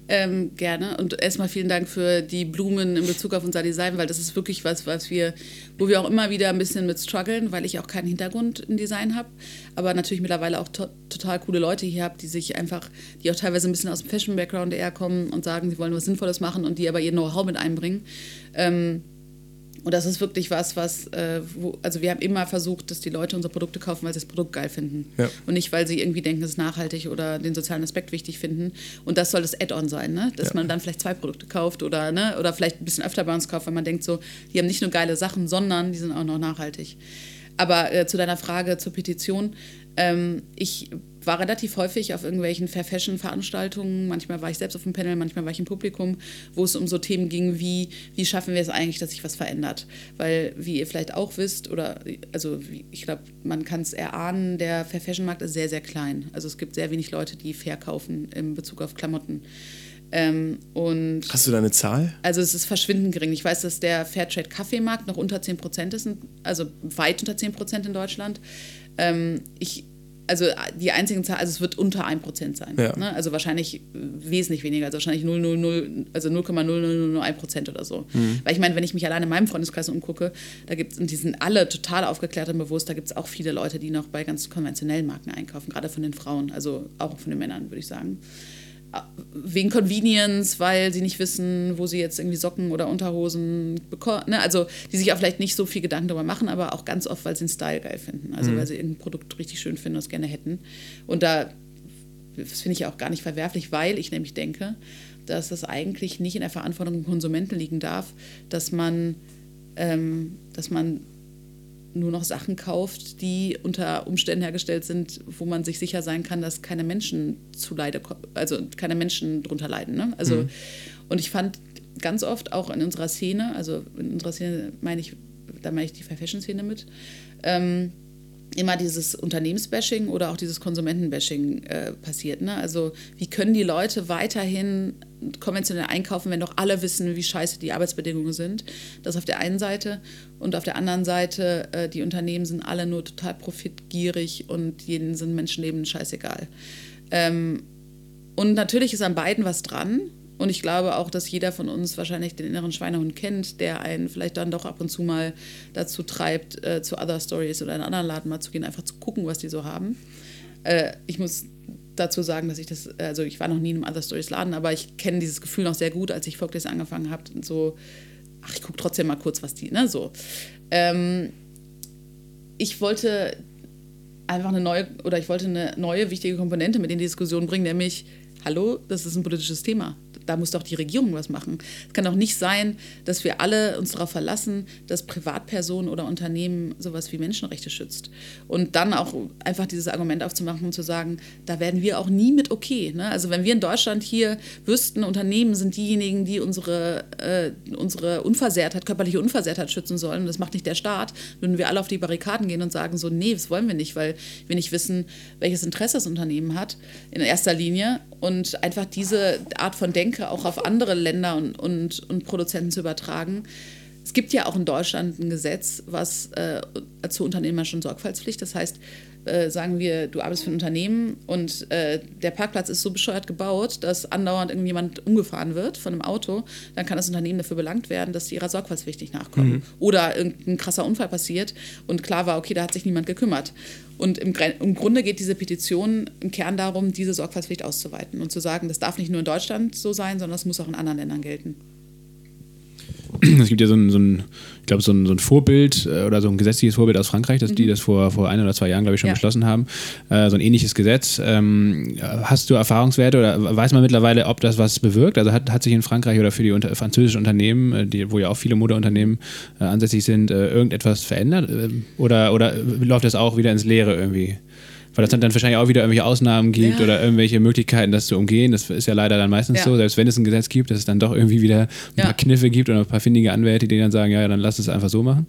Ähm, gerne. Und erstmal vielen Dank für die Blumen in Bezug auf unser Design, weil das ist wirklich was, was wir, wo wir auch immer wieder ein bisschen mit strugglen, weil ich auch keinen Hintergrund im Design habe, aber natürlich mittlerweile auch to total coole Leute hier habe, die sich einfach, die auch teilweise ein bisschen aus dem Fashion-Background eher kommen und sagen, sie wollen was Sinnvolles machen und die aber ihr Know-how mit einbringen. Ähm, und das ist wirklich was, was, äh, wo, also wir haben immer versucht, dass die Leute unsere Produkte kaufen, weil sie das Produkt geil finden. Ja. Und nicht, weil sie irgendwie denken, es ist nachhaltig oder den sozialen Aspekt wichtig finden. Und das soll das Add-on sein, ne? dass Ja. man dann vielleicht zwei Produkte kauft oder, ne? oder vielleicht ein bisschen öfter bei uns kauft, weil man denkt so, die haben nicht nur geile Sachen, sondern die sind auch noch nachhaltig. Aber äh, zu deiner Frage zur Petition, ähm, ich war relativ häufig auf irgendwelchen Fair Fashion Veranstaltungen. Manchmal war ich selbst auf dem Panel, manchmal war ich im Publikum, wo es um so Themen ging wie, wie schaffen wir es eigentlich, dass sich was verändert? Weil, wie ihr vielleicht auch wisst, oder also ich glaube, man kann es erahnen, der Fair Fashion Markt ist sehr, sehr klein. Also es gibt sehr wenig Leute, die fair kaufen in Bezug auf Klamotten. Ähm, Hast du da eine Zahl? also es ist verschwindend gering. Ich weiß, dass der Fairtrade Kaffeemarkt noch unter 10% ist, also weit unter 10% in Deutschland. Ähm, ich, also die einzigen Zahl, also es wird unter 1% sein. Ja. Ne? Also wahrscheinlich äh, wesentlich weniger, also wahrscheinlich 0,00, also 0,0001% oder so. Weil ich meine, wenn ich mich alleine in meinem Freundeskreis umgucke, da gibt es, und die sind alle total aufgeklärt und bewusst, da gibt es auch viele Leute, die noch bei ganz konventionellen Marken einkaufen, gerade von den Frauen, also auch von den Männern, würde ich sagen wegen Convenience, weil sie nicht wissen, wo sie jetzt irgendwie Socken oder Unterhosen bekommen. Ne? Also die sich auch vielleicht nicht so viel Gedanken darüber machen, aber auch ganz oft, weil sie den Style geil finden. Also weil sie irgendein Produkt richtig schön finden und es gerne hätten. Und da das finde ich auch gar nicht verwerflich, weil ich nämlich denke, dass es eigentlich nicht in der Verantwortung des Konsumenten liegen darf, dass man, ähm, dass man nur noch Sachen kauft, die unter Umständen hergestellt sind, wo man sich sicher sein kann, dass keine Menschen zu Leide, also keine Menschen drunter leiden. Ne? Also, und ich fand ganz oft auch in unserer Szene, also in unserer Szene meine ich, da meine ich die Fair Fashion Szene mit, ähm, immer dieses Unternehmensbashing oder auch dieses Konsumentenbashing äh, passiert. Ne? Also wie können die Leute weiterhin konventionell einkaufen, wenn doch alle wissen, wie scheiße die Arbeitsbedingungen sind? Das auf der einen Seite. Und auf der anderen Seite, äh, die Unternehmen sind alle nur total profitgierig und jedem sind Menschenleben scheißegal. Ähm, und natürlich ist an beiden was dran. Und ich glaube auch, dass jeder von uns wahrscheinlich den inneren Schweinehund kennt, der einen vielleicht dann doch ab und zu mal dazu treibt, äh, zu Other Stories oder in einen anderen Laden mal zu gehen, einfach zu gucken, was die so haben. Äh, ich muss dazu sagen, dass ich das, also ich war noch nie in einem Other Stories Laden, aber ich kenne dieses Gefühl noch sehr gut, als ich Folkless angefangen habe und so, ach, ich gucke trotzdem mal kurz, was die, ne, so. Ähm, ich wollte einfach eine neue, oder ich wollte eine neue wichtige Komponente mit in die Diskussion bringen, nämlich, hallo, das ist ein politisches Thema. Da muss doch die Regierung was machen. Es kann doch nicht sein, dass wir alle uns darauf verlassen, dass Privatpersonen oder Unternehmen sowas wie Menschenrechte schützt. Und dann auch einfach dieses Argument aufzumachen und zu sagen, da werden wir auch nie mit okay. Ne? Also wenn wir in Deutschland hier wüssten, Unternehmen sind diejenigen, die unsere, äh, unsere Unversehrtheit, körperliche Unversehrtheit schützen sollen, und das macht nicht der Staat, würden wir alle auf die Barrikaden gehen und sagen so, nee, das wollen wir nicht, weil wir nicht wissen, welches Interesse das Unternehmen hat in erster Linie und einfach diese Art von Denke auch auf andere Länder und, und, und Produzenten zu übertragen. Es gibt ja auch in Deutschland ein Gesetz, was äh, zur Unternehmerischen Sorgfaltspflicht, das heißt, äh, sagen wir, du arbeitest für ein Unternehmen und äh, der Parkplatz ist so bescheuert gebaut, dass andauernd irgendjemand umgefahren wird von einem Auto, dann kann das Unternehmen dafür belangt werden, dass die ihrer Sorgfaltspflicht nicht nachkommen. Oder irgendein krasser Unfall passiert und klar war, okay, da hat sich niemand gekümmert. Und im, im Grunde geht diese Petition im Kern darum, diese Sorgfaltspflicht auszuweiten und zu sagen, das darf nicht nur in Deutschland so sein, sondern das muss auch in anderen Ländern gelten. *clears throat* Es gibt ja so ein, so ein ich glaube, so ein, so ein Vorbild äh, oder so ein gesetzliches Vorbild aus Frankreich, dass die das vor, vor ein oder zwei Jahren, glaube ich, schon Ja. beschlossen haben. Äh, so ein ähnliches Gesetz. Ähm, hast du Erfahrungswerte oder weiß man mittlerweile, ob das was bewirkt? Also hat, hat sich in Frankreich oder für die unter, französischen Unternehmen, äh, die, wo ja auch viele Modeunternehmen äh, ansässig sind, äh, irgendetwas verändert? Äh, oder, oder läuft das auch wieder ins Leere irgendwie? Weil das dann, dann wahrscheinlich auch wieder irgendwelche Ausnahmen gibt Ja. oder irgendwelche Möglichkeiten, das zu umgehen. Das ist ja leider dann meistens Ja. so, selbst wenn es ein Gesetz gibt, dass es dann doch irgendwie wieder ein Ja. paar Kniffe gibt oder ein paar findige Anwälte, die dann sagen, ja, dann lass es einfach so machen.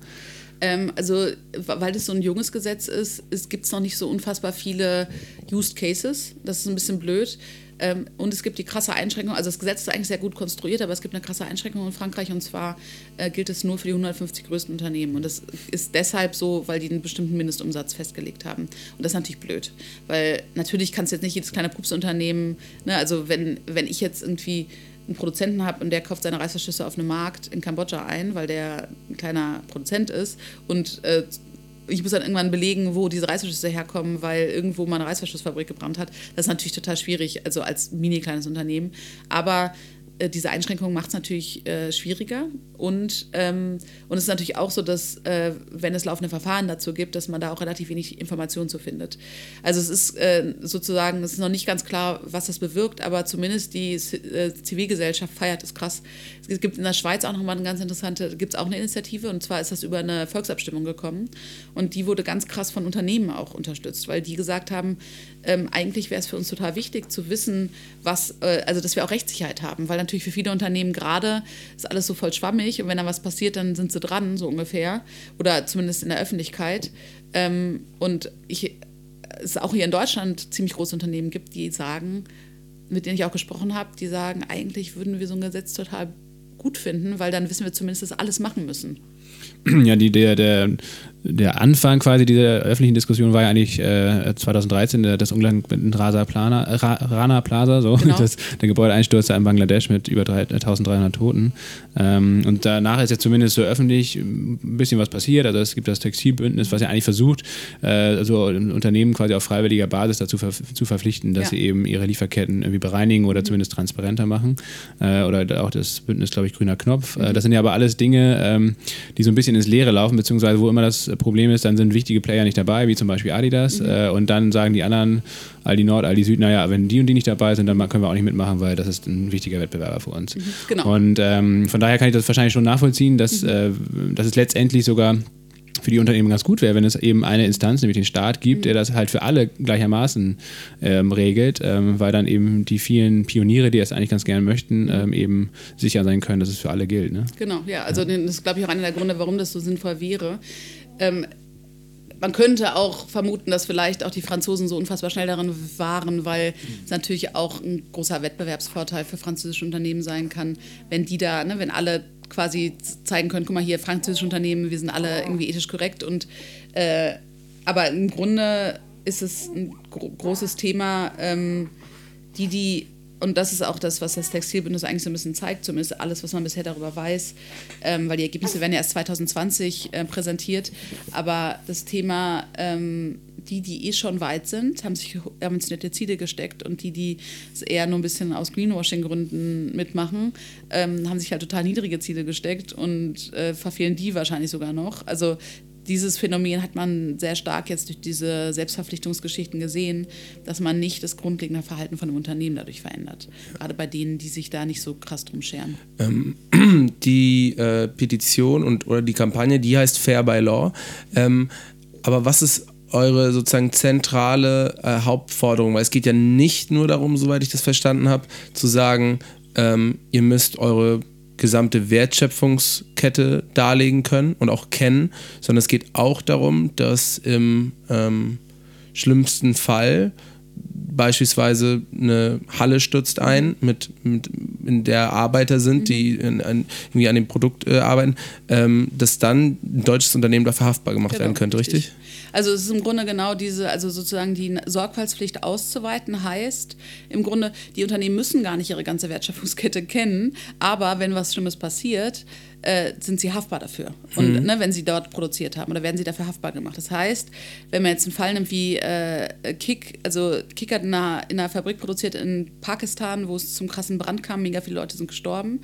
Ähm, also, weil das so ein junges Gesetz ist, es gibt noch nicht so unfassbar viele Used Cases. Das ist ein bisschen blöd. Ähm, und es gibt die krasse Einschränkung, also das Gesetz ist eigentlich sehr gut konstruiert, aber es gibt eine krasse Einschränkung in Frankreich und zwar äh, gilt es nur für die 150 größten Unternehmen. Und das ist deshalb so, weil die einen bestimmten Mindestumsatz festgelegt haben. Und das ist natürlich blöd, weil natürlich kannst du jetzt nicht jedes kleine Pupsunternehmen, ne, also wenn, wenn ich jetzt irgendwie einen Produzenten habe und der kauft seine Reißverschlüsse auf einem Markt in Kambodscha ein, weil der ein kleiner Produzent ist und äh, ich muss dann irgendwann belegen, wo diese Reißverschlüsse herkommen, weil irgendwo mal eine Reißverschlussfabrik gebrannt hat. Das ist natürlich total schwierig, also als mini kleines Unternehmen. Aber äh, diese Einschränkung macht es natürlich äh, schwieriger. Und, ähm, und es ist natürlich auch so, dass, äh, wenn es laufende Verfahren dazu gibt, dass man da auch relativ wenig Informationen zu findet. Also es ist äh, sozusagen, es ist noch nicht ganz klar, was das bewirkt, aber zumindest die äh, Zivilgesellschaft feiert es krass. Es gibt in der Schweiz auch nochmal eine ganz interessante, gibt es auch eine Initiative und zwar ist das über eine Volksabstimmung gekommen und die wurde ganz krass von Unternehmen auch unterstützt, weil die gesagt haben, ähm, eigentlich wäre es für uns total wichtig zu wissen, was, äh, also dass wir auch Rechtssicherheit haben, weil natürlich für viele Unternehmen gerade ist alles so voll schwammig und wenn da was passiert, dann sind sie dran, so ungefähr, oder zumindest in der Öffentlichkeit. Ähm, und ich, es auch hier in Deutschland ziemlich große Unternehmen gibt, die sagen, mit denen ich auch gesprochen habe, die sagen, eigentlich würden wir so ein Gesetz total gut finden, weil dann wissen wir zumindest, dass alles machen müssen. Ja, die, der, der der Anfang quasi dieser öffentlichen Diskussion war ja eigentlich äh, 2013 der, das Unglück mit Rasa Plana, Ra, Rana Plaza, so, genau. *laughs* das, der Gebäudeeinsturz in Bangladesch mit über 3, 1300 Toten. Ähm, und danach ist ja zumindest so öffentlich ein bisschen was passiert. Also es gibt das Textilbündnis, was ja eigentlich versucht, äh, also Unternehmen quasi auf freiwilliger Basis dazu ver zu verpflichten, dass ja. sie eben ihre Lieferketten irgendwie bereinigen oder mhm. zumindest transparenter machen. Äh, oder auch das Bündnis, glaube ich, Grüner Knopf. Äh, mhm. das sind ja aber alles Dinge, ähm, die so ein bisschen ins Leere laufen, beziehungsweise wo immer das Problem ist, dann sind wichtige Player nicht dabei, wie zum Beispiel Adidas. Mhm. Äh, und dann sagen die anderen, Aldi Nord, Aldi Süd, naja, wenn die und die nicht dabei sind, dann können wir auch nicht mitmachen, weil das ist ein wichtiger Wettbewerber für uns. Mhm. Genau. Und ähm, von daher kann ich das wahrscheinlich schon nachvollziehen, dass, mhm. äh, dass es letztendlich sogar für die Unternehmen ganz gut wäre, wenn es eben eine Instanz, nämlich den Staat, gibt, mhm. der das halt für alle gleichermaßen ähm, regelt, ähm, weil dann eben die vielen Pioniere, die es eigentlich ganz gerne möchten, mhm. ähm, eben sicher sein können, dass es für alle gilt. Ne? Genau, ja, also ja. das ist, glaube ich, auch einer der Gründe, warum das so sinnvoll wäre. Ähm, man könnte auch vermuten, dass vielleicht auch die Franzosen so unfassbar schnell darin waren, weil es natürlich auch ein großer Wettbewerbsvorteil für französische Unternehmen sein kann, wenn die da, ne, wenn alle quasi zeigen können, guck mal hier, französische Unternehmen, wir sind alle irgendwie ethisch korrekt und äh, aber im Grunde ist es ein gro großes Thema, ähm, die, die und das ist auch das, was das Textilbündnis eigentlich so ein bisschen zeigt, zumindest alles, was man bisher darüber weiß, ähm, weil die Ergebnisse werden ja erst 2020 äh, präsentiert. Aber das Thema, ähm, die, die eh schon weit sind, haben sich haben nette Ziele gesteckt und die, die es eher nur ein bisschen aus Greenwashing-Gründen mitmachen, ähm, haben sich halt total niedrige Ziele gesteckt und äh, verfehlen die wahrscheinlich sogar noch. Also dieses Phänomen hat man sehr stark jetzt durch diese Selbstverpflichtungsgeschichten gesehen, dass man nicht das grundlegende Verhalten von einem Unternehmen dadurch verändert. Gerade bei denen, die sich da nicht so krass drum scheren. Ähm, *clears throat* die äh, Petition und oder die Kampagne, die heißt Fair by Law. Ähm, aber was ist eure sozusagen zentrale äh, Hauptforderung? Weil es geht ja nicht nur darum, soweit ich das verstanden habe, zu sagen, ähm, ihr müsst eure gesamte Wertschöpfungskette darlegen können und auch kennen, sondern es geht auch darum, dass im ähm, schlimmsten Fall beispielsweise eine Halle stürzt ein, mit, mit in der Arbeiter sind, die in, in, irgendwie an dem Produkt äh, arbeiten, ähm, dass dann ein deutsches Unternehmen dafür haftbar gemacht genau, werden könnte, richtig? richtig? Also es ist im Grunde genau diese, also sozusagen die Sorgfaltspflicht auszuweiten, heißt im Grunde, die Unternehmen müssen gar nicht ihre ganze Wertschöpfungskette kennen, aber wenn was Schlimmes passiert, äh, sind sie haftbar dafür. Und mhm. ne, wenn sie dort produziert haben oder werden sie dafür haftbar gemacht. Das heißt, wenn man jetzt einen Fall nimmt wie äh, Kick, also Kick hat in einer, in einer Fabrik produziert in Pakistan, wo es zum krassen Brand kam, mega viele Leute sind gestorben.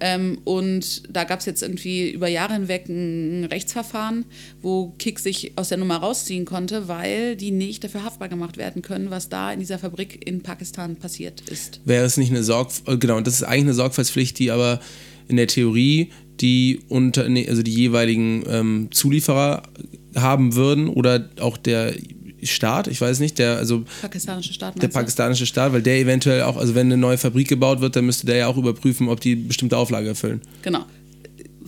Ähm, und da gab es jetzt irgendwie über Jahre hinweg ein Rechtsverfahren, wo Kick sich aus der Nummer rausziehen konnte, weil die nicht dafür haftbar gemacht werden können, was da in dieser Fabrik in Pakistan passiert ist. Wäre es nicht eine Sorg genau, das ist eigentlich eine Sorgfaltspflicht, die aber in der Theorie die unter, also die jeweiligen ähm, Zulieferer haben würden oder auch der Staat, ich weiß nicht, der also pakistanische Staat, der pakistanische Staat, weil der eventuell auch, also wenn eine neue Fabrik gebaut wird, dann müsste der ja auch überprüfen, ob die bestimmte Auflage erfüllen. Genau.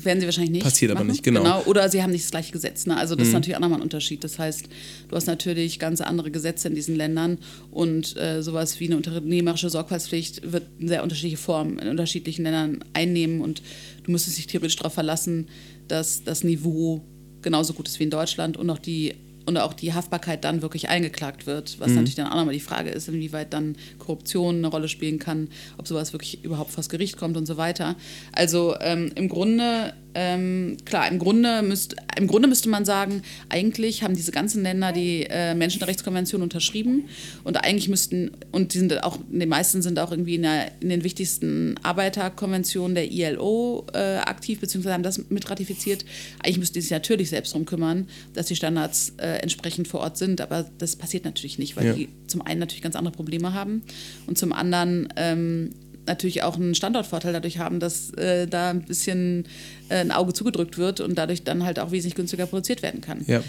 Werden sie wahrscheinlich nicht. Passiert aber machen. nicht, genau. Oder sie haben nicht das gleiche Gesetz. Ne? Also das ist natürlich auch nochmal ein Unterschied. Das heißt, du hast natürlich ganz andere Gesetze in diesen Ländern und äh, sowas wie eine unternehmerische Sorgfaltspflicht wird in sehr unterschiedliche Formen in unterschiedlichen Ländern einnehmen und du müsstest dich theoretisch darauf verlassen, dass das Niveau genauso gut ist wie in Deutschland und auch die und auch die Haftbarkeit dann wirklich eingeklagt wird, was natürlich dann auch nochmal die Frage ist, inwieweit dann Korruption eine Rolle spielen kann, ob sowas wirklich überhaupt vors Gericht kommt und so weiter. Also ähm, im Grunde, ähm, klar, im Grunde, müsst, im Grunde müsste man sagen, eigentlich haben diese ganzen Länder die äh, Menschenrechtskonvention unterschrieben und eigentlich müssten, und die sind auch, die meisten sind auch irgendwie in, der, in den wichtigsten Arbeiterkonventionen der ILO äh, aktiv, beziehungsweise haben das mit ratifiziert. Eigentlich müssten die sich natürlich selbst darum kümmern, dass die Standards äh, entsprechend vor Ort sind, aber das passiert natürlich nicht, weil Ja. die zum einen natürlich ganz andere Probleme haben und zum anderen ähm, natürlich auch einen Standortvorteil dadurch haben, dass äh, da ein bisschen äh, ein Auge zugedrückt wird und dadurch dann halt auch wesentlich günstiger produziert werden kann. Ja.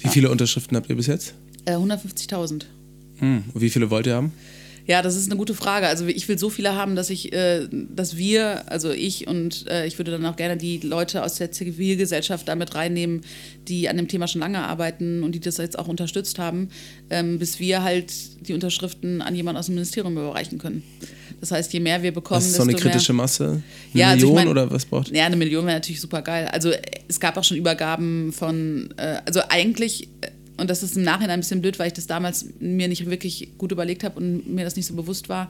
Wie viele Unterschriften habt ihr bis jetzt? Äh, 150.000. Hm. Und wie viele wollt ihr haben? Ja, das ist eine gute Frage. Also ich will so viele haben, dass ich, äh, dass wir, also ich und äh, ich würde dann auch gerne die Leute aus der Zivilgesellschaft damit reinnehmen, die an dem Thema schon lange arbeiten und die das jetzt auch unterstützt haben, ähm, bis wir halt die Unterschriften an jemanden aus dem Ministerium überreichen können. Das heißt, je mehr wir bekommen, Was ist so eine kritische mehr. Masse? Eine Ja, also ich Million mein- oder was braucht Ja, eine Million wäre natürlich super geil. Also es gab auch schon Übergaben von, äh, also eigentlich, äh, und das ist im Nachhinein ein bisschen blöd, weil ich das damals mir nicht wirklich gut überlegt habe und mir das nicht so bewusst war.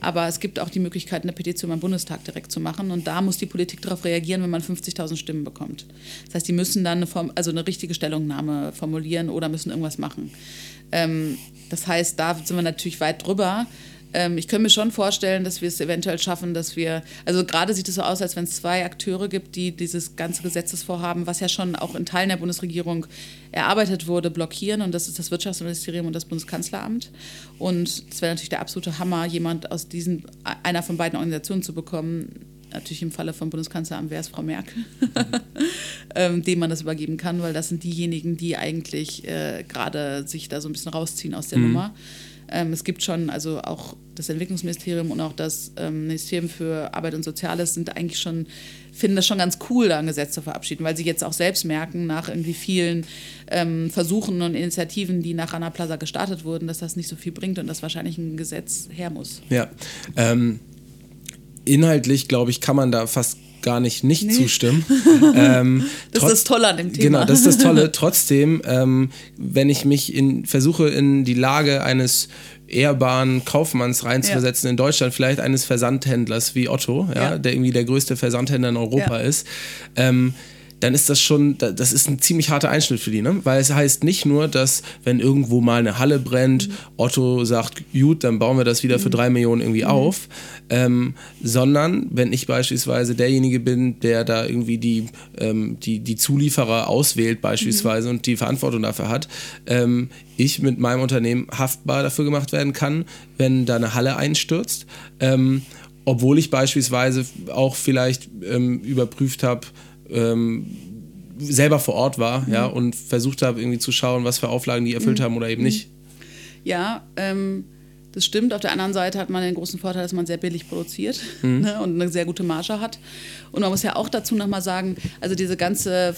Aber es gibt auch die Möglichkeit, eine Petition beim Bundestag direkt zu machen. Und da muss die Politik darauf reagieren, wenn man 50.000 Stimmen bekommt. Das heißt, die müssen dann eine, Form, also eine richtige Stellungnahme formulieren oder müssen irgendwas machen. Ähm, das heißt, da sind wir natürlich weit drüber. Ähm, ich könnte mir schon vorstellen, dass wir es eventuell schaffen, dass wir, also gerade sieht es so aus, als wenn es zwei Akteure gibt, die dieses ganze Gesetzesvorhaben, was ja schon auch in Teilen der Bundesregierung erarbeitet wurde, blockieren. Und das ist das Wirtschaftsministerium und das Bundeskanzleramt. Und es wäre natürlich der absolute Hammer, jemand aus diesen, einer von beiden Organisationen zu bekommen. Natürlich im Falle vom Bundeskanzleramt wäre es Frau Merkel, *laughs* ähm, dem man das übergeben kann, weil das sind diejenigen, die eigentlich äh, gerade sich da so ein bisschen rausziehen aus der Nummer. Ähm, es gibt schon, also auch das Entwicklungsministerium und auch das ähm, Ministerium für Arbeit und Soziales sind eigentlich schon, finden das schon ganz cool, da ein Gesetz zu verabschieden, weil sie jetzt auch selbst merken, nach irgendwie vielen ähm, Versuchen und Initiativen, die nach Rana Plaza gestartet wurden, dass das nicht so viel bringt und dass wahrscheinlich ein Gesetz her muss. Ja. Ähm, inhaltlich, glaube ich, kann man da fast gar nicht nicht Nee. zustimmen. *laughs* ähm, Das ist das Tolle an dem Thema. Genau, das ist das *laughs* Tolle. Trotzdem, ähm, wenn ich mich in, versuche, in die Lage eines ehrbaren Kaufmanns reinzuversetzen in Deutschland, vielleicht eines Versandhändlers wie Otto, ja, Ja. der irgendwie der größte Versandhändler in Europa Ja. ist, ähm, dann ist das schon, da- das ist ein ziemlich harter Einschnitt für die, ne? Weil es heißt nicht nur, dass wenn irgendwo mal eine Halle brennt, Otto sagt, gut, dann bauen wir das wieder für drei Millionen irgendwie auf, ähm, sondern wenn ich beispielsweise derjenige bin, der da irgendwie die, ähm, die, die Zulieferer auswählt beispielsweise und die Verantwortung dafür hat, ähm, ich mit meinem Unternehmen haftbar dafür gemacht werden kann, wenn da eine Halle einstürzt. Ähm, obwohl ich beispielsweise auch vielleicht ähm, überprüft habe, ähm, selber vor Ort war, ja, und versucht habe, irgendwie zu schauen, was für Auflagen die erfüllt haben oder eben nicht. Ja, ähm, das stimmt. Auf der anderen Seite hat man den großen Vorteil, dass man sehr billig produziert ne, und eine sehr gute Marge hat. Und man muss ja auch dazu nochmal sagen, also diese ganze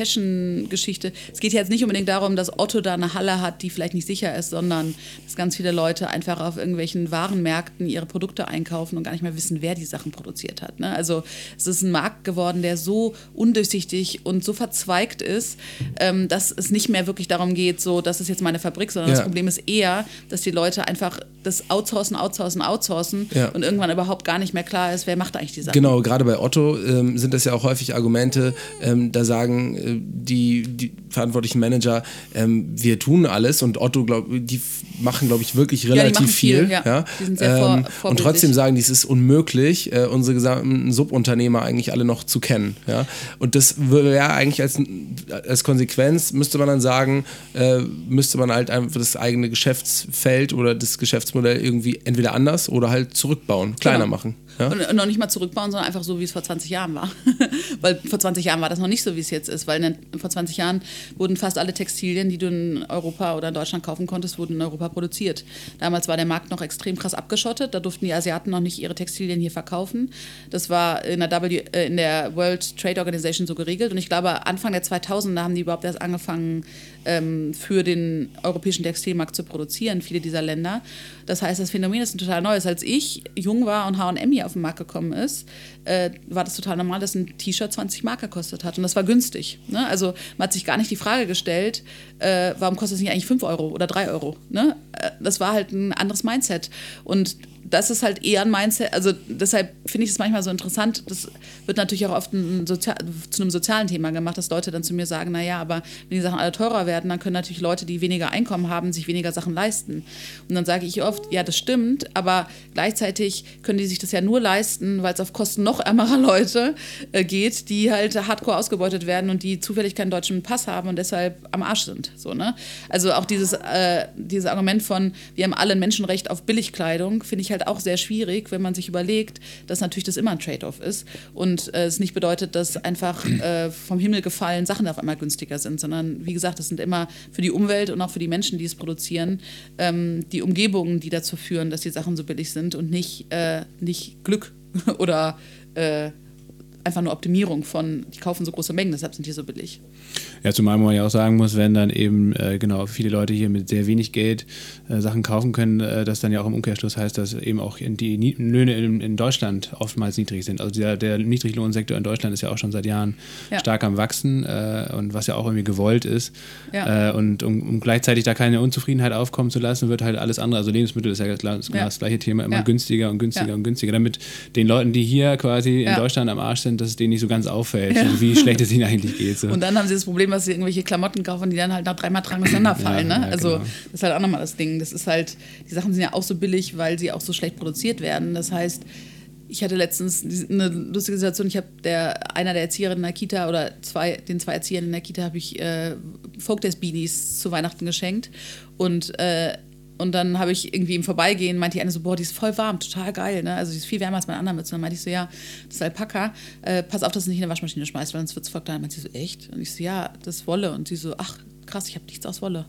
Fast-Fashion-Geschichte, es geht ja jetzt nicht unbedingt darum, dass Otto da eine Halle hat, die vielleicht nicht sicher ist, sondern dass ganz viele Leute einfach auf irgendwelchen Warenmärkten ihre Produkte einkaufen und gar nicht mehr wissen, wer die Sachen produziert hat. Ne? Also es ist ein Markt geworden, der so undurchsichtig und so verzweigt ist, ähm, dass es nicht mehr wirklich darum geht, so, das ist jetzt meine Fabrik, sondern Ja. das Problem ist eher, dass die Leute einfach das outsourcen, outsourcen, outsourcen Ja. und irgendwann überhaupt gar nicht mehr klar ist, wer macht eigentlich die Sachen. Genau, gerade bei Otto ähm, sind das ja auch häufig Argumente, ähm, da sagen äh, die, die verantwortlichen Manager, ähm, wir tun alles und Otto, glaub, die machen, glaube ich, wirklich relativ machen viel, viel. ja. ja. Die sind sehr vor- ähm, und trotzdem sagen, die, es ist unmöglich, äh, unsere gesamten Subunternehmer eigentlich alle noch zu kennen. Ja. Und das wäre eigentlich als, als Konsequenz, müsste man dann sagen, äh, müsste man halt einfach das eigene Geschäftsfeld oder das Geschäftsmodell irgendwie entweder anders oder halt zurückbauen, kleiner Genau. machen. Ja? Und, und noch nicht mal zurückbauen, sondern einfach so, wie es vor 20 Jahren war. *laughs* weil vor 20 Jahren war das noch nicht so, wie es jetzt ist, weil in, vor 20 Jahren wurden fast alle Textilien, die du in Europa oder in Deutschland kaufen konntest, wurden in Europa produziert. Damals war der Markt noch extrem krass abgeschottet, da durften die Asiaten noch nicht ihre Textilien hier verkaufen. Das war in der, w, äh, in der World Trade Organization so geregelt und ich glaube, Anfang der 2000er haben die überhaupt erst angefangen, ähm, für den europäischen Textilmarkt zu produzieren, viele dieser Länder. Das heißt, das Phänomen ist ein total neues. Als ich jung war und H&M hier auf den Markt gekommen ist, äh, war das total normal, dass ein T-Shirt 20 Mark gekostet hat. Und das war günstig. Ne? Also man hat sich gar nicht die Frage gestellt, äh, warum kostet es nicht eigentlich 5 Euro oder 3 Euro? Ne? Äh, das war halt ein anderes Mindset. Und das ist halt eher ein Mindset, also deshalb finde ich es manchmal so interessant, das wird natürlich auch oft ein zu einem sozialen Thema gemacht, dass Leute dann zu mir sagen, naja, aber wenn die Sachen alle teurer werden, dann können natürlich Leute, die weniger Einkommen haben, sich weniger Sachen leisten. Und dann sage ich oft, ja, das stimmt, aber gleichzeitig können die sich das ja nur leisten, weil es auf Kosten noch ärmerer Leute äh, geht, die halt hardcore ausgebeutet werden und die zufällig keinen deutschen Pass haben und deshalb am Arsch sind. So, ne? Also auch dieses, äh, dieses Argument von, wir haben alle ein Menschenrecht auf Billigkleidung, finde ich halt halt auch sehr schwierig, wenn man sich überlegt, dass natürlich das immer ein Trade-off ist und äh, es nicht bedeutet, dass einfach äh, vom Himmel gefallen Sachen auf einmal günstiger sind, sondern wie gesagt, das sind immer für die Umwelt und auch für die Menschen, die es produzieren, ähm, die Umgebungen, die dazu führen, dass die Sachen so billig sind und nicht, äh, nicht Glück *laughs* oder äh, einfach nur Optimierung von, die kaufen so große Mengen, deshalb sind die so billig. Ja, zumal man ja auch sagen muss, wenn dann eben äh, genau viele Leute hier mit sehr wenig Geld äh, Sachen kaufen können, äh, das dann ja auch im Umkehrschluss heißt, dass eben auch die Löhne in, in, Deutschland oftmals niedrig sind. Also der, der Niedriglohnsektor in Deutschland ist ja auch schon seit Jahren ja. stark am Wachsen äh, und was ja auch irgendwie gewollt ist. Ja. Äh, und um, um, gleichzeitig da keine Unzufriedenheit aufkommen zu lassen, wird halt alles andere, also Lebensmittel ist ja das, das ja. gleiche Thema, immer günstiger und günstiger und günstiger, damit den Leuten, die hier quasi in Deutschland am Arsch sind, dass es denen nicht so ganz auffällt, wie schlecht es ihnen eigentlich geht. So. Und dann haben sie das Problem, dass sie irgendwelche Klamotten kaufen, die dann halt nach dreimal tragen auseinanderfallen. Ja, ne? Ja, also genau. das ist halt auch nochmal das Ding. Das ist halt, die Sachen sind ja auch so billig, weil sie auch so schlecht produziert werden. Das heißt, ich hatte letztens eine lustige Situation. Ich habe der einer der Erzieherinnen in der Kita oder zwei, den zwei Erziehern in der Kita habe ich äh, Folk Beanies zu Weihnachten geschenkt und äh, und dann habe ich irgendwie im Vorbeigehen, meinte die eine so, boah, die ist voll warm, total geil, ne? Also die ist viel wärmer als meine anderen Mütze. Und dann meinte ich so, ja, das ist Alpaka, äh, pass auf, dass du nicht in der Waschmaschine schmeißt, weil sonst wird es voll klein. Und meinte sie so, echt? Und ich so, ja, das ist Wolle. Und sie so, ach, krass, ich habe nichts aus Wolle.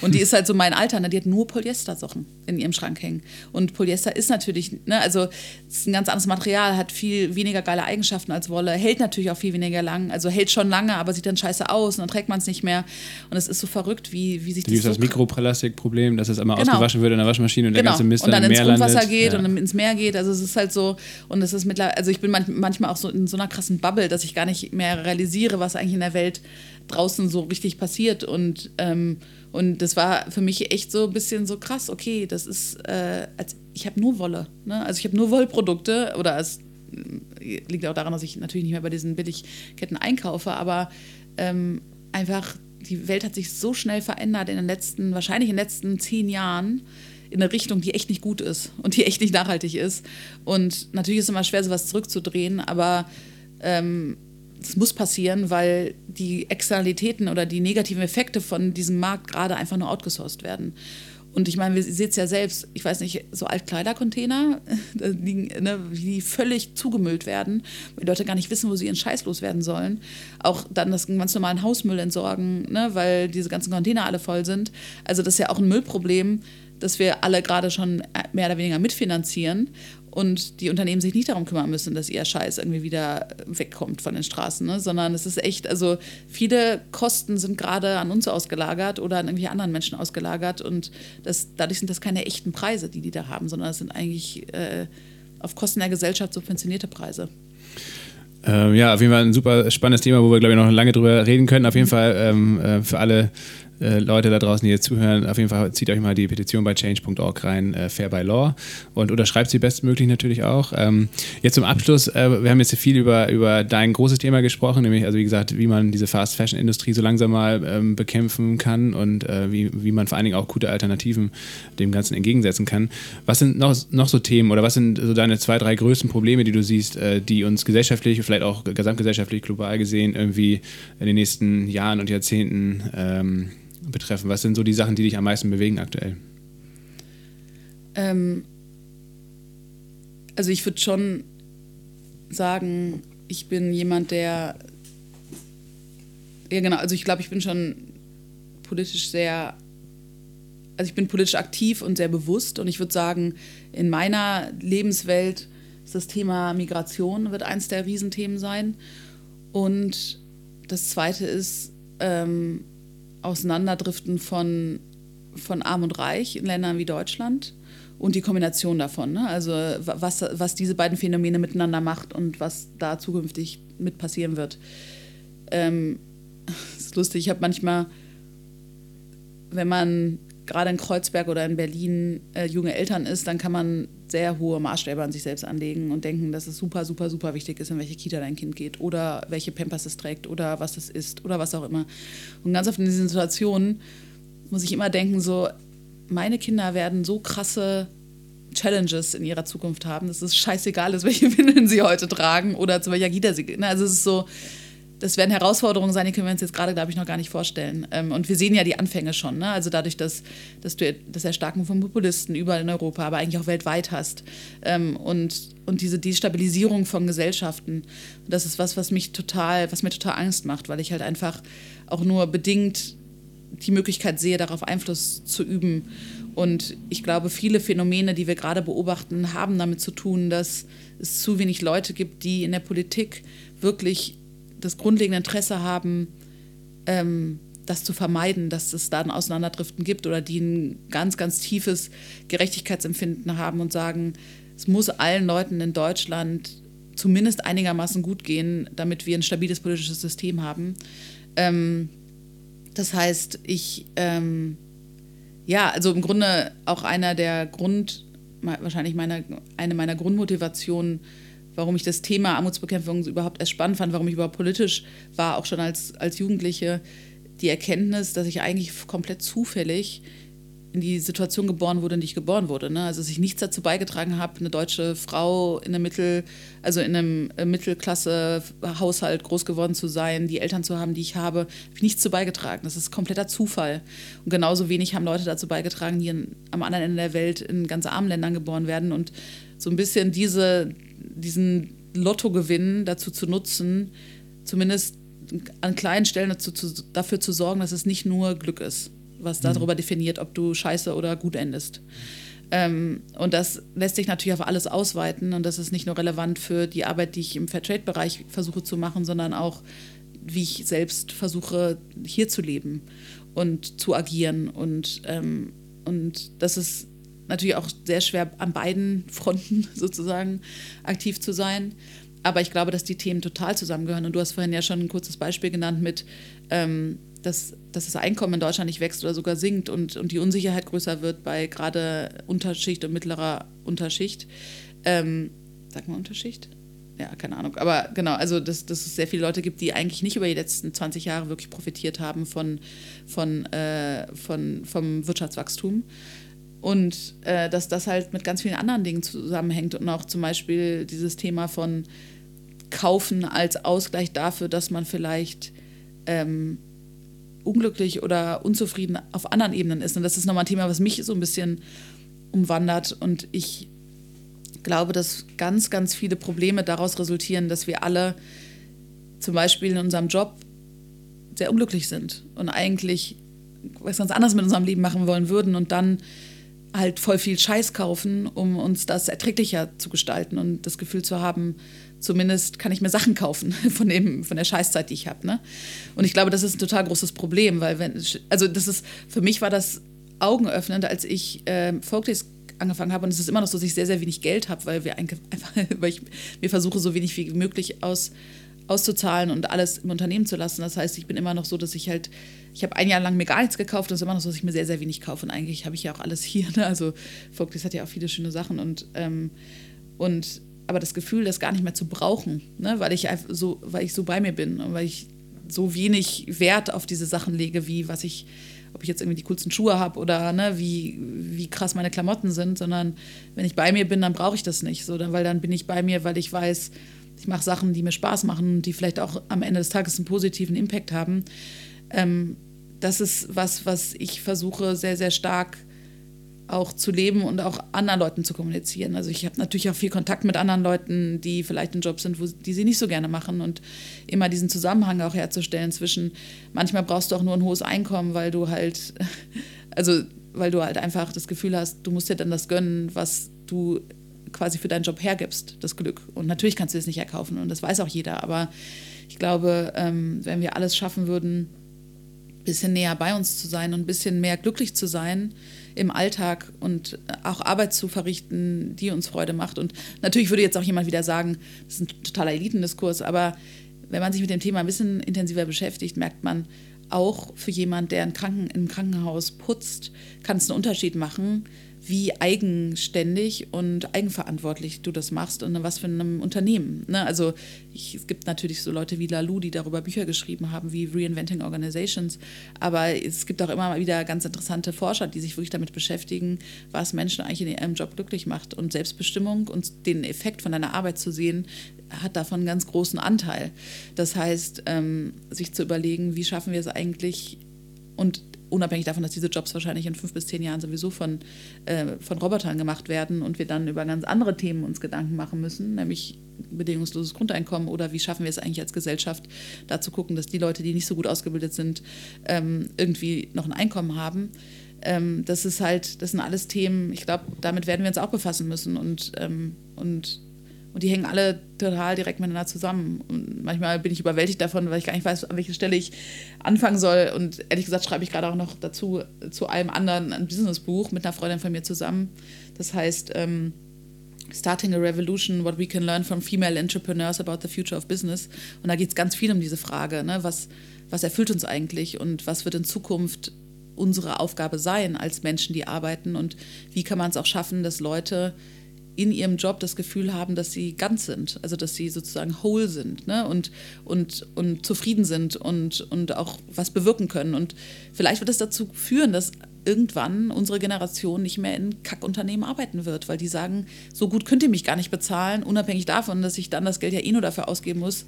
Und die ist halt so mein Alter, ne? die hat nur Polyester-Socken in ihrem Schrank hängen. Und Polyester ist natürlich, ne, also ist ein ganz anderes Material, hat viel weniger geile Eigenschaften als Wolle, hält natürlich auch viel weniger lang, also hält schon lange, aber sieht dann scheiße aus und dann trägt man es nicht mehr. Und es ist so verrückt, wie, wie sich das. Wie ist das Mikroplastikproblem, dass es einmal genau. ausgewaschen wird in der Waschmaschine und genau. der ganze Mist und dann, dann ins Grundwasser geht ja. und ins Meer geht. Also es ist halt so, und es ist mittlerweile, also ich bin manchmal auch so in so einer krassen Bubble, dass ich gar nicht mehr realisiere, was eigentlich in der Welt draußen so richtig passiert. Und ähm, und das war für mich echt so ein bisschen so krass, okay, das ist, äh, als, ich habe nur Wolle. Ne? Also ich habe nur Wollprodukte oder es äh, liegt auch daran, dass ich natürlich nicht mehr bei diesen Billigketten einkaufe, aber ähm, einfach die Welt hat sich so schnell verändert in den letzten, wahrscheinlich in den letzten zehn Jahren in eine Richtung, die echt nicht gut ist und die echt nicht nachhaltig ist. Und natürlich ist es immer schwer, sowas zurückzudrehen, aber ähm, das muss passieren, weil die Externalitäten oder die negativen Effekte von diesem Markt gerade einfach nur outgesourced werden. Und ich meine, wir sehen es ja selbst, ich weiß nicht, so Altkleidercontainer, *laughs* die, ne, die völlig zugemüllt werden, weil die Leute gar nicht wissen, wo sie ihren Scheiß loswerden sollen. Auch dann das ganz normalen Hausmüll entsorgen, ne, weil diese ganzen Container alle voll sind. Also das ist ja auch ein Müllproblem, das wir alle gerade schon mehr oder weniger mitfinanzieren und die Unternehmen sich nicht darum kümmern müssen, dass ihr Scheiß irgendwie wieder wegkommt von den Straßen, ne? sondern es ist echt, also viele Kosten sind gerade an uns ausgelagert oder an irgendwie anderen Menschen ausgelagert und das, dadurch sind das keine echten Preise, die die da haben, sondern das sind eigentlich äh, auf Kosten der Gesellschaft subventionierte Preise. Ähm, ja, auf jeden Fall ein super spannendes Thema, wo wir, glaube ich, noch lange drüber reden können. Auf jeden Fall ähm, äh, für alle äh, Leute da draußen, die jetzt zuhören, auf jeden Fall zieht euch mal die Petition bei change.org rein, äh, Fair by Law und unterschreibt sie bestmöglich natürlich auch. Ähm, jetzt zum Abschluss, äh, wir haben jetzt viel über, über dein großes Thema gesprochen, nämlich also wie gesagt, wie man diese Fast Fashion Industrie so langsam mal ähm, bekämpfen kann und äh, wie, wie man vor allen Dingen auch gute Alternativen dem Ganzen entgegensetzen kann. Was sind noch, noch so Themen oder was sind so deine zwei, drei größten Probleme, die du siehst, äh, die uns gesellschaftlich, vielleicht auch gesamtgesellschaftlich, global gesehen irgendwie in den nächsten Jahren und Jahrzehnten ähm, betreffen? Was sind so die Sachen, die dich am meisten bewegen aktuell? Ähm, also ich würde schon sagen, ich bin jemand, der. Ja, genau, also ich glaube, ich bin schon politisch sehr. Also ich bin politisch aktiv und sehr bewusst und ich würde sagen, in meiner Lebenswelt ist das Thema Migration wird eins der Riesenthemen sein. Und das zweite ist ähm, Auseinanderdriften von, von Arm und Reich in Ländern wie Deutschland und die Kombination davon. Ne? Also was, was diese beiden Phänomene miteinander macht und was da zukünftig mit passieren wird. Ähm, *laughs* ist lustig, ich habe manchmal, wenn man gerade in Kreuzberg oder in Berlin äh, junge Eltern ist, dann kann man sehr hohe Maßstäbe an sich selbst anlegen und denken, dass es super, super, super wichtig ist, in welche Kita dein Kind geht oder welche Pampers es trägt oder was es isst oder was auch immer. Und ganz oft in diesen Situationen muss ich immer denken, so, meine Kinder werden so krasse Challenges in ihrer Zukunft haben, dass es scheißegal ist, *laughs* welche Windeln sie heute tragen oder zu welcher Kita sie gehen. Also es ist so, das werden Herausforderungen sein, die können wir uns jetzt gerade, glaube ich, noch gar nicht vorstellen. Ähm, und wir sehen ja die Anfänge schon. Ne? Also dadurch, dass, dass du das Erstarken von Populisten überall in Europa, aber eigentlich auch weltweit hast. Ähm, und, und diese Destabilisierung von Gesellschaften, das ist was, was mich total, was mir total Angst macht, weil ich halt einfach auch nur bedingt die Möglichkeit sehe, darauf Einfluss zu üben. Und ich glaube, viele Phänomene, die wir gerade beobachten, haben damit zu tun, dass es zu wenig Leute gibt, die in der Politik wirklich das grundlegende Interesse haben, ähm, das zu vermeiden, dass es da ein Auseinanderdriften gibt oder die ein ganz, ganz tiefes Gerechtigkeitsempfinden haben und sagen, es muss allen Leuten in Deutschland zumindest einigermaßen gut gehen, damit wir ein stabiles politisches System haben. Ähm, das heißt, ich, ähm, ja, also im Grunde auch einer der Grund, wahrscheinlich meiner, eine meiner Grundmotivationen, warum ich das Thema Armutsbekämpfung überhaupt erst spannend fand, warum ich überhaupt politisch war, auch schon als, als Jugendliche, die Erkenntnis, dass ich eigentlich komplett zufällig in die Situation geboren wurde, in die ich geboren wurde. Ne? Also dass ich nichts dazu beigetragen habe, eine deutsche Frau in einem Mittel, also in einem äh, Mittelklasse-Haushalt groß geworden zu sein, die Eltern zu haben, die ich habe, habe ich nichts dazu beigetragen. Das ist kompletter Zufall. Und genauso wenig haben Leute dazu beigetragen, die in, am anderen Ende der Welt in ganz armen Ländern geboren werden. Und so ein bisschen diese, diesen Lottogewinn dazu zu nutzen, zumindest an kleinen Stellen dazu, zu, dafür zu sorgen, dass es nicht nur Glück ist was mhm. darüber definiert, ob du scheiße oder gut endest. Ähm, und das lässt sich natürlich auf alles ausweiten und das ist nicht nur relevant für die Arbeit, die ich im Fairtrade-Bereich versuche zu machen, sondern auch, wie ich selbst versuche, hier zu leben und zu agieren. Und, ähm, und das ist natürlich auch sehr schwer an beiden Fronten *laughs* sozusagen aktiv zu sein. Aber ich glaube, dass die Themen total zusammengehören. Und du hast vorhin ja schon ein kurzes Beispiel genannt mit, ähm, dass, dass das Einkommen in Deutschland nicht wächst oder sogar sinkt und, und die Unsicherheit größer wird bei gerade Unterschicht und mittlerer Unterschicht. Ähm, sag mal Unterschicht? Ja, keine Ahnung. Aber genau, also dass, dass es sehr viele Leute gibt, die eigentlich nicht über die letzten 20 Jahre wirklich profitiert haben von, von, äh, von, vom Wirtschaftswachstum. Und äh, dass das halt mit ganz vielen anderen Dingen zusammenhängt und auch zum Beispiel dieses Thema von Kaufen als Ausgleich dafür, dass man vielleicht ähm, unglücklich oder unzufrieden auf anderen Ebenen ist. Und das ist nochmal ein Thema, was mich so ein bisschen umwandert. Und ich glaube, dass ganz, ganz viele Probleme daraus resultieren, dass wir alle zum Beispiel in unserem Job sehr unglücklich sind und eigentlich was ganz anderes mit unserem Leben machen wollen würden und dann halt voll viel Scheiß kaufen, um uns das erträglicher zu gestalten und das Gefühl zu haben, zumindest kann ich mir Sachen kaufen *laughs* von, dem, von der Scheißzeit, die ich habe. Ne? Und ich glaube, das ist ein total großes Problem, weil wenn, also das ist, für mich war das augenöffnend, als ich äh, Folkdays angefangen habe und es ist immer noch so, dass ich sehr, sehr wenig Geld habe, weil wir einfach, *laughs* weil ich mir versuche, so wenig wie möglich aus, auszuzahlen und alles im Unternehmen zu lassen. Das heißt, ich bin immer noch so, dass ich halt, ich habe ein Jahr lang mir gar nichts gekauft und es ist immer noch so, dass ich mir sehr, sehr wenig kaufe. Und eigentlich habe ich ja auch alles hier. Ne? Also Folkdays hat ja auch viele schöne Sachen und, ähm, und aber das Gefühl, das gar nicht mehr zu brauchen, ne? weil, ich so, weil ich so bei mir bin und weil ich so wenig Wert auf diese Sachen lege, wie was ich, ob ich jetzt irgendwie die coolsten Schuhe habe oder ne, wie, wie krass meine Klamotten sind, sondern wenn ich bei mir bin, dann brauche ich das nicht, so, weil dann bin ich bei mir, weil ich weiß, ich mache Sachen, die mir Spaß machen, die vielleicht auch am Ende des Tages einen positiven Impact haben. Ähm, das ist was, was ich versuche sehr, sehr stark auch zu leben und auch anderen Leuten zu kommunizieren. Also ich habe natürlich auch viel Kontakt mit anderen Leuten, die vielleicht in Jobs sind, wo, die sie nicht so gerne machen und immer diesen Zusammenhang auch herzustellen zwischen, manchmal brauchst du auch nur ein hohes Einkommen, weil du halt, *laughs* also weil du halt einfach das Gefühl hast, du musst dir dann das gönnen, was du quasi für deinen Job hergibst, das Glück. Und natürlich kannst du es nicht erkaufen und das weiß auch jeder, aber ich glaube, ähm, wenn wir alles schaffen würden, ein bisschen näher bei uns zu sein und ein bisschen mehr glücklich zu sein, im Alltag und auch Arbeit zu verrichten, die uns Freude macht. Und natürlich würde jetzt auch jemand wieder sagen, das ist ein totaler Elitendiskurs, aber wenn man sich mit dem Thema ein bisschen intensiver beschäftigt, merkt man, auch für jemand, der im Krankenhaus putzt, kann es einen Unterschied machen, wie eigenständig und eigenverantwortlich du das machst und was für einem Unternehmen. Ne? Also ich, es gibt natürlich so Leute wie Lalu, die darüber Bücher geschrieben haben, wie Reinventing Organizations, aber es gibt auch immer wieder ganz interessante Forscher, die sich wirklich damit beschäftigen, was Menschen eigentlich in ihrem Job glücklich macht. Und Selbstbestimmung und den Effekt von deiner Arbeit zu sehen, hat davon einen ganz großen Anteil. Das heißt, ähm, sich zu überlegen, wie schaffen wir es eigentlich und unabhängig davon, dass diese Jobs wahrscheinlich in fünf bis zehn Jahren sowieso von, äh, von Robotern gemacht werden und wir dann über ganz andere Themen uns Gedanken machen müssen, nämlich bedingungsloses Grundeinkommen oder wie schaffen wir es eigentlich als Gesellschaft, da zu gucken, dass die Leute, die nicht so gut ausgebildet sind, ähm, irgendwie noch ein Einkommen haben. Ähm, das ist halt, das sind alles Themen, ich glaube, damit werden wir uns auch befassen müssen und, ähm, und und die hängen alle total direkt miteinander zusammen. Und manchmal bin ich überwältigt davon, weil ich gar nicht weiß, an welcher Stelle ich anfangen soll. Und ehrlich gesagt schreibe ich gerade auch noch dazu zu allem anderen ein Businessbuch mit einer Freundin von mir zusammen. Das heißt ähm, Starting a Revolution, What We Can Learn from Female Entrepreneurs About the Future of Business. Und da geht es ganz viel um diese Frage, ne? was, was erfüllt uns eigentlich und was wird in Zukunft unsere Aufgabe sein als Menschen, die arbeiten und wie kann man es auch schaffen, dass Leute in ihrem Job das Gefühl haben, dass sie ganz sind, also dass sie sozusagen whole sind ne? und, und, und zufrieden sind und, und auch was bewirken können. Und vielleicht wird es dazu führen, dass irgendwann unsere Generation nicht mehr in Kackunternehmen arbeiten wird, weil die sagen, so gut könnt ihr mich gar nicht bezahlen, unabhängig davon, dass ich dann das Geld ja eh nur dafür ausgeben muss,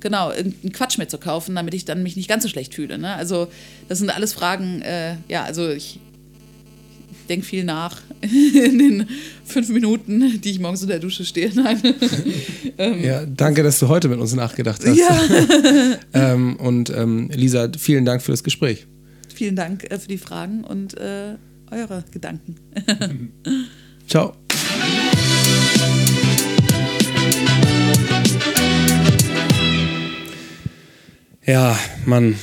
genau, irgendeinen Quatsch mitzukaufen, damit ich dann mich nicht ganz so schlecht fühle. Ne? Also das sind alles Fragen, äh, ja, also ich denke viel nach *laughs* in den fünf Minuten, die ich morgens in der Dusche stehe. Nein. *laughs* ähm, ja, danke, dass du heute mit uns nachgedacht hast. Ja. *laughs* ähm, und ähm, Lisa, vielen Dank für das Gespräch. Vielen Dank äh, für die Fragen und äh, eure Gedanken. Ciao. Ja, Mann.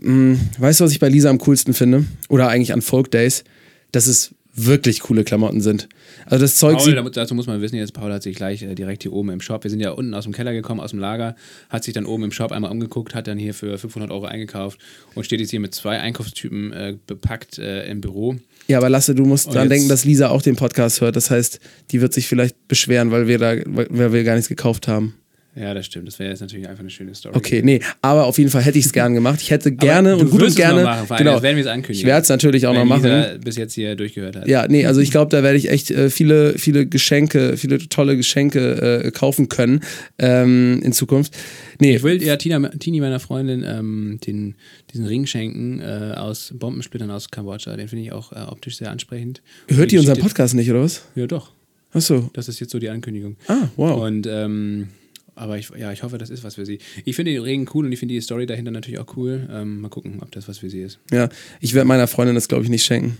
Hm, weißt du, was ich bei Lisa am coolsten finde? Oder eigentlich an Folk Days? dass es wirklich coole Klamotten sind. Also das Zeug Paul, dazu muss man wissen, jetzt Paul hat sich gleich äh, direkt hier oben im Shop, wir sind ja unten aus dem Keller gekommen, aus dem Lager, hat sich dann oben im Shop einmal umgeguckt, hat dann hier für 500 Euro eingekauft und steht jetzt hier mit zwei Einkaufstypen äh, bepackt äh, im Büro. Ja, aber Lasse, du musst dran denken, dass Lisa auch den Podcast hört. Das heißt, die wird sich vielleicht beschweren, weil wir da, weil wir gar nichts gekauft haben. Ja, das stimmt. Das wäre jetzt natürlich einfach eine schöne Story. Okay, nee, aber auf jeden Fall hätte ich es *laughs* gern gemacht. Ich hätte gerne und gut und gerne. Machen, genau. werden wir es ankündigen. Ich werde es natürlich auch noch machen. Lisa bis jetzt hier durchgehört hat. Ja, nee, also ich glaube, da werde ich echt äh, viele, viele Geschenke, viele tolle Geschenke äh, kaufen können ähm, in Zukunft. Nee. Ich will ja Tina, Tini, meiner Freundin, ähm, den, diesen Ring schenken äh, aus Bombensplittern aus Kambodscha. Den finde ich auch äh, optisch sehr ansprechend. Hört die unseren Podcast nicht, oder was? Ja, doch. Ach so. Das ist jetzt so die Ankündigung. Ah, wow. Und ähm, aber ich, ja, ich hoffe, das ist was für sie. Ich finde den Regen cool und ich finde die Story dahinter natürlich auch cool. Ähm, mal gucken, ob das was für sie ist. Ja, ich werde meiner Freundin das, glaube ich, nicht schenken.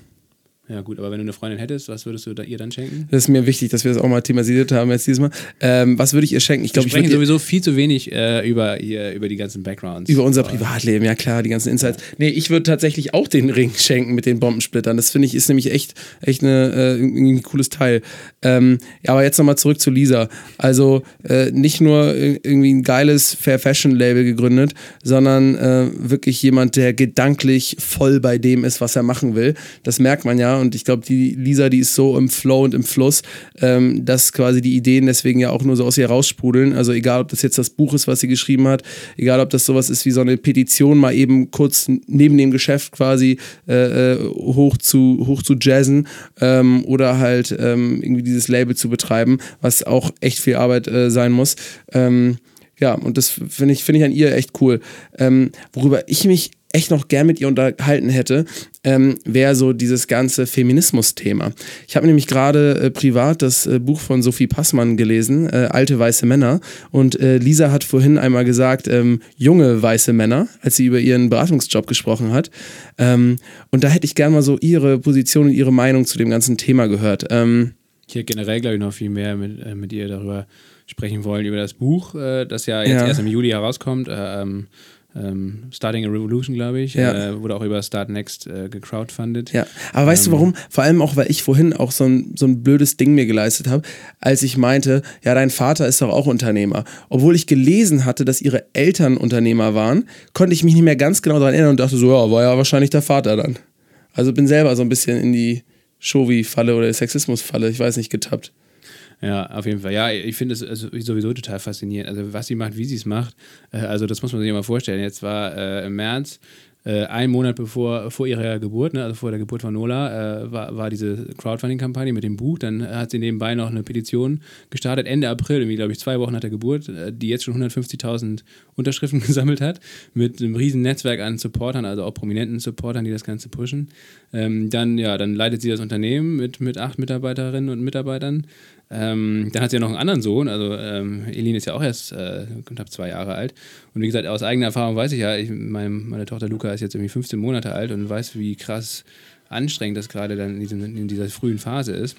Ja, gut, aber wenn du eine Freundin hättest, was würdest du da ihr dann schenken? Das ist mir wichtig, dass wir das auch mal thematisiert haben jetzt dieses Mal. Ähm, was würde ich ihr schenken? Ich glaube, ich sprechen sowieso viel zu wenig äh, über, ihr, über die ganzen Backgrounds. Über unser Privatleben, ja klar, die ganzen Insights. Ja. Nee, ich würde tatsächlich auch den Ring *laughs* schenken mit den Bombensplittern. Das finde ich ist nämlich echt, echt eine, äh, ein cooles Teil. Ähm, ja, aber jetzt nochmal zurück zu Lisa. Also äh, nicht nur irgendwie ein geiles Fair Fashion Label gegründet, sondern äh, wirklich jemand, der gedanklich voll bei dem ist, was er machen will. Das merkt man ja und ich glaube, die Lisa, die ist so im Flow und im Fluss, ähm, dass quasi die Ideen deswegen ja auch nur so aus ihr raussprudeln. Also egal, ob das jetzt das Buch ist, was sie geschrieben hat, egal, ob das sowas ist wie so eine Petition, mal eben kurz neben dem Geschäft quasi äh, äh hoch, zu, hoch zu jazzen ähm, oder halt ähm, irgendwie dieses Label zu betreiben, was auch echt viel Arbeit äh, sein muss. Ähm, ja, und das finde ich, find ich an ihr echt cool. Ähm, worüber ich mich echt noch gern mit ihr unterhalten hätte, ähm, wäre so dieses ganze Feminismus-Thema. Ich habe nämlich gerade äh, privat das äh, Buch von Sophie Passmann gelesen, äh, Alte weiße Männer. Und äh, Lisa hat vorhin einmal gesagt, ähm, junge weiße Männer, als sie über ihren Beratungsjob gesprochen hat. Ähm, und da hätte ich gern mal so ihre Position und ihre Meinung zu dem ganzen Thema gehört. Ähm, ich hätte generell, glaube ich, noch viel mehr mit, äh, mit ihr darüber sprechen wollen, über das Buch, äh, das ja jetzt Ja. erst im Juli herauskommt. Äh, ähm, ähm, Starting a Revolution, glaube ich. Ja. Äh, wurde auch über Start Next äh, gecrowdfundet. Ja, aber weißt du warum? Vor allem auch, weil ich vorhin auch so ein, so ein blödes Ding mir geleistet habe, als ich meinte, ja, dein Vater ist doch auch Unternehmer. Obwohl ich gelesen hatte, dass ihre Eltern Unternehmer waren, konnte ich mich nicht mehr ganz genau daran erinnern und dachte so, ja, war ja wahrscheinlich der Vater dann. Also bin selber so ein bisschen in die Shovi-Falle oder Sexismus-Falle, ich weiß nicht, getappt. Ja, auf jeden Fall. Ja, ich finde es also sowieso total faszinierend. Also, was sie macht, wie sie es macht. Äh, also, das muss man sich mal vorstellen. Jetzt war äh, im März, äh, ein Monat bevor vor ihrer Geburt, ne, also vor der Geburt von Nola, äh, war, war diese Crowdfunding-Kampagne mit dem Buch. Dann hat sie nebenbei noch eine Petition gestartet, Ende April, irgendwie, glaube ich, zwei Wochen nach der Geburt, äh, die jetzt schon 150.000 Unterschriften *laughs* gesammelt hat, mit einem riesen Netzwerk an Supportern, also auch prominenten Supportern, die das Ganze pushen. Ähm, dann, ja, dann leitet sie das Unternehmen mit, mit acht Mitarbeiterinnen und Mitarbeitern. Ähm, dann hat sie ja noch einen anderen Sohn, also ähm, Elin ist ja auch erst äh, knapp zwei Jahre alt. Und wie gesagt, aus eigener Erfahrung weiß ich ja, ich, mein, meine Tochter Luca ist jetzt irgendwie 15 Monate alt und weiß, wie krass anstrengend das gerade dann in, diesem, in dieser frühen Phase ist.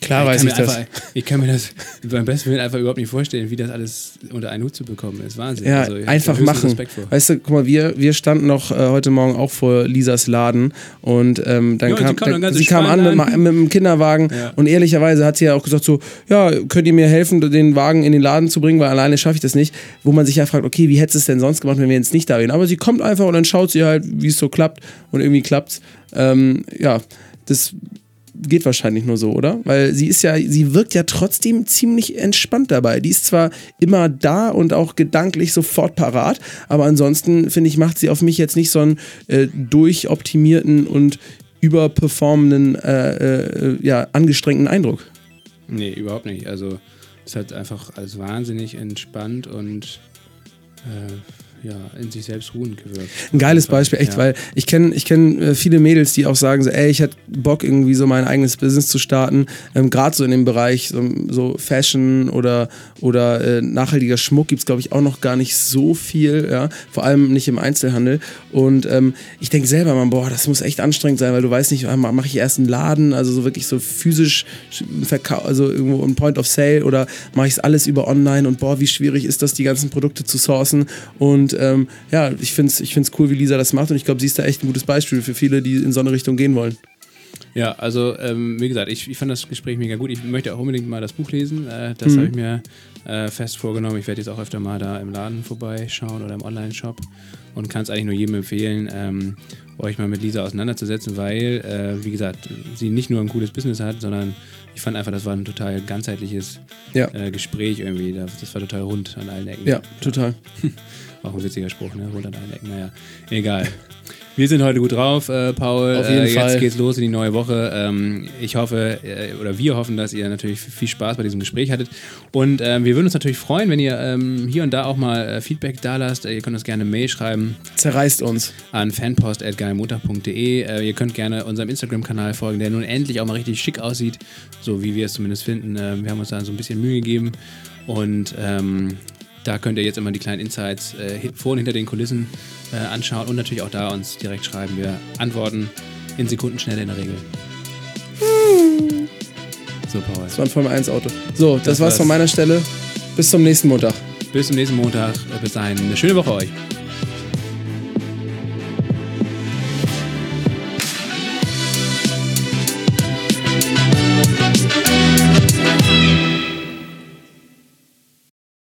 Klar ich weiß ich das. Einfach, ich kann mir das *laughs* beim besten Willen einfach überhaupt nicht vorstellen, wie das alles unter einen Hut zu bekommen ist. Wahnsinn. Ja, Also, einfach machen. Weißt du, guck mal, wir, wir standen noch äh, heute Morgen auch vor Lisas Laden und ähm, dann Ja, kam, dann dann, sie kam an entspannt mit, an. mit dem Kinderwagen Ja. und ehrlicherweise hat sie ja auch gesagt so, ja, könnt ihr mir helfen, den Wagen in den Laden zu bringen, weil alleine schaffe ich das nicht. Wo man sich ja fragt, okay, wie hättest du es denn sonst gemacht, wenn wir jetzt nicht da wären? Aber sie kommt einfach und dann schaut sie halt, wie es so klappt und irgendwie klappt's. Ähm, ja, das geht wahrscheinlich nur so, oder? Weil sie ist ja, sie wirkt ja trotzdem ziemlich entspannt dabei. Die ist zwar immer da und auch gedanklich sofort parat, aber ansonsten finde ich, macht sie auf mich jetzt nicht so einen äh, durchoptimierten und überperformenden, äh, äh, ja, angestrengten Eindruck. Nee, überhaupt nicht. Also es hat einfach alles wahnsinnig entspannt und äh, ja, in sich selbst ruhend gewirkt. Ein geiles Beispiel, echt, Ja. weil ich kenne ich kenn, äh, viele Mädels, die auch sagen so, ey, ich hätte Bock irgendwie so mein eigenes Business zu starten, ähm, gerade so in dem Bereich so, so Fashion oder, oder äh, nachhaltiger Schmuck gibt es, glaube ich, auch noch gar nicht so viel, ja, vor allem nicht im Einzelhandel und ähm, ich denke selber mal, boah, das muss echt anstrengend sein, weil du weißt nicht, mache ich erst einen Laden, also so wirklich so physisch also irgendwo ein Point of Sale oder mache ich es alles über online und boah, wie schwierig ist das, die ganzen Produkte zu sourcen und ähm, ja, ich finde es ich find's cool, wie Lisa das macht und ich glaube, sie ist da echt ein gutes Beispiel für viele, die in so eine Richtung gehen wollen. Ja, also ähm, wie gesagt, ich, ich fand das Gespräch mega gut. Ich möchte auch unbedingt mal das Buch lesen. Äh, das Mhm. habe ich mir äh, fest vorgenommen. Ich werde jetzt auch öfter mal da im Laden vorbeischauen oder im Online-Shop und kann es eigentlich nur jedem empfehlen, ähm, euch mal mit Lisa auseinanderzusetzen, weil, äh, wie gesagt, sie nicht nur ein cooles Business hat, sondern ich fand einfach, das war ein total ganzheitliches Ja. äh, Gespräch irgendwie. Das war total rund an allen Ecken. Ja, total. *laughs* Auch ein witziger Spruch, ne? Rund an allen Ecken. Naja, egal. Wir sind heute gut drauf, äh, Paul. Auf jeden äh, jetzt Fall. geht's los in die neue Woche. Ähm, ich hoffe, äh, oder wir hoffen, dass ihr natürlich viel Spaß bei diesem Gespräch hattet. Und ähm, wir würden uns natürlich freuen, wenn ihr ähm, hier und da auch mal äh, Feedback da lasst. Äh, ihr könnt uns gerne eine Mail schreiben Zerreißt uns. an fanpost.geilmontag.de. Äh, ihr könnt gerne unserem Instagram-Kanal folgen, der nun endlich auch mal richtig schick aussieht, so wie wir es zumindest finden. Wir haben uns da so ein bisschen Mühe gegeben und ähm, da könnt ihr jetzt immer die kleinen Insights äh, vor und hinter den Kulissen äh, anschauen und natürlich auch da uns direkt schreiben. Wir antworten in Sekundenschnelle in der Regel. So, Paul. Das war ein Formel 1 Auto. So, das, Das war's war's. von meiner Stelle. Bis zum nächsten Montag. Bis zum nächsten Montag. Bis dahin eine schöne Woche euch.